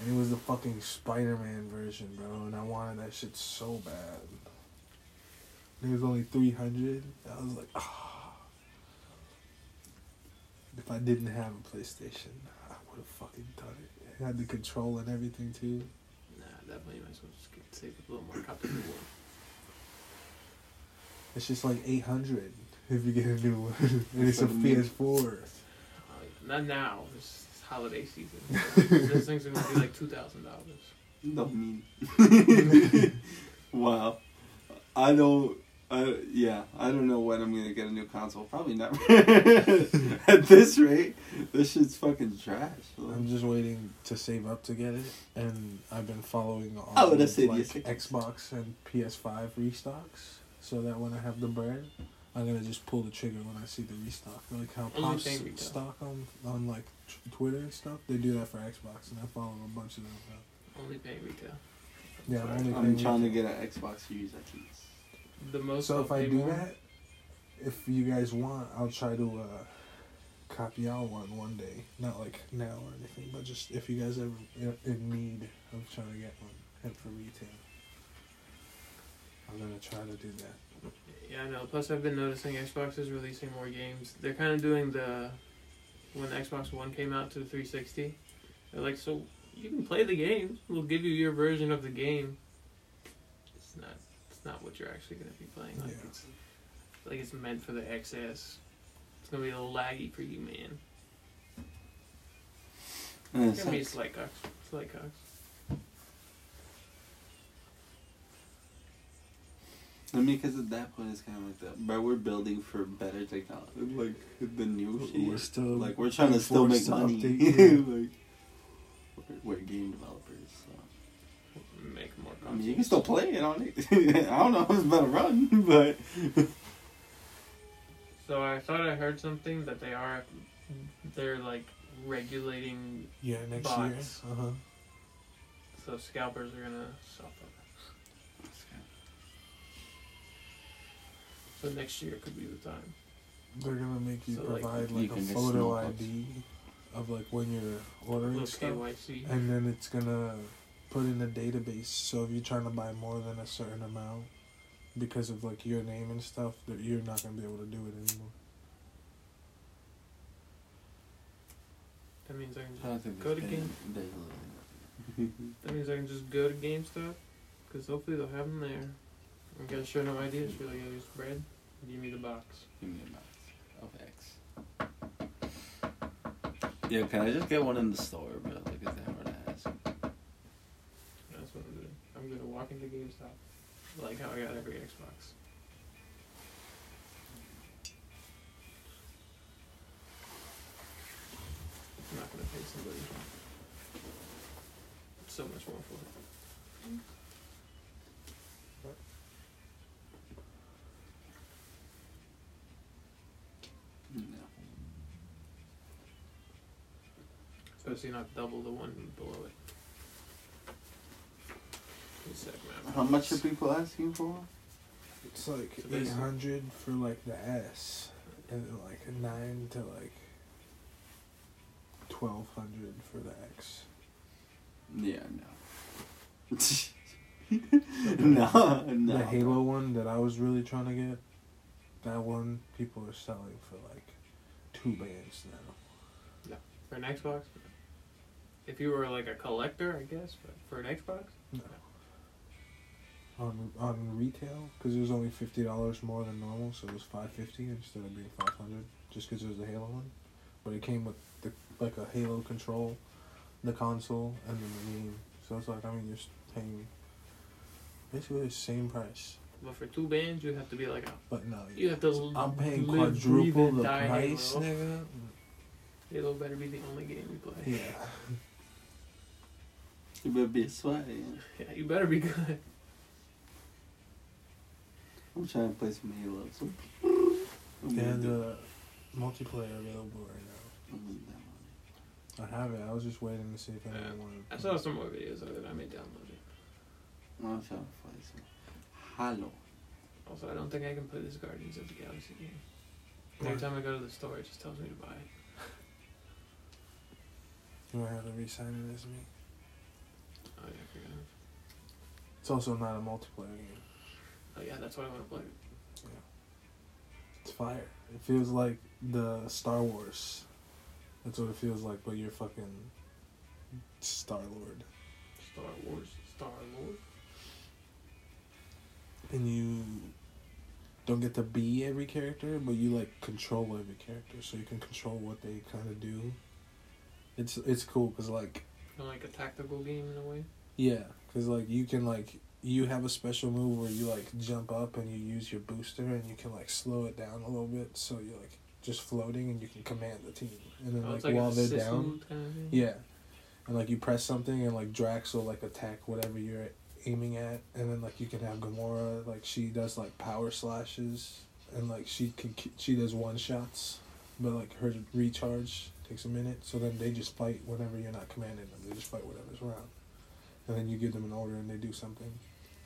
[SPEAKER 1] And it was the fucking Spider Man version, bro. And I wanted that shit so bad. It was only 300 I was like, ah. If I didn't have a PlayStation, I would have fucking done it. It had the control and everything too.
[SPEAKER 3] Nah, definitely might as well just get, save a little more copy of the.
[SPEAKER 1] It's just like 800 if you get a new one. and it's a
[SPEAKER 4] That's like a
[SPEAKER 1] PS4.
[SPEAKER 3] Uh, not now. It's, it's holiday season. this thing's are gonna be like two thousand dollars.
[SPEAKER 4] No mean. wow. I don't. I yeah. I don't know when I'm gonna get a new console. Probably never. At this rate, this shit's fucking trash.
[SPEAKER 1] I'm just waiting to save up to get it, and I've been following all
[SPEAKER 4] I would've
[SPEAKER 1] of, like
[SPEAKER 4] yes, I guess.
[SPEAKER 1] Xbox and PS5 restocks, so that when I have the bread, I'm gonna just pull the trigger when I see the restock. Like how
[SPEAKER 3] Only
[SPEAKER 1] Pops stock on on like t- Twitter and stuff, they do that for Xbox, and I follow a bunch of them. now.
[SPEAKER 3] Only paying retail.
[SPEAKER 1] Yeah, I'm only
[SPEAKER 4] I'm
[SPEAKER 1] paying
[SPEAKER 4] trying to get an Xbox Series X.
[SPEAKER 3] The most.
[SPEAKER 1] So if I do
[SPEAKER 3] more-
[SPEAKER 1] that, if you guys want, I'll try to uh, copy y'all one one day. Not like now or anything, but just if you guys ever in- in need of trying to get one, and for retail, I'm gonna try to do that.
[SPEAKER 3] Yeah, I know. Plus, I've been noticing Xbox is releasing more games. They're kind of doing the when Xbox One came out to the 360. They're like, so you can play the game. We'll give you your version of the game. It's not. It's not what you're actually gonna be playing. Like
[SPEAKER 1] Yeah.
[SPEAKER 3] it's like it's meant for the XS. It's gonna be a little laggy for you, man.
[SPEAKER 4] And
[SPEAKER 3] It's gonna be
[SPEAKER 4] sucks.
[SPEAKER 3] slight
[SPEAKER 6] I mean, because at that point it's kind of like that. But we're building for better technology, like the new shit.
[SPEAKER 1] We're still
[SPEAKER 6] like we're trying to still make
[SPEAKER 1] forced to
[SPEAKER 6] money.
[SPEAKER 1] update, yeah.
[SPEAKER 6] like we're, we're game developers. So.
[SPEAKER 3] Make more
[SPEAKER 6] I mean, you can still play it on it. I don't know if it's about to run, but
[SPEAKER 3] So I thought I heard something that they are, they're like regulating.
[SPEAKER 1] Yeah, next
[SPEAKER 3] Bots.
[SPEAKER 1] year. Uh huh.
[SPEAKER 3] So scalpers are gonna suffer. So next year could be the time.
[SPEAKER 1] They're gonna make you
[SPEAKER 3] So, like,
[SPEAKER 1] provide
[SPEAKER 6] you
[SPEAKER 1] like,
[SPEAKER 6] can
[SPEAKER 1] a
[SPEAKER 6] get
[SPEAKER 1] photo
[SPEAKER 6] snowballs.
[SPEAKER 1] ID of like when you're ordering
[SPEAKER 3] Little
[SPEAKER 1] stuff,
[SPEAKER 3] KYC.
[SPEAKER 1] and then it's gonna put in a database. So if you're trying to buy more than a certain amount, because of like your name and stuff, that you're not gonna be able to do it anymore.
[SPEAKER 3] That means I can
[SPEAKER 6] I don't
[SPEAKER 3] just
[SPEAKER 6] think
[SPEAKER 3] go to
[SPEAKER 6] there's
[SPEAKER 3] game.
[SPEAKER 6] there's literally
[SPEAKER 3] That means I can just go to GameStop, because hopefully they'll have them there. I gotta show no ideas. Like, yeah, here's bread. Give me the box.
[SPEAKER 6] Give me a box of X. Yeah, can I just get one in the store, bro? Like, is that hard to ask?
[SPEAKER 3] That's what I'm doing. I'm gonna walk into GameStop, like how I got every Xbox. I'm not gonna pay somebody so much more for it.
[SPEAKER 6] No.
[SPEAKER 3] Especially not double the one below it. Give me a sec.
[SPEAKER 6] How much are people asking for?
[SPEAKER 1] It's like
[SPEAKER 3] So
[SPEAKER 1] eight
[SPEAKER 3] basically-
[SPEAKER 1] hundred for like the S, and then like a nine to like twelve hundred for the X.
[SPEAKER 6] Yeah, no. no, no.
[SPEAKER 1] The Halo one that I was really trying to get, that one people are selling for like two bands now.
[SPEAKER 3] For an Xbox? If you were like a collector, I guess, but for an Xbox?
[SPEAKER 1] No. On on retail, because it was only fifty dollars more than normal, so it was five fifty instead of being five hundred, just because it was the Halo one. But it came with the like a Halo control, the console, and then the game. So it's like I mean you're paying basically the same price,
[SPEAKER 3] But for two bands, you have to be like a.
[SPEAKER 1] but no,
[SPEAKER 3] You have to
[SPEAKER 1] I'm paying quadruple the price, nigga.
[SPEAKER 3] Halo better be the only game you play.
[SPEAKER 1] Yeah,
[SPEAKER 6] You better be a sweat. Yeah.
[SPEAKER 3] Yeah, you better be good.
[SPEAKER 6] I'm trying to play some Halo. So. I'm
[SPEAKER 1] they
[SPEAKER 6] gonna
[SPEAKER 1] have
[SPEAKER 6] do-
[SPEAKER 1] the uh, multiplayer available right now.
[SPEAKER 6] I'm gonna download
[SPEAKER 1] I have it. I was just waiting to see if anyone
[SPEAKER 3] Yeah.
[SPEAKER 1] wanted.
[SPEAKER 3] I saw some more videos of it. I may download it.
[SPEAKER 6] it. I'm trying to play some Halo.
[SPEAKER 3] Also, I don't think I can play this Guardians of the Galaxy game. Every time I go to the store, it just tells me to buy it.
[SPEAKER 1] You might have to re-sign it as me.
[SPEAKER 3] Oh yeah, I forgot.
[SPEAKER 1] It's also not a multiplayer game.
[SPEAKER 3] Oh yeah, that's why I want to play it.
[SPEAKER 1] It's fire. It feels like the Star Wars. That's what it feels like, but you're fucking Star Lord.
[SPEAKER 3] Star Wars, Star Lord.
[SPEAKER 1] And you don't get to be every character, but you like control every character, so you can control what they kind of do. It's it's cool because like
[SPEAKER 3] of like a tactical game in a way.
[SPEAKER 1] yeah, because like you can like you have a special move where you like jump up and you use your booster and you can like slow it down a little bit, so you're like just floating and you can command the team. And then
[SPEAKER 3] Oh,
[SPEAKER 1] like,
[SPEAKER 3] like
[SPEAKER 1] while they're down,
[SPEAKER 3] kind of.
[SPEAKER 1] Yeah. And like you press something and like Drax will like attack whatever you're aiming at and then like you can have Gamora like she does like power slashes and like she can she does one shots but like her recharge takes a minute so then they just fight whenever you're not commanding them they just fight whatever's around and then you give them an order and they do something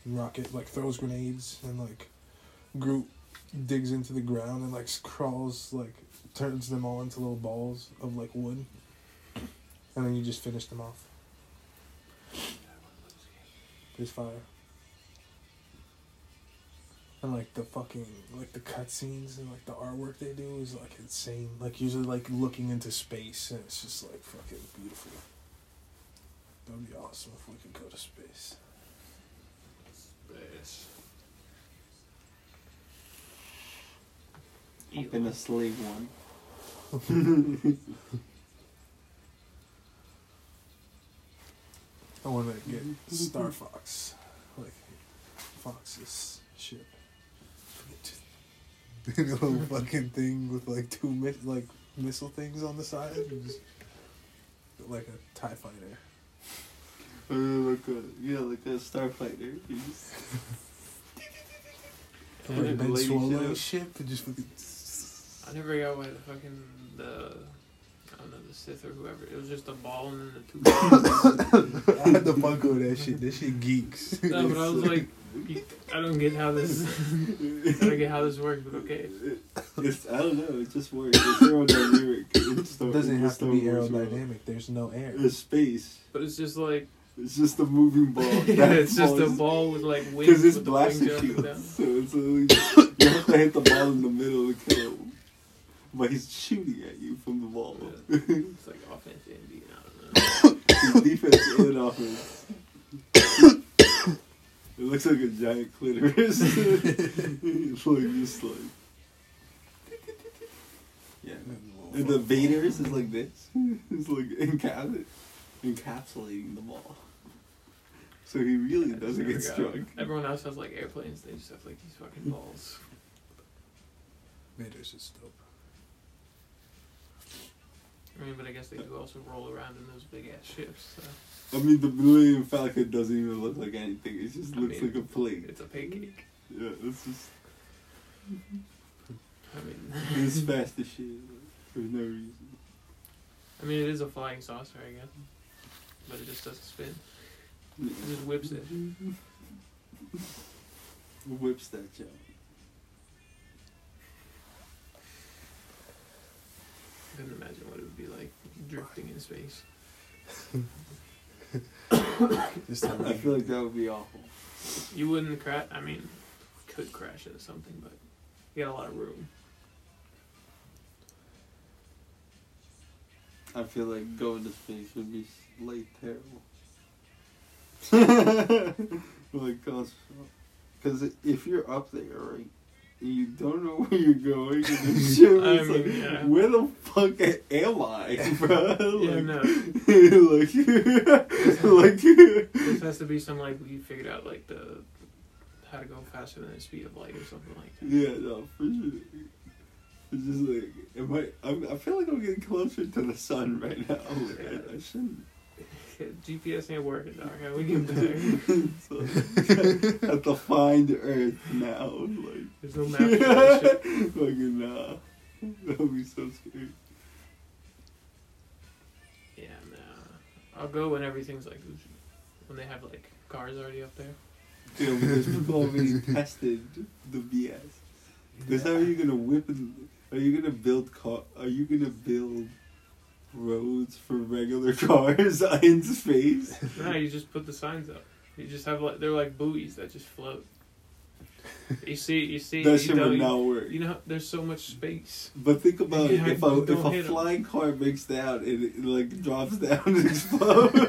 [SPEAKER 1] Rocket like throws grenades and like Groot digs into the ground and like crawls like turns them all into little balls of like wood and then you just finish them off. It's fire. And like the fucking like the cutscenes and like the artwork they do is like insane. Like usually like looking into space and it's just like fucking beautiful. That'd be awesome if we could go to space.
[SPEAKER 3] Space.
[SPEAKER 6] I'm gonna slave one.
[SPEAKER 1] I want to get Star Fox, like Fox's ship. In a little fucking thing with like two mi- like missile things on the side, and just like a Tie Fighter.
[SPEAKER 4] Or like a yeah, like a starfighter. You just-
[SPEAKER 1] Like
[SPEAKER 3] I
[SPEAKER 1] Ben
[SPEAKER 4] lady
[SPEAKER 1] Swallow
[SPEAKER 4] ship.
[SPEAKER 1] ship, and just fucking.
[SPEAKER 3] I never got why the fucking the I don't know the Sith or whoever. It was just a ball and then the two.
[SPEAKER 1] I had to fuck with that shit. That shit geeks.
[SPEAKER 3] no, but I was like, you- I don't get how this. I don't get how this works, but okay.
[SPEAKER 4] It's, I don't know. It just works. It's aerodynamic. It's the,
[SPEAKER 1] It doesn't have to be
[SPEAKER 4] Wars world.
[SPEAKER 1] aerodynamic. There's no air.
[SPEAKER 4] It's space.
[SPEAKER 3] But it's just like
[SPEAKER 4] It's just a moving ball.
[SPEAKER 3] yeah, it's just a ball with like wings
[SPEAKER 4] Because it's
[SPEAKER 3] with the wings
[SPEAKER 4] blaster
[SPEAKER 3] up and
[SPEAKER 4] shield.
[SPEAKER 3] down.
[SPEAKER 4] So it's literally, you have to hit the ball in the middle to kill him. But he's shooting at you from the ball.
[SPEAKER 3] It's like offense and D, I don't know.
[SPEAKER 4] His defense and offense. It looks like a giant clitoris. it's like just like. Yeah. And the Vader's is like this. It's like encaps- encapsulating the ball. So he really
[SPEAKER 3] I
[SPEAKER 4] doesn't get struck.
[SPEAKER 3] it. Everyone else has like airplanes. They just have like these fucking balls.
[SPEAKER 1] Vader's is dope.
[SPEAKER 3] I mean, but I guess they do also roll around in those big ass ships. So
[SPEAKER 4] I mean, the Millennium Falcon doesn't even look like anything. It just
[SPEAKER 3] I
[SPEAKER 4] looks
[SPEAKER 3] mean,
[SPEAKER 4] like a plate.
[SPEAKER 3] it's a pancake.
[SPEAKER 4] Yeah, it's just
[SPEAKER 3] I mean,
[SPEAKER 4] it's fast as shit for no reason.
[SPEAKER 3] I mean, it is a flying saucer, I guess, but it just doesn't spin. It just whips it.
[SPEAKER 4] Whips that jump.
[SPEAKER 3] Couldn't imagine what it would be like drifting in space.
[SPEAKER 1] Just have
[SPEAKER 4] I feel like that would be awful.
[SPEAKER 3] You wouldn't crash. I mean, could crash into something, but you got a lot of room.
[SPEAKER 4] I feel like going to space would be like terrible. like, because if you're up there, right, and you don't know where you're going, and the ship
[SPEAKER 3] I
[SPEAKER 4] is
[SPEAKER 3] mean,
[SPEAKER 4] like,
[SPEAKER 3] yeah.
[SPEAKER 4] where the fuck am I, bro?
[SPEAKER 3] Yeah,
[SPEAKER 4] like,
[SPEAKER 3] no.
[SPEAKER 4] like, like,
[SPEAKER 3] This has to be some like we figured out like the how to go faster than the speed of light or something like that.
[SPEAKER 4] yeah, no, for sure. It's just like, am I? I'm, I feel like I'm getting closer to the sun right now. Like, I, I shouldn't.
[SPEAKER 3] GPS ain't working, dog. How we get back?
[SPEAKER 4] so, have to find Earth now. Like,
[SPEAKER 3] There's no map that.
[SPEAKER 4] Fucking nah. That would be so scary.
[SPEAKER 3] Yeah, nah. I'll go when everything's like when they have like cars already up there.
[SPEAKER 4] Yeah, because people already tested the BS. Because how are you gonna whip and are you gonna build car? Are you gonna build roads for regular cars in space?
[SPEAKER 3] No, you just put the signs up. You just have like they're like buoys that just float. You see, you see,
[SPEAKER 4] That
[SPEAKER 3] you
[SPEAKER 4] shit
[SPEAKER 3] know,
[SPEAKER 4] would not work.
[SPEAKER 3] you know, there's so much space.
[SPEAKER 4] But think about
[SPEAKER 3] Yeah,
[SPEAKER 4] it. If a if a
[SPEAKER 3] hit 'em.
[SPEAKER 4] flying car breaks down and it, like drops down and explodes.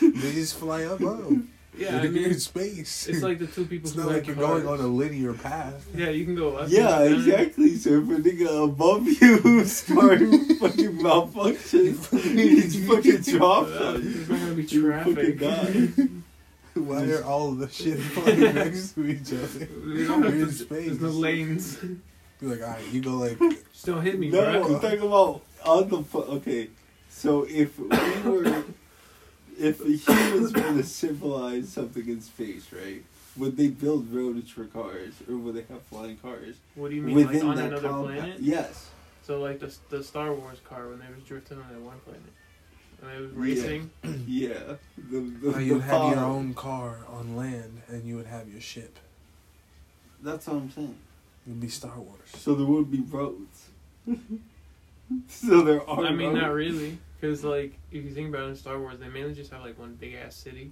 [SPEAKER 1] They just fly up above.
[SPEAKER 3] Yeah, I mean,
[SPEAKER 1] in space.
[SPEAKER 3] it's like the two people
[SPEAKER 1] it's
[SPEAKER 3] who
[SPEAKER 1] not like you're going on a linear path.
[SPEAKER 3] Yeah, you can go left.
[SPEAKER 4] yeah, exactly. So if a nigga above you start fucking malfunction, he's fucking dropped
[SPEAKER 3] there's
[SPEAKER 4] you.
[SPEAKER 3] not gonna be
[SPEAKER 4] You fucking
[SPEAKER 3] traffic.
[SPEAKER 4] die.
[SPEAKER 1] Why are all of the shit flying next to each other?
[SPEAKER 3] We don't have
[SPEAKER 1] in space.
[SPEAKER 3] There's no lanes.
[SPEAKER 1] Be like, alright, you go like,
[SPEAKER 3] Just don't hit me,
[SPEAKER 4] No,
[SPEAKER 3] bro.
[SPEAKER 4] I'm talking about on the fu- okay. So if we were, if humans were to civilize something in space, right? Would they build roads for cars, or would they have flying cars
[SPEAKER 3] What do you mean, like
[SPEAKER 4] within
[SPEAKER 3] on
[SPEAKER 4] that
[SPEAKER 3] another
[SPEAKER 4] compound?
[SPEAKER 3] planet?
[SPEAKER 4] Yes.
[SPEAKER 3] So like the the Star Wars car when they was drifting on that one planet, and it was
[SPEAKER 4] Yeah.
[SPEAKER 3] racing.
[SPEAKER 4] Yeah. The, the,
[SPEAKER 1] now you'd
[SPEAKER 4] the
[SPEAKER 1] have your own car on land, and you would have your ship.
[SPEAKER 4] That's what I'm saying.
[SPEAKER 1] It would be Star Wars.
[SPEAKER 4] So there would be roads. so there are.
[SPEAKER 3] I mean,
[SPEAKER 4] roads.
[SPEAKER 3] not really, because like if you think about it in Star Wars, they mainly just have like one big ass city,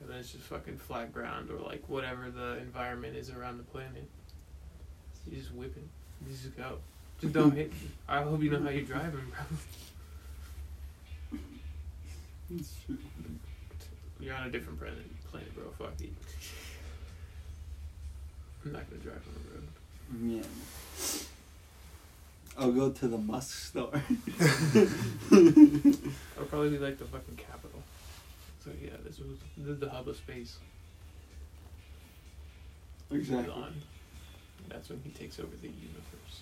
[SPEAKER 3] and then it's just fucking flat ground or like whatever the environment is around the planet. You just whip it. You just go. Just don't hit. me. I hope you know how you're driving, bro.
[SPEAKER 4] It's true.
[SPEAKER 3] You're on a different planet, planet, bro. Fuck it. I'm not gonna drive on the road.
[SPEAKER 4] Yeah. I'll go to the Musk store.
[SPEAKER 3] I'll probably be like the fucking capital. So yeah, this was the, the hub of space.
[SPEAKER 4] exactly.
[SPEAKER 3] On. That's when he takes over the universe.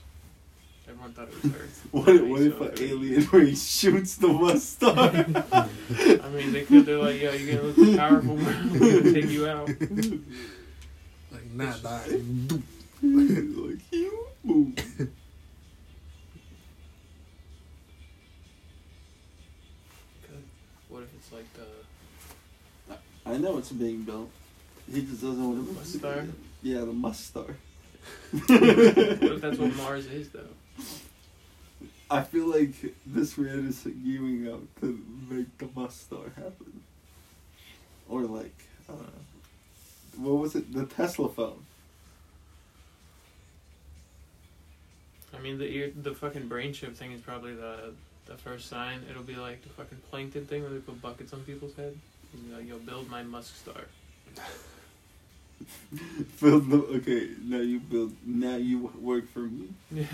[SPEAKER 3] Everyone thought it was Earth.
[SPEAKER 4] What,
[SPEAKER 3] Then
[SPEAKER 4] what
[SPEAKER 3] he
[SPEAKER 4] if
[SPEAKER 3] takes
[SPEAKER 4] an
[SPEAKER 3] over.
[SPEAKER 4] alien race shoots the mustard?
[SPEAKER 3] I mean, they could. They're like, yo, you're gonna look powerful. We're gonna take you out.
[SPEAKER 1] Like not die.
[SPEAKER 4] like, you boom.
[SPEAKER 3] What if it's like uh, the
[SPEAKER 4] I know it's being built. He just doesn't want to.
[SPEAKER 3] Mustar?
[SPEAKER 4] Yeah, the mustar.
[SPEAKER 3] What if that's what Mars is, though?
[SPEAKER 4] I feel like this man is gearing up to make the mustar happen. Or like, uh, what was it? The Tesla phone.
[SPEAKER 3] I mean, the ear, the fucking brain chip thing is probably the the first sign. It'll be like the fucking plankton thing where they put buckets on people's head. And you're like, yo, build my Musk star.
[SPEAKER 4] build the okay. Now you build. Now you work for me.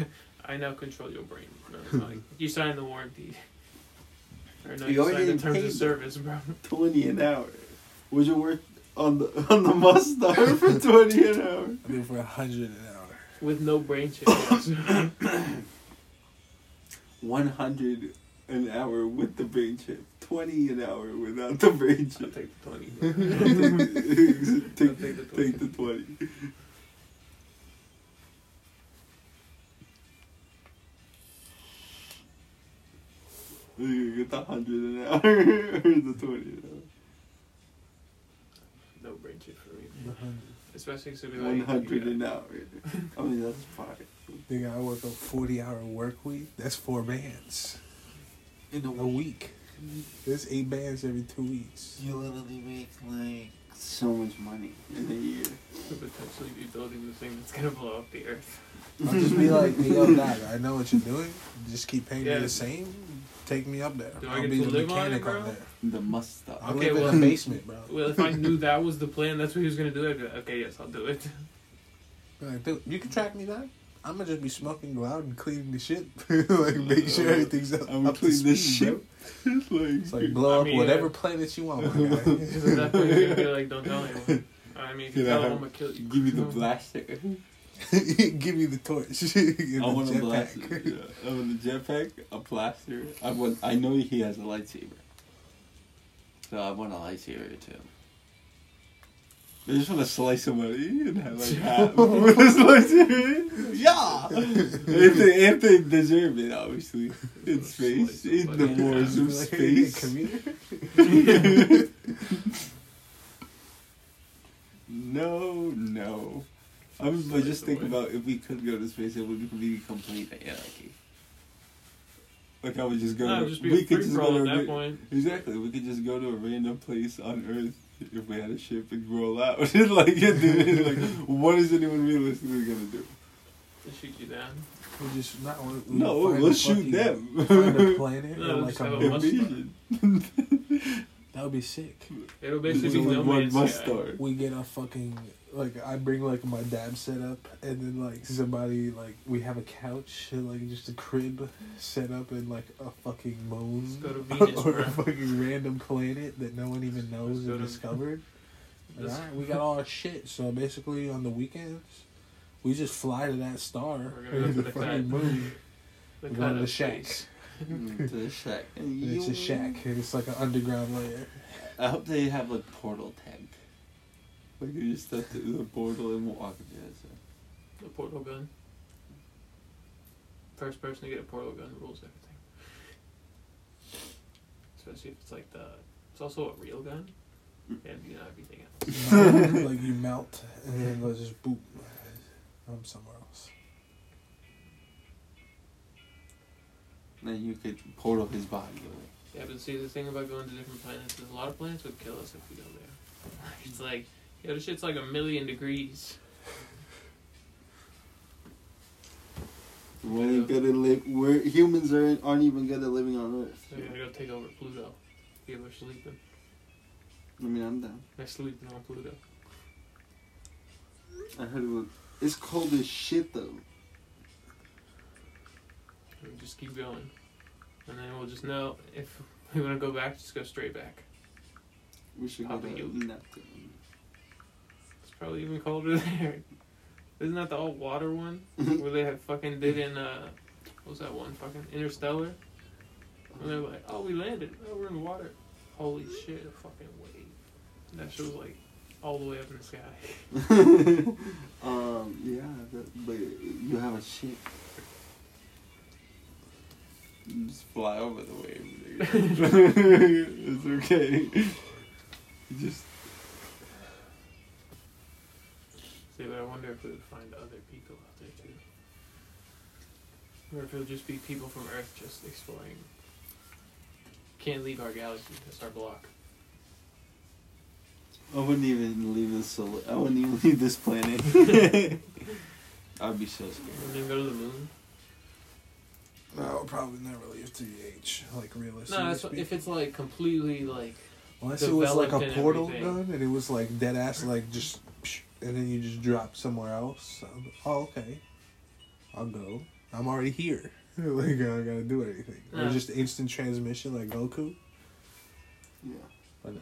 [SPEAKER 3] I now control your brain. No, like, you signed the warranty. Or no,
[SPEAKER 4] You
[SPEAKER 3] you,
[SPEAKER 4] already
[SPEAKER 3] signed the terms
[SPEAKER 4] them.
[SPEAKER 3] of service, bro.
[SPEAKER 4] Twenty an hour. Would you work on the on the mustar for twenty an hour?
[SPEAKER 1] I mean, for a hundred an hour.
[SPEAKER 3] With no brain chip.
[SPEAKER 4] One hundred an hour with the brain chip. Twenty an hour without the brain chip.
[SPEAKER 3] I'll
[SPEAKER 4] chip.
[SPEAKER 3] take the 20.
[SPEAKER 4] take,
[SPEAKER 3] I'll take the 20.
[SPEAKER 4] take the twenty. You get the hundred an hour or the twenty an
[SPEAKER 3] No brain chip for me.
[SPEAKER 1] The hundred.
[SPEAKER 3] Especially because it'll be
[SPEAKER 4] hour.
[SPEAKER 3] like.
[SPEAKER 4] One hundred
[SPEAKER 3] yeah.
[SPEAKER 4] an hour. I mean that's fine.
[SPEAKER 1] Nigga, I work a forty hour work week. That's four bands
[SPEAKER 4] In
[SPEAKER 1] a week. There's eight bands every two weeks.
[SPEAKER 4] You literally make like so much money in a year.
[SPEAKER 3] Could potentially be building the thing that's gonna blow up the earth.
[SPEAKER 1] I'll just be like, hey, yo, dog, I know what you're doing. Just keep paying me the same. Take me up there.
[SPEAKER 3] Do I
[SPEAKER 1] I'll
[SPEAKER 3] get
[SPEAKER 1] be
[SPEAKER 3] to
[SPEAKER 1] the
[SPEAKER 3] live on
[SPEAKER 1] mechanic
[SPEAKER 3] it,
[SPEAKER 1] on
[SPEAKER 3] bro?
[SPEAKER 1] there.
[SPEAKER 4] The mustache.
[SPEAKER 1] I
[SPEAKER 3] Okay,
[SPEAKER 1] live
[SPEAKER 3] well-
[SPEAKER 1] in the basement, bro.
[SPEAKER 3] Well, if I knew that was the plan, that's what he was gonna do. I'd be like, okay, yes, I'll do it.
[SPEAKER 1] Like, dude, you can track me down. I'm gonna just be smoking loud and cleaning the shit. like, make sure uh, everything's up,
[SPEAKER 4] I'm
[SPEAKER 1] up to
[SPEAKER 4] clean
[SPEAKER 1] speed,
[SPEAKER 4] this shit.
[SPEAKER 1] bro.
[SPEAKER 4] It's like,
[SPEAKER 1] It's like blow
[SPEAKER 3] I
[SPEAKER 1] up
[SPEAKER 3] mean,
[SPEAKER 1] whatever
[SPEAKER 3] yeah.
[SPEAKER 1] planet you want, my guy.
[SPEAKER 3] Because at that point, he's gonna be like, don't tell anyone. I mean, if you
[SPEAKER 4] Can I
[SPEAKER 3] tell him,
[SPEAKER 4] have-
[SPEAKER 3] I'm gonna kill you.
[SPEAKER 4] Give me the blaster.
[SPEAKER 1] Give me the torch. Give
[SPEAKER 4] I
[SPEAKER 1] the
[SPEAKER 4] want a
[SPEAKER 1] jetpack.
[SPEAKER 4] blaster. Yeah. I want a jetpack, a blaster. I want. I know he has a lightsaber. So I want a lightsaber too. I just want to slice somebody and have like half with his lightsaber. Yeah, if they if they deserve it, obviously in space, in the
[SPEAKER 3] somebody in
[SPEAKER 4] wars of
[SPEAKER 1] Like,
[SPEAKER 4] space.
[SPEAKER 1] come.
[SPEAKER 4] No, no. I was
[SPEAKER 3] Slice
[SPEAKER 4] just thinking about if we could go to space, it would be complete anarchy. Like I would just go.
[SPEAKER 3] No,
[SPEAKER 4] to,
[SPEAKER 3] just be
[SPEAKER 4] we
[SPEAKER 3] a
[SPEAKER 4] could just go to
[SPEAKER 3] at
[SPEAKER 4] a
[SPEAKER 3] that
[SPEAKER 4] ra-
[SPEAKER 3] point.
[SPEAKER 4] Exactly, we could just go to a random place on Earth if we had a ship and roll out. like, dude, like, what is anyone realistically gonna do?
[SPEAKER 3] To shoot you down.
[SPEAKER 1] We just not. We, we
[SPEAKER 4] No,
[SPEAKER 1] find
[SPEAKER 4] let's shoot
[SPEAKER 1] fucking-
[SPEAKER 4] them.
[SPEAKER 1] Find a planet
[SPEAKER 3] No,
[SPEAKER 1] or like
[SPEAKER 3] just
[SPEAKER 1] a
[SPEAKER 3] have a
[SPEAKER 1] moon. That would be sick.
[SPEAKER 3] It'll basically be
[SPEAKER 4] With
[SPEAKER 3] no
[SPEAKER 4] one
[SPEAKER 3] man's sky.
[SPEAKER 4] mustard.
[SPEAKER 1] We get a fucking like I bring like my dab set up and then like somebody like we have a couch and like just a crib set up in like a fucking moon
[SPEAKER 3] Let's go to Venus,
[SPEAKER 1] or
[SPEAKER 3] bro.
[SPEAKER 1] a fucking random planet that no one even knows
[SPEAKER 3] Let's
[SPEAKER 1] and discovered. Like,
[SPEAKER 3] Let's-
[SPEAKER 1] all right, we got all our shit. So basically, on the weekends, we just fly to that star,
[SPEAKER 3] We're gonna go to
[SPEAKER 1] the
[SPEAKER 3] the
[SPEAKER 1] fucking
[SPEAKER 3] cut.
[SPEAKER 1] moon.
[SPEAKER 3] The
[SPEAKER 1] We're
[SPEAKER 3] cut
[SPEAKER 1] going to the
[SPEAKER 3] of
[SPEAKER 1] shack.
[SPEAKER 3] space.
[SPEAKER 4] Mm, to the shack. And
[SPEAKER 1] It's a shack. and It's like an underground lair.
[SPEAKER 4] I hope they have like portal tech. Like you just step through the portal and walk into it. So.
[SPEAKER 3] The portal gun. First person to get a portal gun rules everything. Especially if it's like the. It's also a real gun. Mm. And you know everything else.
[SPEAKER 1] like you melt and then they'll just boop. I'm somewhere else.
[SPEAKER 4] Then you could portal his body away.
[SPEAKER 3] Yeah, but see, the thing about going to different planets is a lot of planets would kill us if we go there. It's like, yo, this shit's like a million degrees.
[SPEAKER 4] We ain't good at live. We're humans are aren't even good at living on Earth.
[SPEAKER 3] We gotta go take over Pluto. People are sleeping.
[SPEAKER 4] I mean, I'm down.
[SPEAKER 3] They're sleeping on Pluto.
[SPEAKER 4] I heard it was. It's cold as shit though.
[SPEAKER 3] We'll just keep going. And then we'll just know if we want to go back, just go straight back.
[SPEAKER 4] We should go. Neptune.
[SPEAKER 3] It's probably even colder there. Isn't that the all water one where they had fucking did in uh, what was that one fucking Interstellar? And they're like, oh, we landed. Oh, we're in the water. Holy shit, a fucking wave. And That shit was like all the way up in the sky.
[SPEAKER 4] um, yeah, that, but you have a ship. You Just fly over the wave. it's okay. You just
[SPEAKER 3] See, but I wonder if we would find other people out there too. Or if it'll just be people from Earth just exploring. Can't leave our galaxy. That's our block.
[SPEAKER 4] I wouldn't even leave this solar. I wouldn't even leave this planet. I'd be so
[SPEAKER 3] And
[SPEAKER 4] scared.
[SPEAKER 3] then go to the moon.
[SPEAKER 1] No, I'll probably never leave TH. Like realistically.
[SPEAKER 3] No, that's what, if it's like completely like
[SPEAKER 1] Unless it was like
[SPEAKER 3] developed
[SPEAKER 1] a
[SPEAKER 3] and
[SPEAKER 1] portal
[SPEAKER 3] everything.
[SPEAKER 1] gun and it was like dead ass, like just, psh, and then you just drop somewhere else. I'm- Oh, okay. I'll go. I'm already here. like I don't gotta do anything. Or just instant transmission like Goku.
[SPEAKER 4] Yeah.
[SPEAKER 1] But no.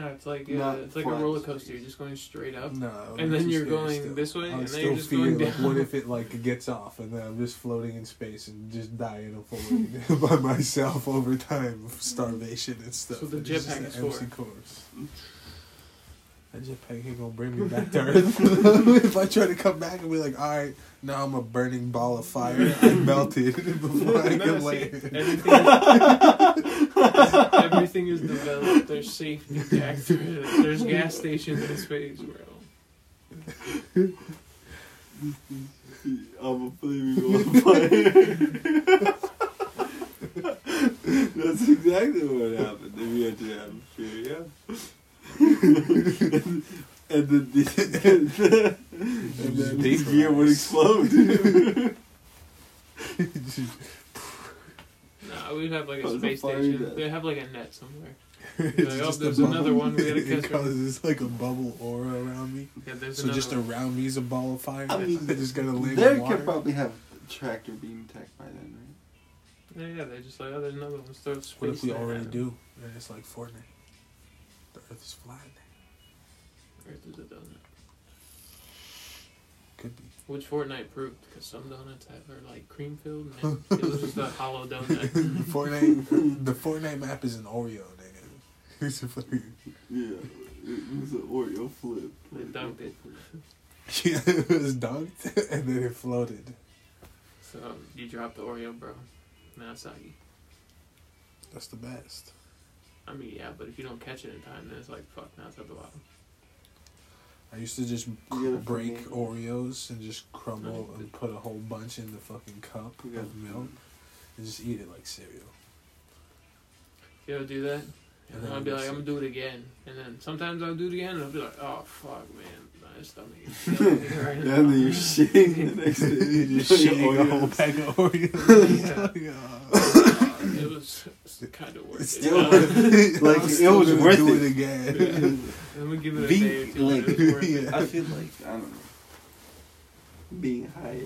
[SPEAKER 3] no, it's like uh, it's like a roller coaster. You're just going straight up.
[SPEAKER 1] No.
[SPEAKER 3] And then you're going
[SPEAKER 1] still.
[SPEAKER 3] this way,
[SPEAKER 1] I
[SPEAKER 3] and then
[SPEAKER 1] still
[SPEAKER 3] you're just going
[SPEAKER 1] like what if it like gets off and then I'm just floating in space and just dying in a by myself over time of starvation and stuff.
[SPEAKER 3] So the
[SPEAKER 1] it's just
[SPEAKER 3] jetpack
[SPEAKER 1] an
[SPEAKER 3] is
[SPEAKER 1] empty
[SPEAKER 3] for?
[SPEAKER 1] course. That jetpack ain't gonna bring me back to Earth. if I try to come back and be like, all right, now I'm a burning ball of fire. I melted before I
[SPEAKER 3] No,
[SPEAKER 1] can
[SPEAKER 3] see,
[SPEAKER 1] land.
[SPEAKER 3] everything, is, everything is developed. There's safety factors. There's gas stations in space, bro.
[SPEAKER 4] I'm a flaming on fire. That's exactly what happened if you enter the atmosphere, yeah. And, and then the, and then the gear would explode.
[SPEAKER 3] Nah, we'd have like a space station.
[SPEAKER 4] death.
[SPEAKER 3] They'd have like a net somewhere.
[SPEAKER 1] It's
[SPEAKER 3] Like, oh,
[SPEAKER 1] just a
[SPEAKER 3] there's another one we gotta
[SPEAKER 1] it
[SPEAKER 3] catch.
[SPEAKER 1] causes like a bubble aura around me.
[SPEAKER 3] Yeah, there's
[SPEAKER 1] So just
[SPEAKER 3] one.
[SPEAKER 1] around me is a ball of fire.
[SPEAKER 4] I mean,
[SPEAKER 1] I just gotta land
[SPEAKER 4] There
[SPEAKER 1] in water.
[SPEAKER 4] could probably have tractor beam tech by then, right?
[SPEAKER 3] Yeah, yeah, they're just like, oh, there's another one. Let's throw space
[SPEAKER 1] What if we already do? And it's like Fortnite. The Earth is flat.
[SPEAKER 3] Earth is a donut.
[SPEAKER 1] Could be.
[SPEAKER 3] Which Fortnite proved, because some donuts have are like cream filled, and it was just a hollow donut.
[SPEAKER 1] Fortnite. the Fortnite map is an Oreo, nigga. It's a fucking.
[SPEAKER 4] Yeah, it was an Oreo flip.
[SPEAKER 3] They dunked it.
[SPEAKER 1] Yeah, it was dunked and then it floated.
[SPEAKER 3] So you dropped the Oreo, bro. Now it's soggy.
[SPEAKER 1] That's the best.
[SPEAKER 3] I mean, yeah, but if you don't catch it in time, then it's like fuck. Now it's at the bottom.
[SPEAKER 1] I used to just
[SPEAKER 4] gotta
[SPEAKER 1] break Oreos and just crumble and put a whole bunch in the fucking cup of milk and just eat it like cereal.
[SPEAKER 3] You ever do that? And then
[SPEAKER 1] then
[SPEAKER 3] I'll be like,
[SPEAKER 1] get
[SPEAKER 3] I'm gonna do it again. And then sometimes I'll do it again, and I'll be like, oh fuck, man, my stomach is killing me right
[SPEAKER 4] And then you're shitting the next day.
[SPEAKER 1] you just
[SPEAKER 4] Your
[SPEAKER 1] shitting a whole
[SPEAKER 4] Oreos.
[SPEAKER 1] pack of Oreos.
[SPEAKER 3] Yeah.
[SPEAKER 1] Oh,
[SPEAKER 3] Yeah. It was kind of worth it.
[SPEAKER 4] still
[SPEAKER 3] Uh,
[SPEAKER 4] Like,
[SPEAKER 1] I'm
[SPEAKER 4] it
[SPEAKER 1] still
[SPEAKER 4] was
[SPEAKER 1] gonna
[SPEAKER 4] worth
[SPEAKER 1] do
[SPEAKER 4] it.
[SPEAKER 1] it again.
[SPEAKER 3] I'm gonna give it a
[SPEAKER 4] Being-
[SPEAKER 3] day or two.
[SPEAKER 4] like-
[SPEAKER 3] but it was worth it.
[SPEAKER 1] Yeah.
[SPEAKER 4] I feel like I don't know. Being high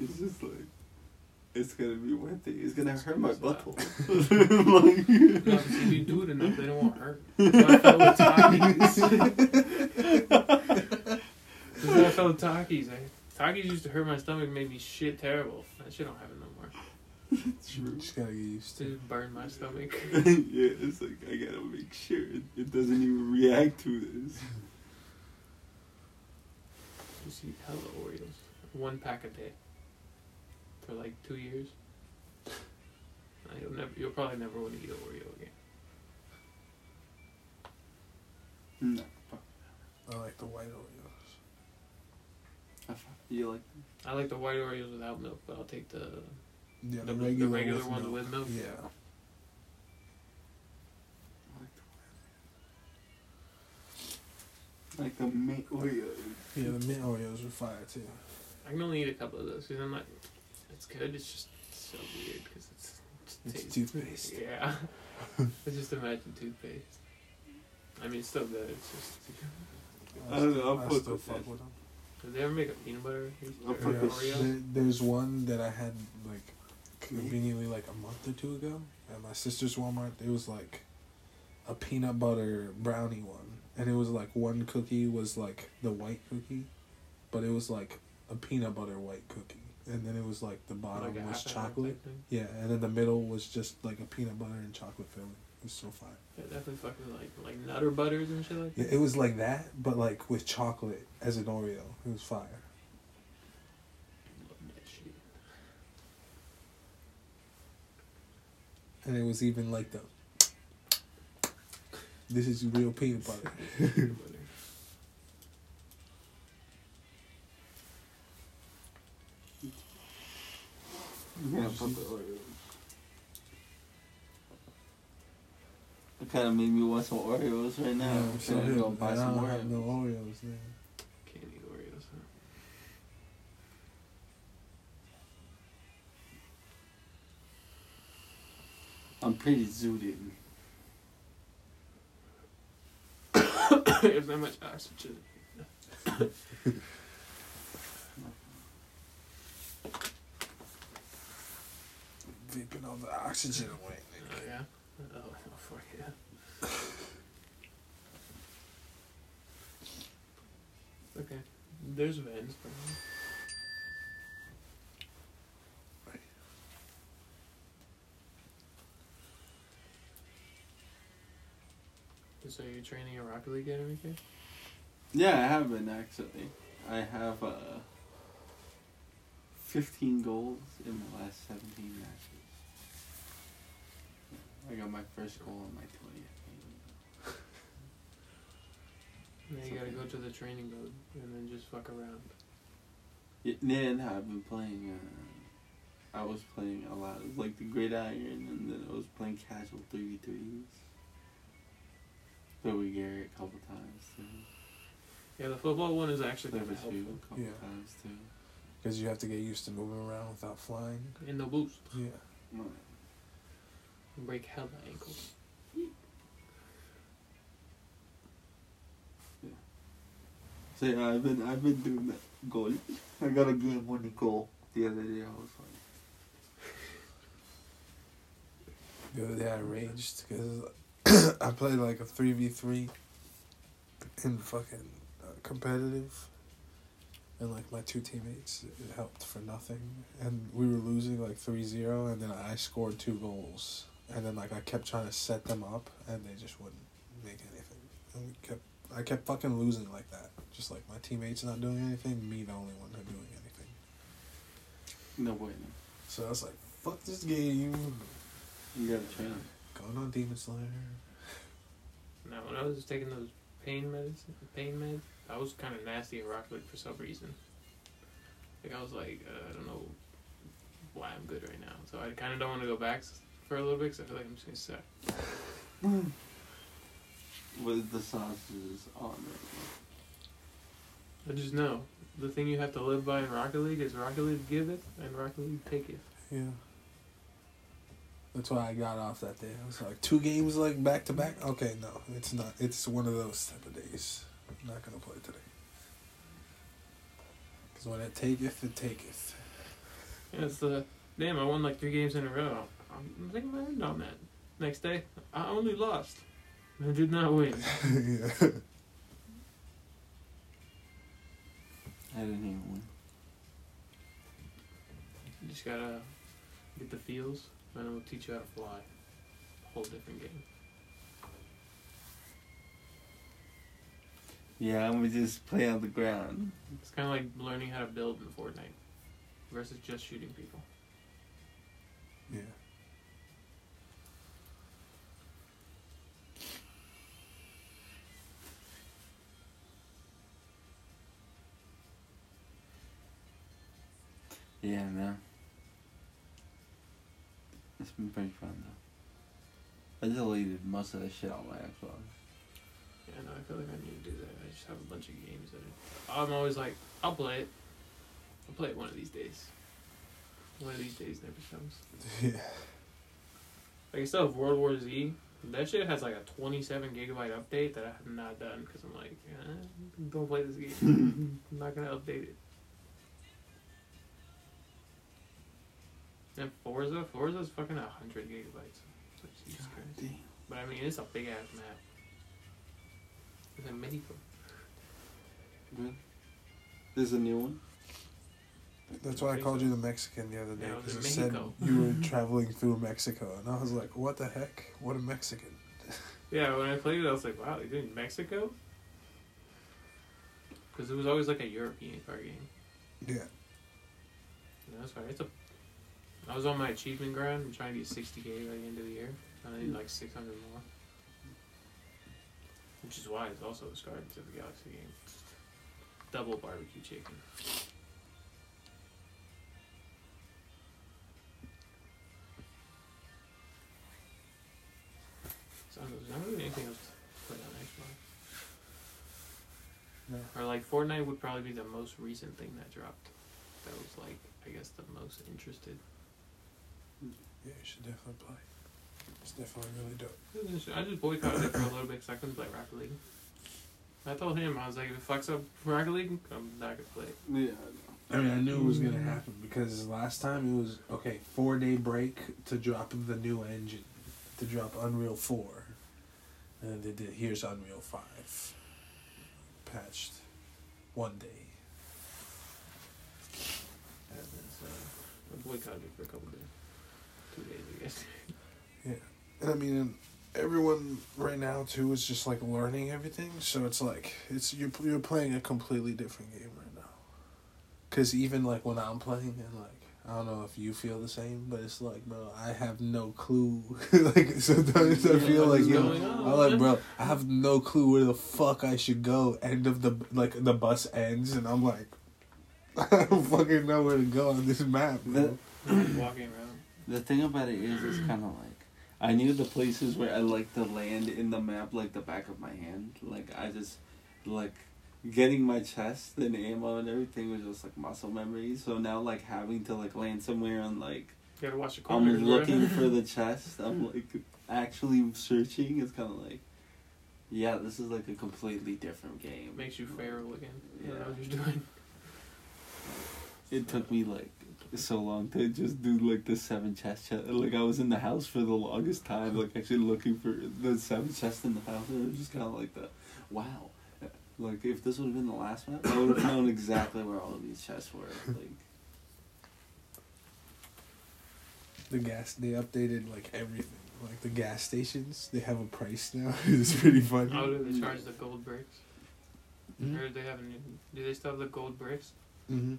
[SPEAKER 4] is just like it's gonna be worth it. It's gonna hurt my butthole. like,
[SPEAKER 3] No, 'cause if you do it enough, they don't want hurt. That's why I felt with Takis. That's I felt with Takis. eh? Used to hurt my stomach, made me shit terrible. That shit don't happen no more.
[SPEAKER 1] You just gotta get used to it.
[SPEAKER 3] Just burn my stomach.
[SPEAKER 4] yeah, it's like I gotta make sure it, it doesn't even react to this.
[SPEAKER 3] Just eat hella Oreos. One pack a day. For like two years. Now, You'll never. You'll probably never want to eat an Oreo again.
[SPEAKER 4] No,
[SPEAKER 1] I like the white Oreos.
[SPEAKER 4] I fuck- you like
[SPEAKER 3] I like the white Oreos without milk, but I'll take the.
[SPEAKER 1] Yeah,
[SPEAKER 3] The-
[SPEAKER 1] the,
[SPEAKER 3] the
[SPEAKER 1] regular,
[SPEAKER 3] regular
[SPEAKER 1] with
[SPEAKER 3] ones
[SPEAKER 1] milk.
[SPEAKER 3] with milk?
[SPEAKER 1] Yeah.
[SPEAKER 4] Like the mint Oreos.
[SPEAKER 1] Yeah, the mint Oreos are fire too.
[SPEAKER 3] I can only eat a couple of those because I'm like, it's good. It's just so weird because it's.
[SPEAKER 1] It's
[SPEAKER 3] tastes-
[SPEAKER 1] toothpaste.
[SPEAKER 3] Yeah. I just imagine toothpaste. I mean, it's still good. It's just.
[SPEAKER 4] I don't know, I'll
[SPEAKER 1] I
[SPEAKER 4] fuck
[SPEAKER 1] still
[SPEAKER 4] with
[SPEAKER 1] fuck with them.
[SPEAKER 3] Did they ever make a peanut butter
[SPEAKER 4] I'll
[SPEAKER 3] or
[SPEAKER 1] Yeah,
[SPEAKER 3] Oreo?
[SPEAKER 1] there's one that I had like conveniently like a month or two ago at my sister's Walmart. It was like a peanut butter brownie one, and it was like one cookie was like the white cookie, but it was like a peanut butter white cookie, and then it was like the bottom
[SPEAKER 3] Like
[SPEAKER 1] was chocolate. Yeah, and then the middle was just like a peanut butter and chocolate filling. It was so fire.
[SPEAKER 3] Yeah, definitely fucking like like Nutter Butters and shit like
[SPEAKER 1] Yeah, it was like that, but like with chocolate as an Oreo. It was fire.
[SPEAKER 3] Love that shit.
[SPEAKER 1] And it was even like the. This is real peanut butter.
[SPEAKER 3] Peanut butter.
[SPEAKER 4] Yeah, put the Oreos. It kind of made me want some Oreos right now.
[SPEAKER 1] Yeah,
[SPEAKER 4] I'm
[SPEAKER 1] I'm so
[SPEAKER 4] gonna go buy
[SPEAKER 1] I
[SPEAKER 4] some
[SPEAKER 1] don't have no
[SPEAKER 4] Oreos.
[SPEAKER 1] Oreos
[SPEAKER 4] I'm pretty zooted.
[SPEAKER 3] There's not much oxygen.
[SPEAKER 1] Vaping all the oxygen away.
[SPEAKER 3] Oh yeah. Oh, oh fuck yeah. okay. There's vents. probably. So you're training in Rocket League game weekend?
[SPEAKER 4] Yeah, I have been actually. I have uh, 15 goals in the last 17 matches. I got my first goal on my 20th. game.
[SPEAKER 3] now you gotta go to the training mode and then just fuck around.
[SPEAKER 4] Yeah, no, I've been playing. Uh, I was playing a lot, like the Gridiron, and then I was playing casual 3v3s the Uyghur a couple times too.
[SPEAKER 3] Yeah, the football one is actually kind of helpful.
[SPEAKER 4] a couple
[SPEAKER 1] yeah.
[SPEAKER 4] times too.
[SPEAKER 1] Because you have to get used to moving around without flying.
[SPEAKER 3] In the boost.
[SPEAKER 1] Yeah.
[SPEAKER 4] Right.
[SPEAKER 3] Break my ankles. Yeah.
[SPEAKER 4] So yeah, I've been I've been doing that goal. I got a game winning goal the other day. I was like,
[SPEAKER 1] the other day I raged because I played like a 3v3 in fucking uh, competitive. And like my two teammates, it helped for nothing. And we were losing like 3 0, and then I scored two goals. And then like I kept trying to set them up, and they just wouldn't make anything. And we kept, I kept fucking losing like that. Just like my teammates not doing anything, me the only one not doing anything.
[SPEAKER 4] no way.
[SPEAKER 1] So I was like, fuck this game.
[SPEAKER 4] You gotta train.
[SPEAKER 1] Going on Demon Slayer.
[SPEAKER 3] Now, when I was taking those pain meds, pain meds, I was kind of nasty at Rocket League for some reason. Like I was like, uh, I don't know why I'm good right now. So I kind of don't want to go back for a little bit because I feel like I'm just gonna suck.
[SPEAKER 4] With the sauces on it.
[SPEAKER 3] I just know the thing you have to live by in Rocket League is Rocket League giveth and Rocket League taketh.
[SPEAKER 1] Yeah. That's why I got off that day. I was like, two games like back to back. Okay, no, it's not. It's one of those type of days. I'm not gonna play today. Cause when it taketh, it taketh.
[SPEAKER 3] Yeah, it's the damn. I won like three games in a row. I'm thinking my end on that. Next day, I only lost. I did not win.
[SPEAKER 1] yeah.
[SPEAKER 4] I didn't even win.
[SPEAKER 3] You just gotta get the feels, and it'll teach you how to fly. A Whole different game.
[SPEAKER 4] Yeah, I'm just play on the ground.
[SPEAKER 3] It's kind of like learning how to build in Fortnite versus just shooting people.
[SPEAKER 1] Yeah.
[SPEAKER 4] Yeah, man. It's been pretty fun though. I deleted most of the shit on my Xbox.
[SPEAKER 3] Yeah, no, I feel like I need to do that. I just have a bunch of games that are, I'm always like, I'll play it. I'll play it one of these days. One of these days never comes.
[SPEAKER 1] Yeah.
[SPEAKER 3] Like I still have World War Z. That shit has like a 27 gigabyte update that I have not done because I'm like, eh, don't play this game. I'm not gonna update it. And Forza, Forza's fucking 100 gigabytes. Like, Jesus Christ. But I mean, it's a big ass map. It's in Mexico.
[SPEAKER 4] Good. There's a new one.
[SPEAKER 1] That's why I called you the Mexican the other day
[SPEAKER 3] Yeah, I
[SPEAKER 1] because
[SPEAKER 3] in
[SPEAKER 1] it said you were traveling through Mexico, and I was like, "What the heck? What a Mexican!"
[SPEAKER 3] Yeah, when I played it, I was like, wow, you're doing Mexico? Because it was always like a European card game.
[SPEAKER 1] Yeah,
[SPEAKER 3] No, that's fine. It's a. I was on my achievement grind. I'm trying to get 60k by the end of the year. And I need hmm. like 600 more. Which is why it's also a Guardians of the Galaxy game. Double barbecue chicken. So there's not really anything else to play on Xbox.
[SPEAKER 1] No.
[SPEAKER 3] Or like Fortnite would probably be the most recent thing that dropped. That was like I guess the most interested.
[SPEAKER 1] Yeah, you should definitely play. It's definitely really dope.
[SPEAKER 3] It was interesting. I just boycotted it for a little bit because I couldn't play Rocket League. I told him I was like, if it fucks up Rocket League, I'm not gonna play it.
[SPEAKER 4] Yeah.
[SPEAKER 1] I mean, I knew it was gonna happen because last time it was okay. Four day break to drop the new engine, to drop Unreal Four, and then they did here's Unreal Five, patched, one day.
[SPEAKER 3] And then so I boycotted it for a couple days, two days I guess.
[SPEAKER 1] And I mean, everyone right now too is just like learning everything. So it's like it's you're you're playing a completely different game right now. Cause even like when I'm playing and like I don't know if you feel the same, but it's like bro, I have no clue. like sometimes I feel like
[SPEAKER 3] what's
[SPEAKER 1] yo,
[SPEAKER 3] going
[SPEAKER 1] I'm like bro, I have no clue where the fuck I should go. End of the like the bus ends and I'm like, I don't fucking know where to go on this map. Bro.
[SPEAKER 3] Walking around.
[SPEAKER 4] The thing about it is, it's kind of like I knew the places where I like to land in the map like the back of my hand. Like I just like getting my chest and ammo and everything was just like muscle memory. So now like having to like land somewhere and like
[SPEAKER 3] You gotta watch the corners.
[SPEAKER 4] I'm looking for the chest. I'm like actually searching. It's kind of like yeah, this is like a completely different game.
[SPEAKER 3] Makes you feral again. Yeah,
[SPEAKER 4] Yeah.
[SPEAKER 3] that's what you're doing.
[SPEAKER 4] It took me like so long to just do like the seven chest chest. Like I was in the house for the longest time, like actually looking for the seven chests in the house, and it was just kind of like the, wow. Like if this would have been the last map, I would have known exactly where all of these chests were. Like
[SPEAKER 1] the gas they updated like everything like the gas stations they have a price now it's pretty funny
[SPEAKER 3] Oh, do they charge the gold bricks?
[SPEAKER 1] Mhm.
[SPEAKER 3] Or do they have any, do they still have the gold bricks?
[SPEAKER 1] hmm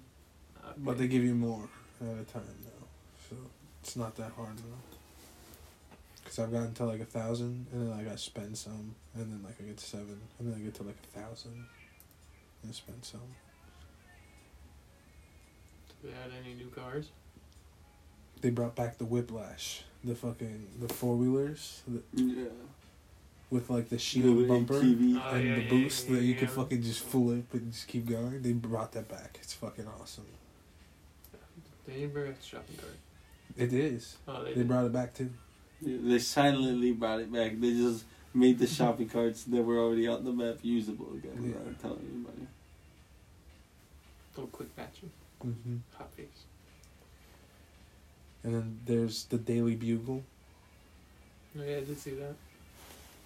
[SPEAKER 3] Okay.
[SPEAKER 1] but they give you more at a time now so it's not that hard now because i've gotten to like a thousand and then like i spend some and then like i get to seven and then i get to like a thousand and spend some
[SPEAKER 3] Do they add any new cars?
[SPEAKER 1] they brought back the whiplash the fucking the four-wheelers
[SPEAKER 4] yeah,
[SPEAKER 1] with like the shield bumper
[SPEAKER 4] TV.
[SPEAKER 3] Oh,
[SPEAKER 1] and
[SPEAKER 3] yeah,
[SPEAKER 1] the
[SPEAKER 3] yeah,
[SPEAKER 1] boost
[SPEAKER 3] yeah,
[SPEAKER 1] that you
[SPEAKER 3] yeah.
[SPEAKER 1] can fucking just flip and just keep going. They brought that back. It's fucking awesome.
[SPEAKER 3] They didn't bring back the shopping cart.
[SPEAKER 1] It is.
[SPEAKER 3] Oh, they,
[SPEAKER 1] They brought it back too.
[SPEAKER 4] They silently brought it back. They just made the shopping carts that were already on the map usable again
[SPEAKER 1] Yeah.
[SPEAKER 4] without telling anybody.
[SPEAKER 3] Little quick patching.
[SPEAKER 1] Mm-hmm.
[SPEAKER 3] Hot face.
[SPEAKER 1] And then there's the Daily Bugle.
[SPEAKER 3] Oh, yeah, I did see that.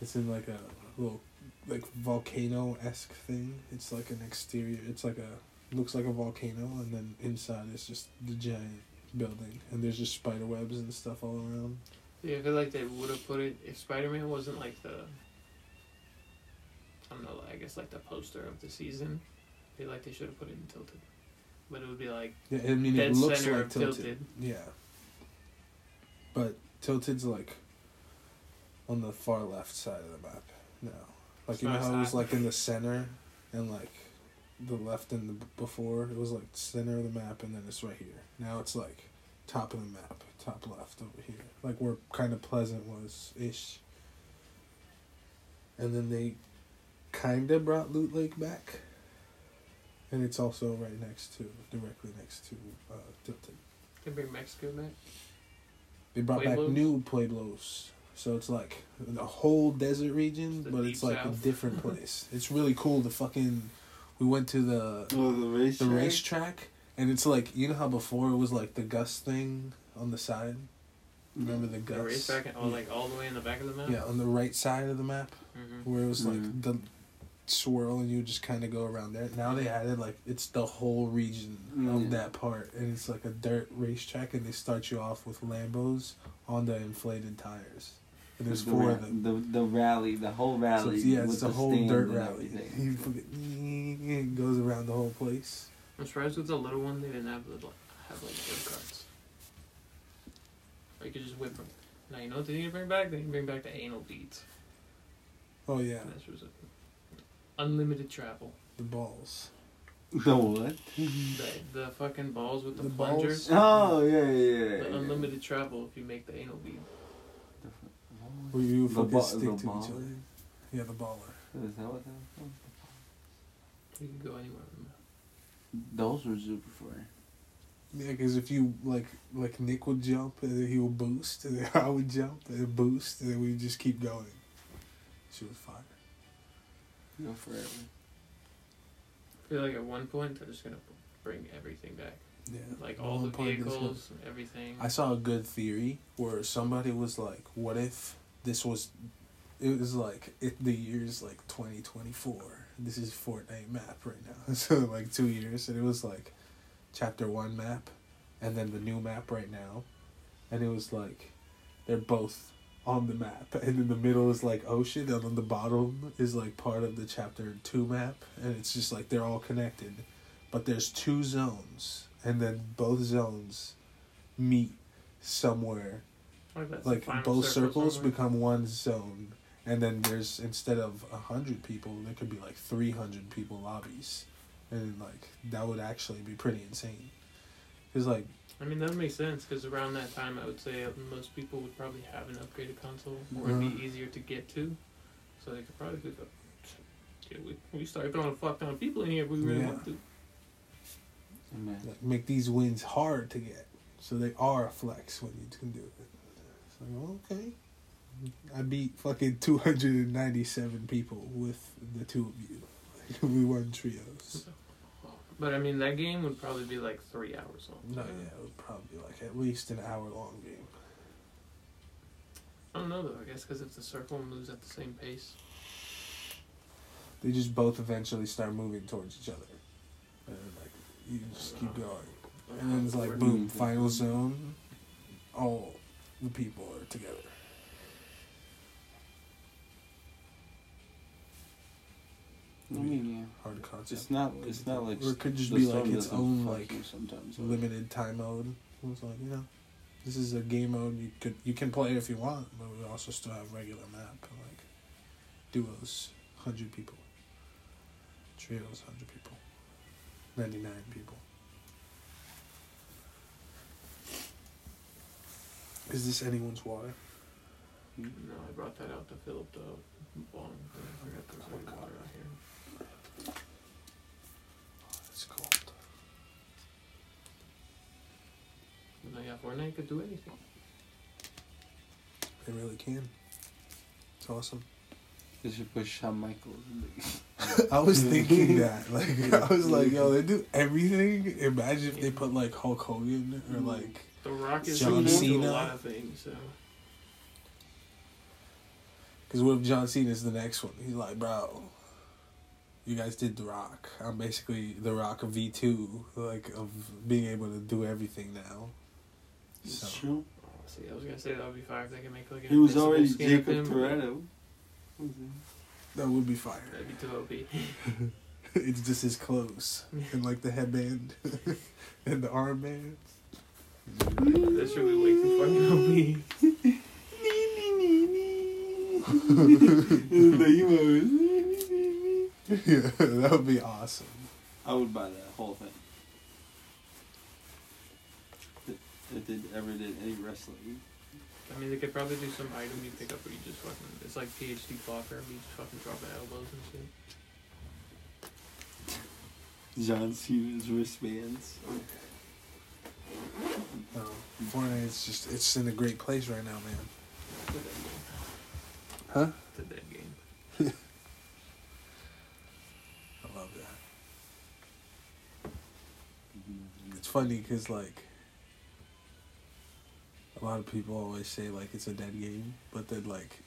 [SPEAKER 1] It's in like a little like volcano esque thing. It's like an exterior. It's like a looks like a volcano, and then inside is just the giant building, and there's just spider webs and stuff all around.
[SPEAKER 3] Yeah, I feel like they would have put it if Spider Man wasn't like the. I don't know. I guess like the poster of the season. I feel like they should have put it in Tilted, but it would be like
[SPEAKER 1] Yeah, I mean
[SPEAKER 3] dead
[SPEAKER 1] it looks like tilted.
[SPEAKER 3] Tilted.
[SPEAKER 1] Yeah. But Tilted's like on the far left side of the map now. Like
[SPEAKER 3] It's
[SPEAKER 1] you know how it was like in the center and like the left and the before it was like center of the map and then it's right here. Now it's like top of the map, top left over here. Like where kind of Pleasant was ish. And then they kind of brought Loot Lake back. And it's also right next to, directly next to uh, Tilted.
[SPEAKER 3] They bring Mexico back.
[SPEAKER 1] They brought back new Pueblos. So it's like the whole desert region,
[SPEAKER 3] the
[SPEAKER 1] but it's like a different place. it's really cool. The fucking, we went to the
[SPEAKER 4] Oh, the race.
[SPEAKER 1] the racetrack, and it's like you know how before it was like the Gus thing on the side. Remember the Gus?
[SPEAKER 3] The racetrack, oh,
[SPEAKER 1] yeah.
[SPEAKER 3] like all the way in the back of the map.
[SPEAKER 1] yeah, on the right side of the map,
[SPEAKER 3] Mm-hmm.
[SPEAKER 1] where it was like
[SPEAKER 4] Mhm.
[SPEAKER 1] the swirl and you just kind of go around there. Now they added like it's the whole region of
[SPEAKER 6] Mm.
[SPEAKER 1] that part, and it's like a dirt racetrack, and they start you off with Lambos on the inflated tires. And there's
[SPEAKER 6] the,
[SPEAKER 1] four
[SPEAKER 6] ra-
[SPEAKER 1] of them.
[SPEAKER 6] the the rally, the whole rally.
[SPEAKER 1] it's, yeah,
[SPEAKER 6] with
[SPEAKER 1] it's the
[SPEAKER 6] the
[SPEAKER 1] whole dirt rally.
[SPEAKER 6] everything.
[SPEAKER 1] He fucking- it goes around the whole place.
[SPEAKER 3] I'm surprised with the little one they didn't have the like, have like go karts. Or you could just whip them. Now you know what they need to bring back? They need to bring back the anal beads.
[SPEAKER 1] Oh yeah,
[SPEAKER 3] This was a, unlimited travel.
[SPEAKER 1] the balls.
[SPEAKER 6] The what?
[SPEAKER 3] The, the fucking balls with the,
[SPEAKER 1] The balls?
[SPEAKER 3] plungers.
[SPEAKER 6] Oh yeah, yeah, yeah.
[SPEAKER 3] The
[SPEAKER 6] yeah.
[SPEAKER 3] unlimited travel if you make the anal bead.
[SPEAKER 1] Where you
[SPEAKER 6] The
[SPEAKER 1] fucking
[SPEAKER 6] ba-
[SPEAKER 1] stick
[SPEAKER 6] the
[SPEAKER 1] to each other. Yeah, the baller.
[SPEAKER 6] Is that what that was?
[SPEAKER 3] You can go anywhere.
[SPEAKER 6] Those were super fun.
[SPEAKER 1] Yeah, because if you like like Nick would jump and then he would boost, and then I would jump and then boost, and then we just keep going. She was fire.
[SPEAKER 6] Go forever.
[SPEAKER 3] I feel like at one point they're just gonna bring everything back,
[SPEAKER 1] Yeah,
[SPEAKER 3] like
[SPEAKER 1] At
[SPEAKER 3] all
[SPEAKER 1] one
[SPEAKER 3] the
[SPEAKER 1] point this
[SPEAKER 3] vehicles, everything.
[SPEAKER 1] I saw a good theory where somebody was like, "What if this was?" It was like it, the year's like twenty twenty four. This is Fortnite map right now. So like two years, and it was like chapter one map, and then the new map right now, and it was like they're both on the map, and in the middle is like oh ocean, and on the bottom is like part of the chapter two map, and it's just like they're all connected, but there's two zones, and then both zones meet somewhere
[SPEAKER 3] like
[SPEAKER 1] like both
[SPEAKER 3] circle
[SPEAKER 1] circles
[SPEAKER 3] somewhere.
[SPEAKER 1] become one zone and then there's instead of a hundred people there could be like 300 people lobbies and like that would actually be pretty insane because like
[SPEAKER 3] I mean that makes sense because around that time I would say most people would probably have an upgraded console or it'd
[SPEAKER 1] Mhm.
[SPEAKER 3] be easier to get to, so they could probably be like, yeah, we we start throwing a fuck ton of people in here we really
[SPEAKER 1] Yeah.
[SPEAKER 3] want to.
[SPEAKER 6] Amen.
[SPEAKER 1] like make these wins hard to get so they are a flex when you can do it it's like okay i beat fucking 297 people with the two of you we won trios
[SPEAKER 3] But I mean that game would probably be like three hours long.
[SPEAKER 1] no yeah it would probably be like at least an hour long game
[SPEAKER 3] I don't know though. I guess because if the circle moves at the same pace,
[SPEAKER 1] they just both eventually start moving towards each other. And like you just keep uh, going. And then it's like boom, final zone, all the people are together.
[SPEAKER 6] I mean, yeah.
[SPEAKER 1] Hard concept.
[SPEAKER 6] It's not. It's not like.
[SPEAKER 1] Or it could just be like its own like
[SPEAKER 6] sometimes.
[SPEAKER 1] limited time mode. It's like, you know, this is a game mode you could you can play if you want, but we also still have regular map and like duos, hundred people. Trios, hundred people. Ninety nine people. Is this anyone's water?
[SPEAKER 3] no, I brought that out to fill up the bong. I forgot there's always oh, water out here.
[SPEAKER 1] Oh, it's cold.
[SPEAKER 3] But now, yeah, Fortnite could do anything.
[SPEAKER 1] They really can. It's awesome.
[SPEAKER 6] They should put Shawn Michaels. in the-
[SPEAKER 1] I was thinking that. Like I was like, yo, they do everything. Imagine if they put like Hulk Hogan or like
[SPEAKER 3] The Rock is
[SPEAKER 1] John
[SPEAKER 3] able
[SPEAKER 1] Cena.
[SPEAKER 3] a lot of things. So
[SPEAKER 1] Because what if John Cena's the next one? He's like, bro, you guys did The Rock. I'm basically The Rock of V2, like, of being able to do everything now.
[SPEAKER 6] It's
[SPEAKER 1] So,
[SPEAKER 6] true.
[SPEAKER 3] see, I was gonna say that would be fire if they could make like an
[SPEAKER 6] He was already Jakob
[SPEAKER 3] him.
[SPEAKER 6] Toretto.
[SPEAKER 1] that would be fire.
[SPEAKER 3] That'd be too OP.
[SPEAKER 1] it's just his clothes and, like, the headband and the armband.
[SPEAKER 3] That should be way too fucking OP.
[SPEAKER 6] the emo.
[SPEAKER 1] yeah, that would be awesome.
[SPEAKER 6] I would buy that whole thing. If if they ever did any wrestling.
[SPEAKER 3] I mean, they could probably do some item you pick up where you just fucking. It's like PhD Fokker, where you just fucking drop elbows and shit.
[SPEAKER 6] John Cena's wristbands.
[SPEAKER 1] No, Fortnite is just, it's in a great place right now, man.
[SPEAKER 3] It's a dead game.
[SPEAKER 1] Huh?
[SPEAKER 3] It's a dead game.
[SPEAKER 1] I love that. It's funny because like a lot of people always say like it's a dead game, but then like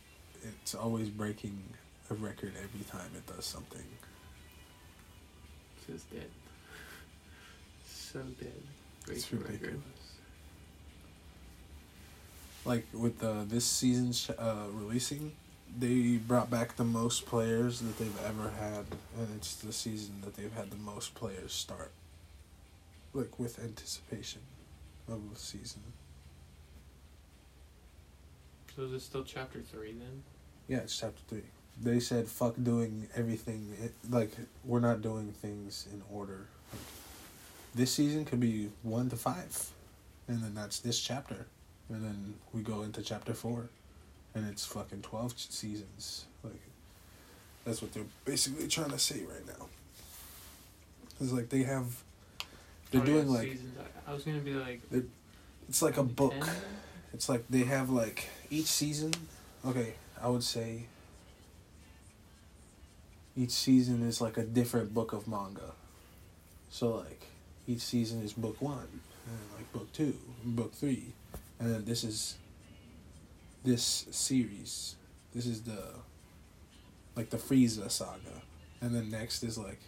[SPEAKER 1] it's always breaking a record every time it does something.
[SPEAKER 3] It's just dead. So dead.
[SPEAKER 1] It's
[SPEAKER 3] Breaking record.
[SPEAKER 1] Like with the this season's uh, releasing, they brought back the most players that they've ever had, and it's the season that they've had the most players start. Like with anticipation of the season.
[SPEAKER 3] So is it still chapter three then?
[SPEAKER 1] Yeah, it's chapter three. They said fuck doing everything. It, like we're not doing things in order. This season could be one to five, and then that's this chapter, and then we go into chapter four, and it's fucking twelve seasons. Like that's what they're basically trying to say right now. It's like they have, they're
[SPEAKER 3] Oh, yeah,
[SPEAKER 1] doing like
[SPEAKER 3] seasons. I, I was gonna be like.
[SPEAKER 1] it's like a book.
[SPEAKER 3] 10?
[SPEAKER 1] It's like they have like each season. Okay, I would say each season is like a different book of manga. So like each season is book one, and like book two, book three, and then this is this series. This is the like the Frieza saga, and then next is like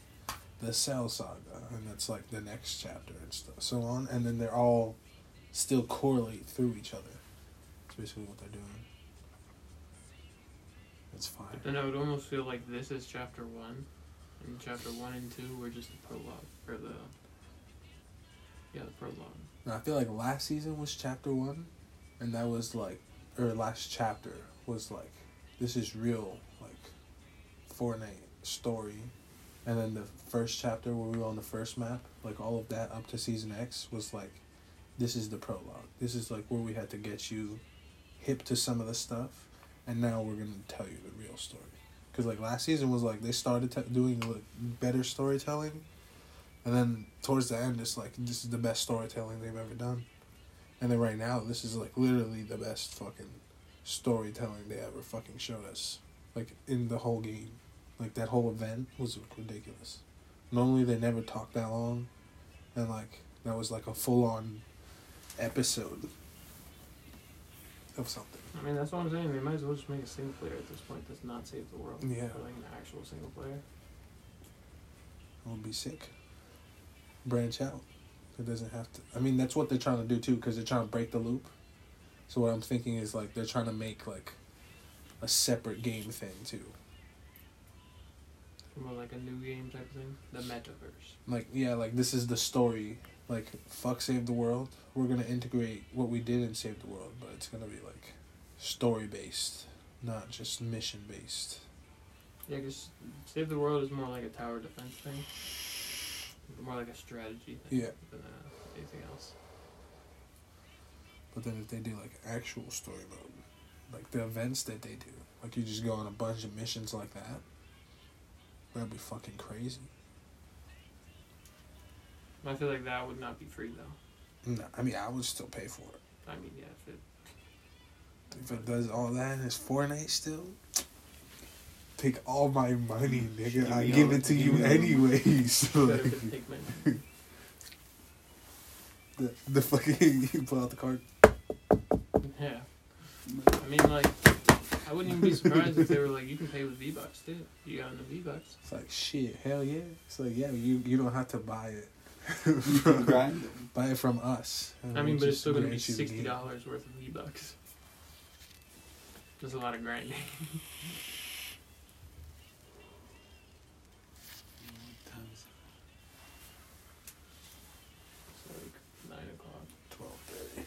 [SPEAKER 1] the Cell saga, and that's like the next chapter and stuff, so on, and then they're all still correlate through each other. That's basically what they're doing. It's fine.
[SPEAKER 3] Then I would almost feel like this is chapter one, and chapter one and two were just the prologue or the. Yeah, the prologue.
[SPEAKER 1] Now, I feel like last season was chapter one, and that was like, or last chapter was like, this is real, like, Fortnite story. And then the first chapter where we were on the first map, like all of that up to season X was like, this is the prologue. This is like where we had to get you hip to some of the stuff, and now we're gonna tell you the real story. Cause like last season was like they started te- doing like, better storytelling, and then towards the end it's like this is the best storytelling they've ever done, and then right now this is like literally the best fucking storytelling they ever fucking showed us, like in the whole game, like that whole event was ridiculous. Normally they never talk that long, and like that was like a full on episode of something.
[SPEAKER 3] I mean, that's what I'm saying. They might as well just make a single player at this point. That's not save the world.
[SPEAKER 1] Yeah.
[SPEAKER 3] Or like an actual single player.
[SPEAKER 1] It would be sick. Branch out. It doesn't have to. I mean, that's what they're trying to do too, because they're trying to break the loop. So what I'm thinking is like they're trying to make like a separate game thing too.
[SPEAKER 3] More like a new game type of thing. The metaverse.
[SPEAKER 1] Like yeah, like this is the story. Like fuck save the world. We're gonna integrate what we did in Save the World, but it's gonna be like story based, not just mission based.
[SPEAKER 3] Yeah, because save the world is more like a tower defense thing. More like a strategy thing.
[SPEAKER 1] Yeah.
[SPEAKER 3] Than uh, anything else.
[SPEAKER 1] But then if they do like actual story mode, like the events that they do, like you just go on a bunch of missions like that, that'd be fucking crazy.
[SPEAKER 3] I feel like that would not be free though.
[SPEAKER 1] No, I mean I would still pay for it.
[SPEAKER 3] I mean, yeah, if it,
[SPEAKER 1] If it does all that and it's Fortnite still, take all my money, mm,
[SPEAKER 6] nigga.
[SPEAKER 1] I give it to you
[SPEAKER 6] me all-
[SPEAKER 1] anyways.
[SPEAKER 3] better
[SPEAKER 1] Like,
[SPEAKER 3] if it take money.
[SPEAKER 1] the, the fucking you pull out the card.
[SPEAKER 3] Yeah. I mean, like, I wouldn't even be surprised if they were like, you can pay with V Bucks too. You got in the V Bucks.
[SPEAKER 1] It's like shit, hell yeah. It's like yeah, you you don't have to buy it.
[SPEAKER 6] You grind them.
[SPEAKER 1] buy it from us.
[SPEAKER 3] I mean, but it's still gonna be
[SPEAKER 1] grant you the
[SPEAKER 3] sixty dollars worth of V Bucks. There's a lot of grinding. It's like nine o'clock,
[SPEAKER 1] Twelve thirty.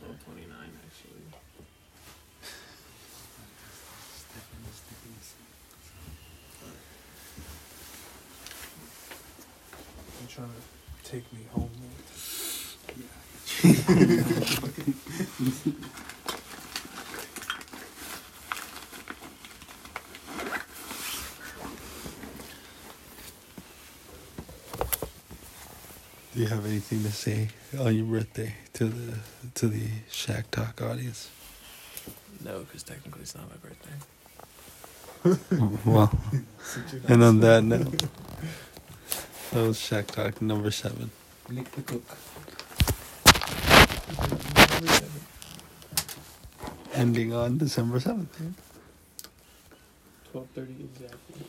[SPEAKER 3] twelve twenty nine actually.
[SPEAKER 1] You trying to take me home? Man?
[SPEAKER 6] Do you have anything to say on your birthday to the to the Shack Talk audience?
[SPEAKER 3] No, because technically it's not my birthday.
[SPEAKER 6] well, and on that note, that was Shack Talk number seven.
[SPEAKER 1] Nick the cook.
[SPEAKER 6] ending on December 7th.
[SPEAKER 3] Twelve thirty exactly.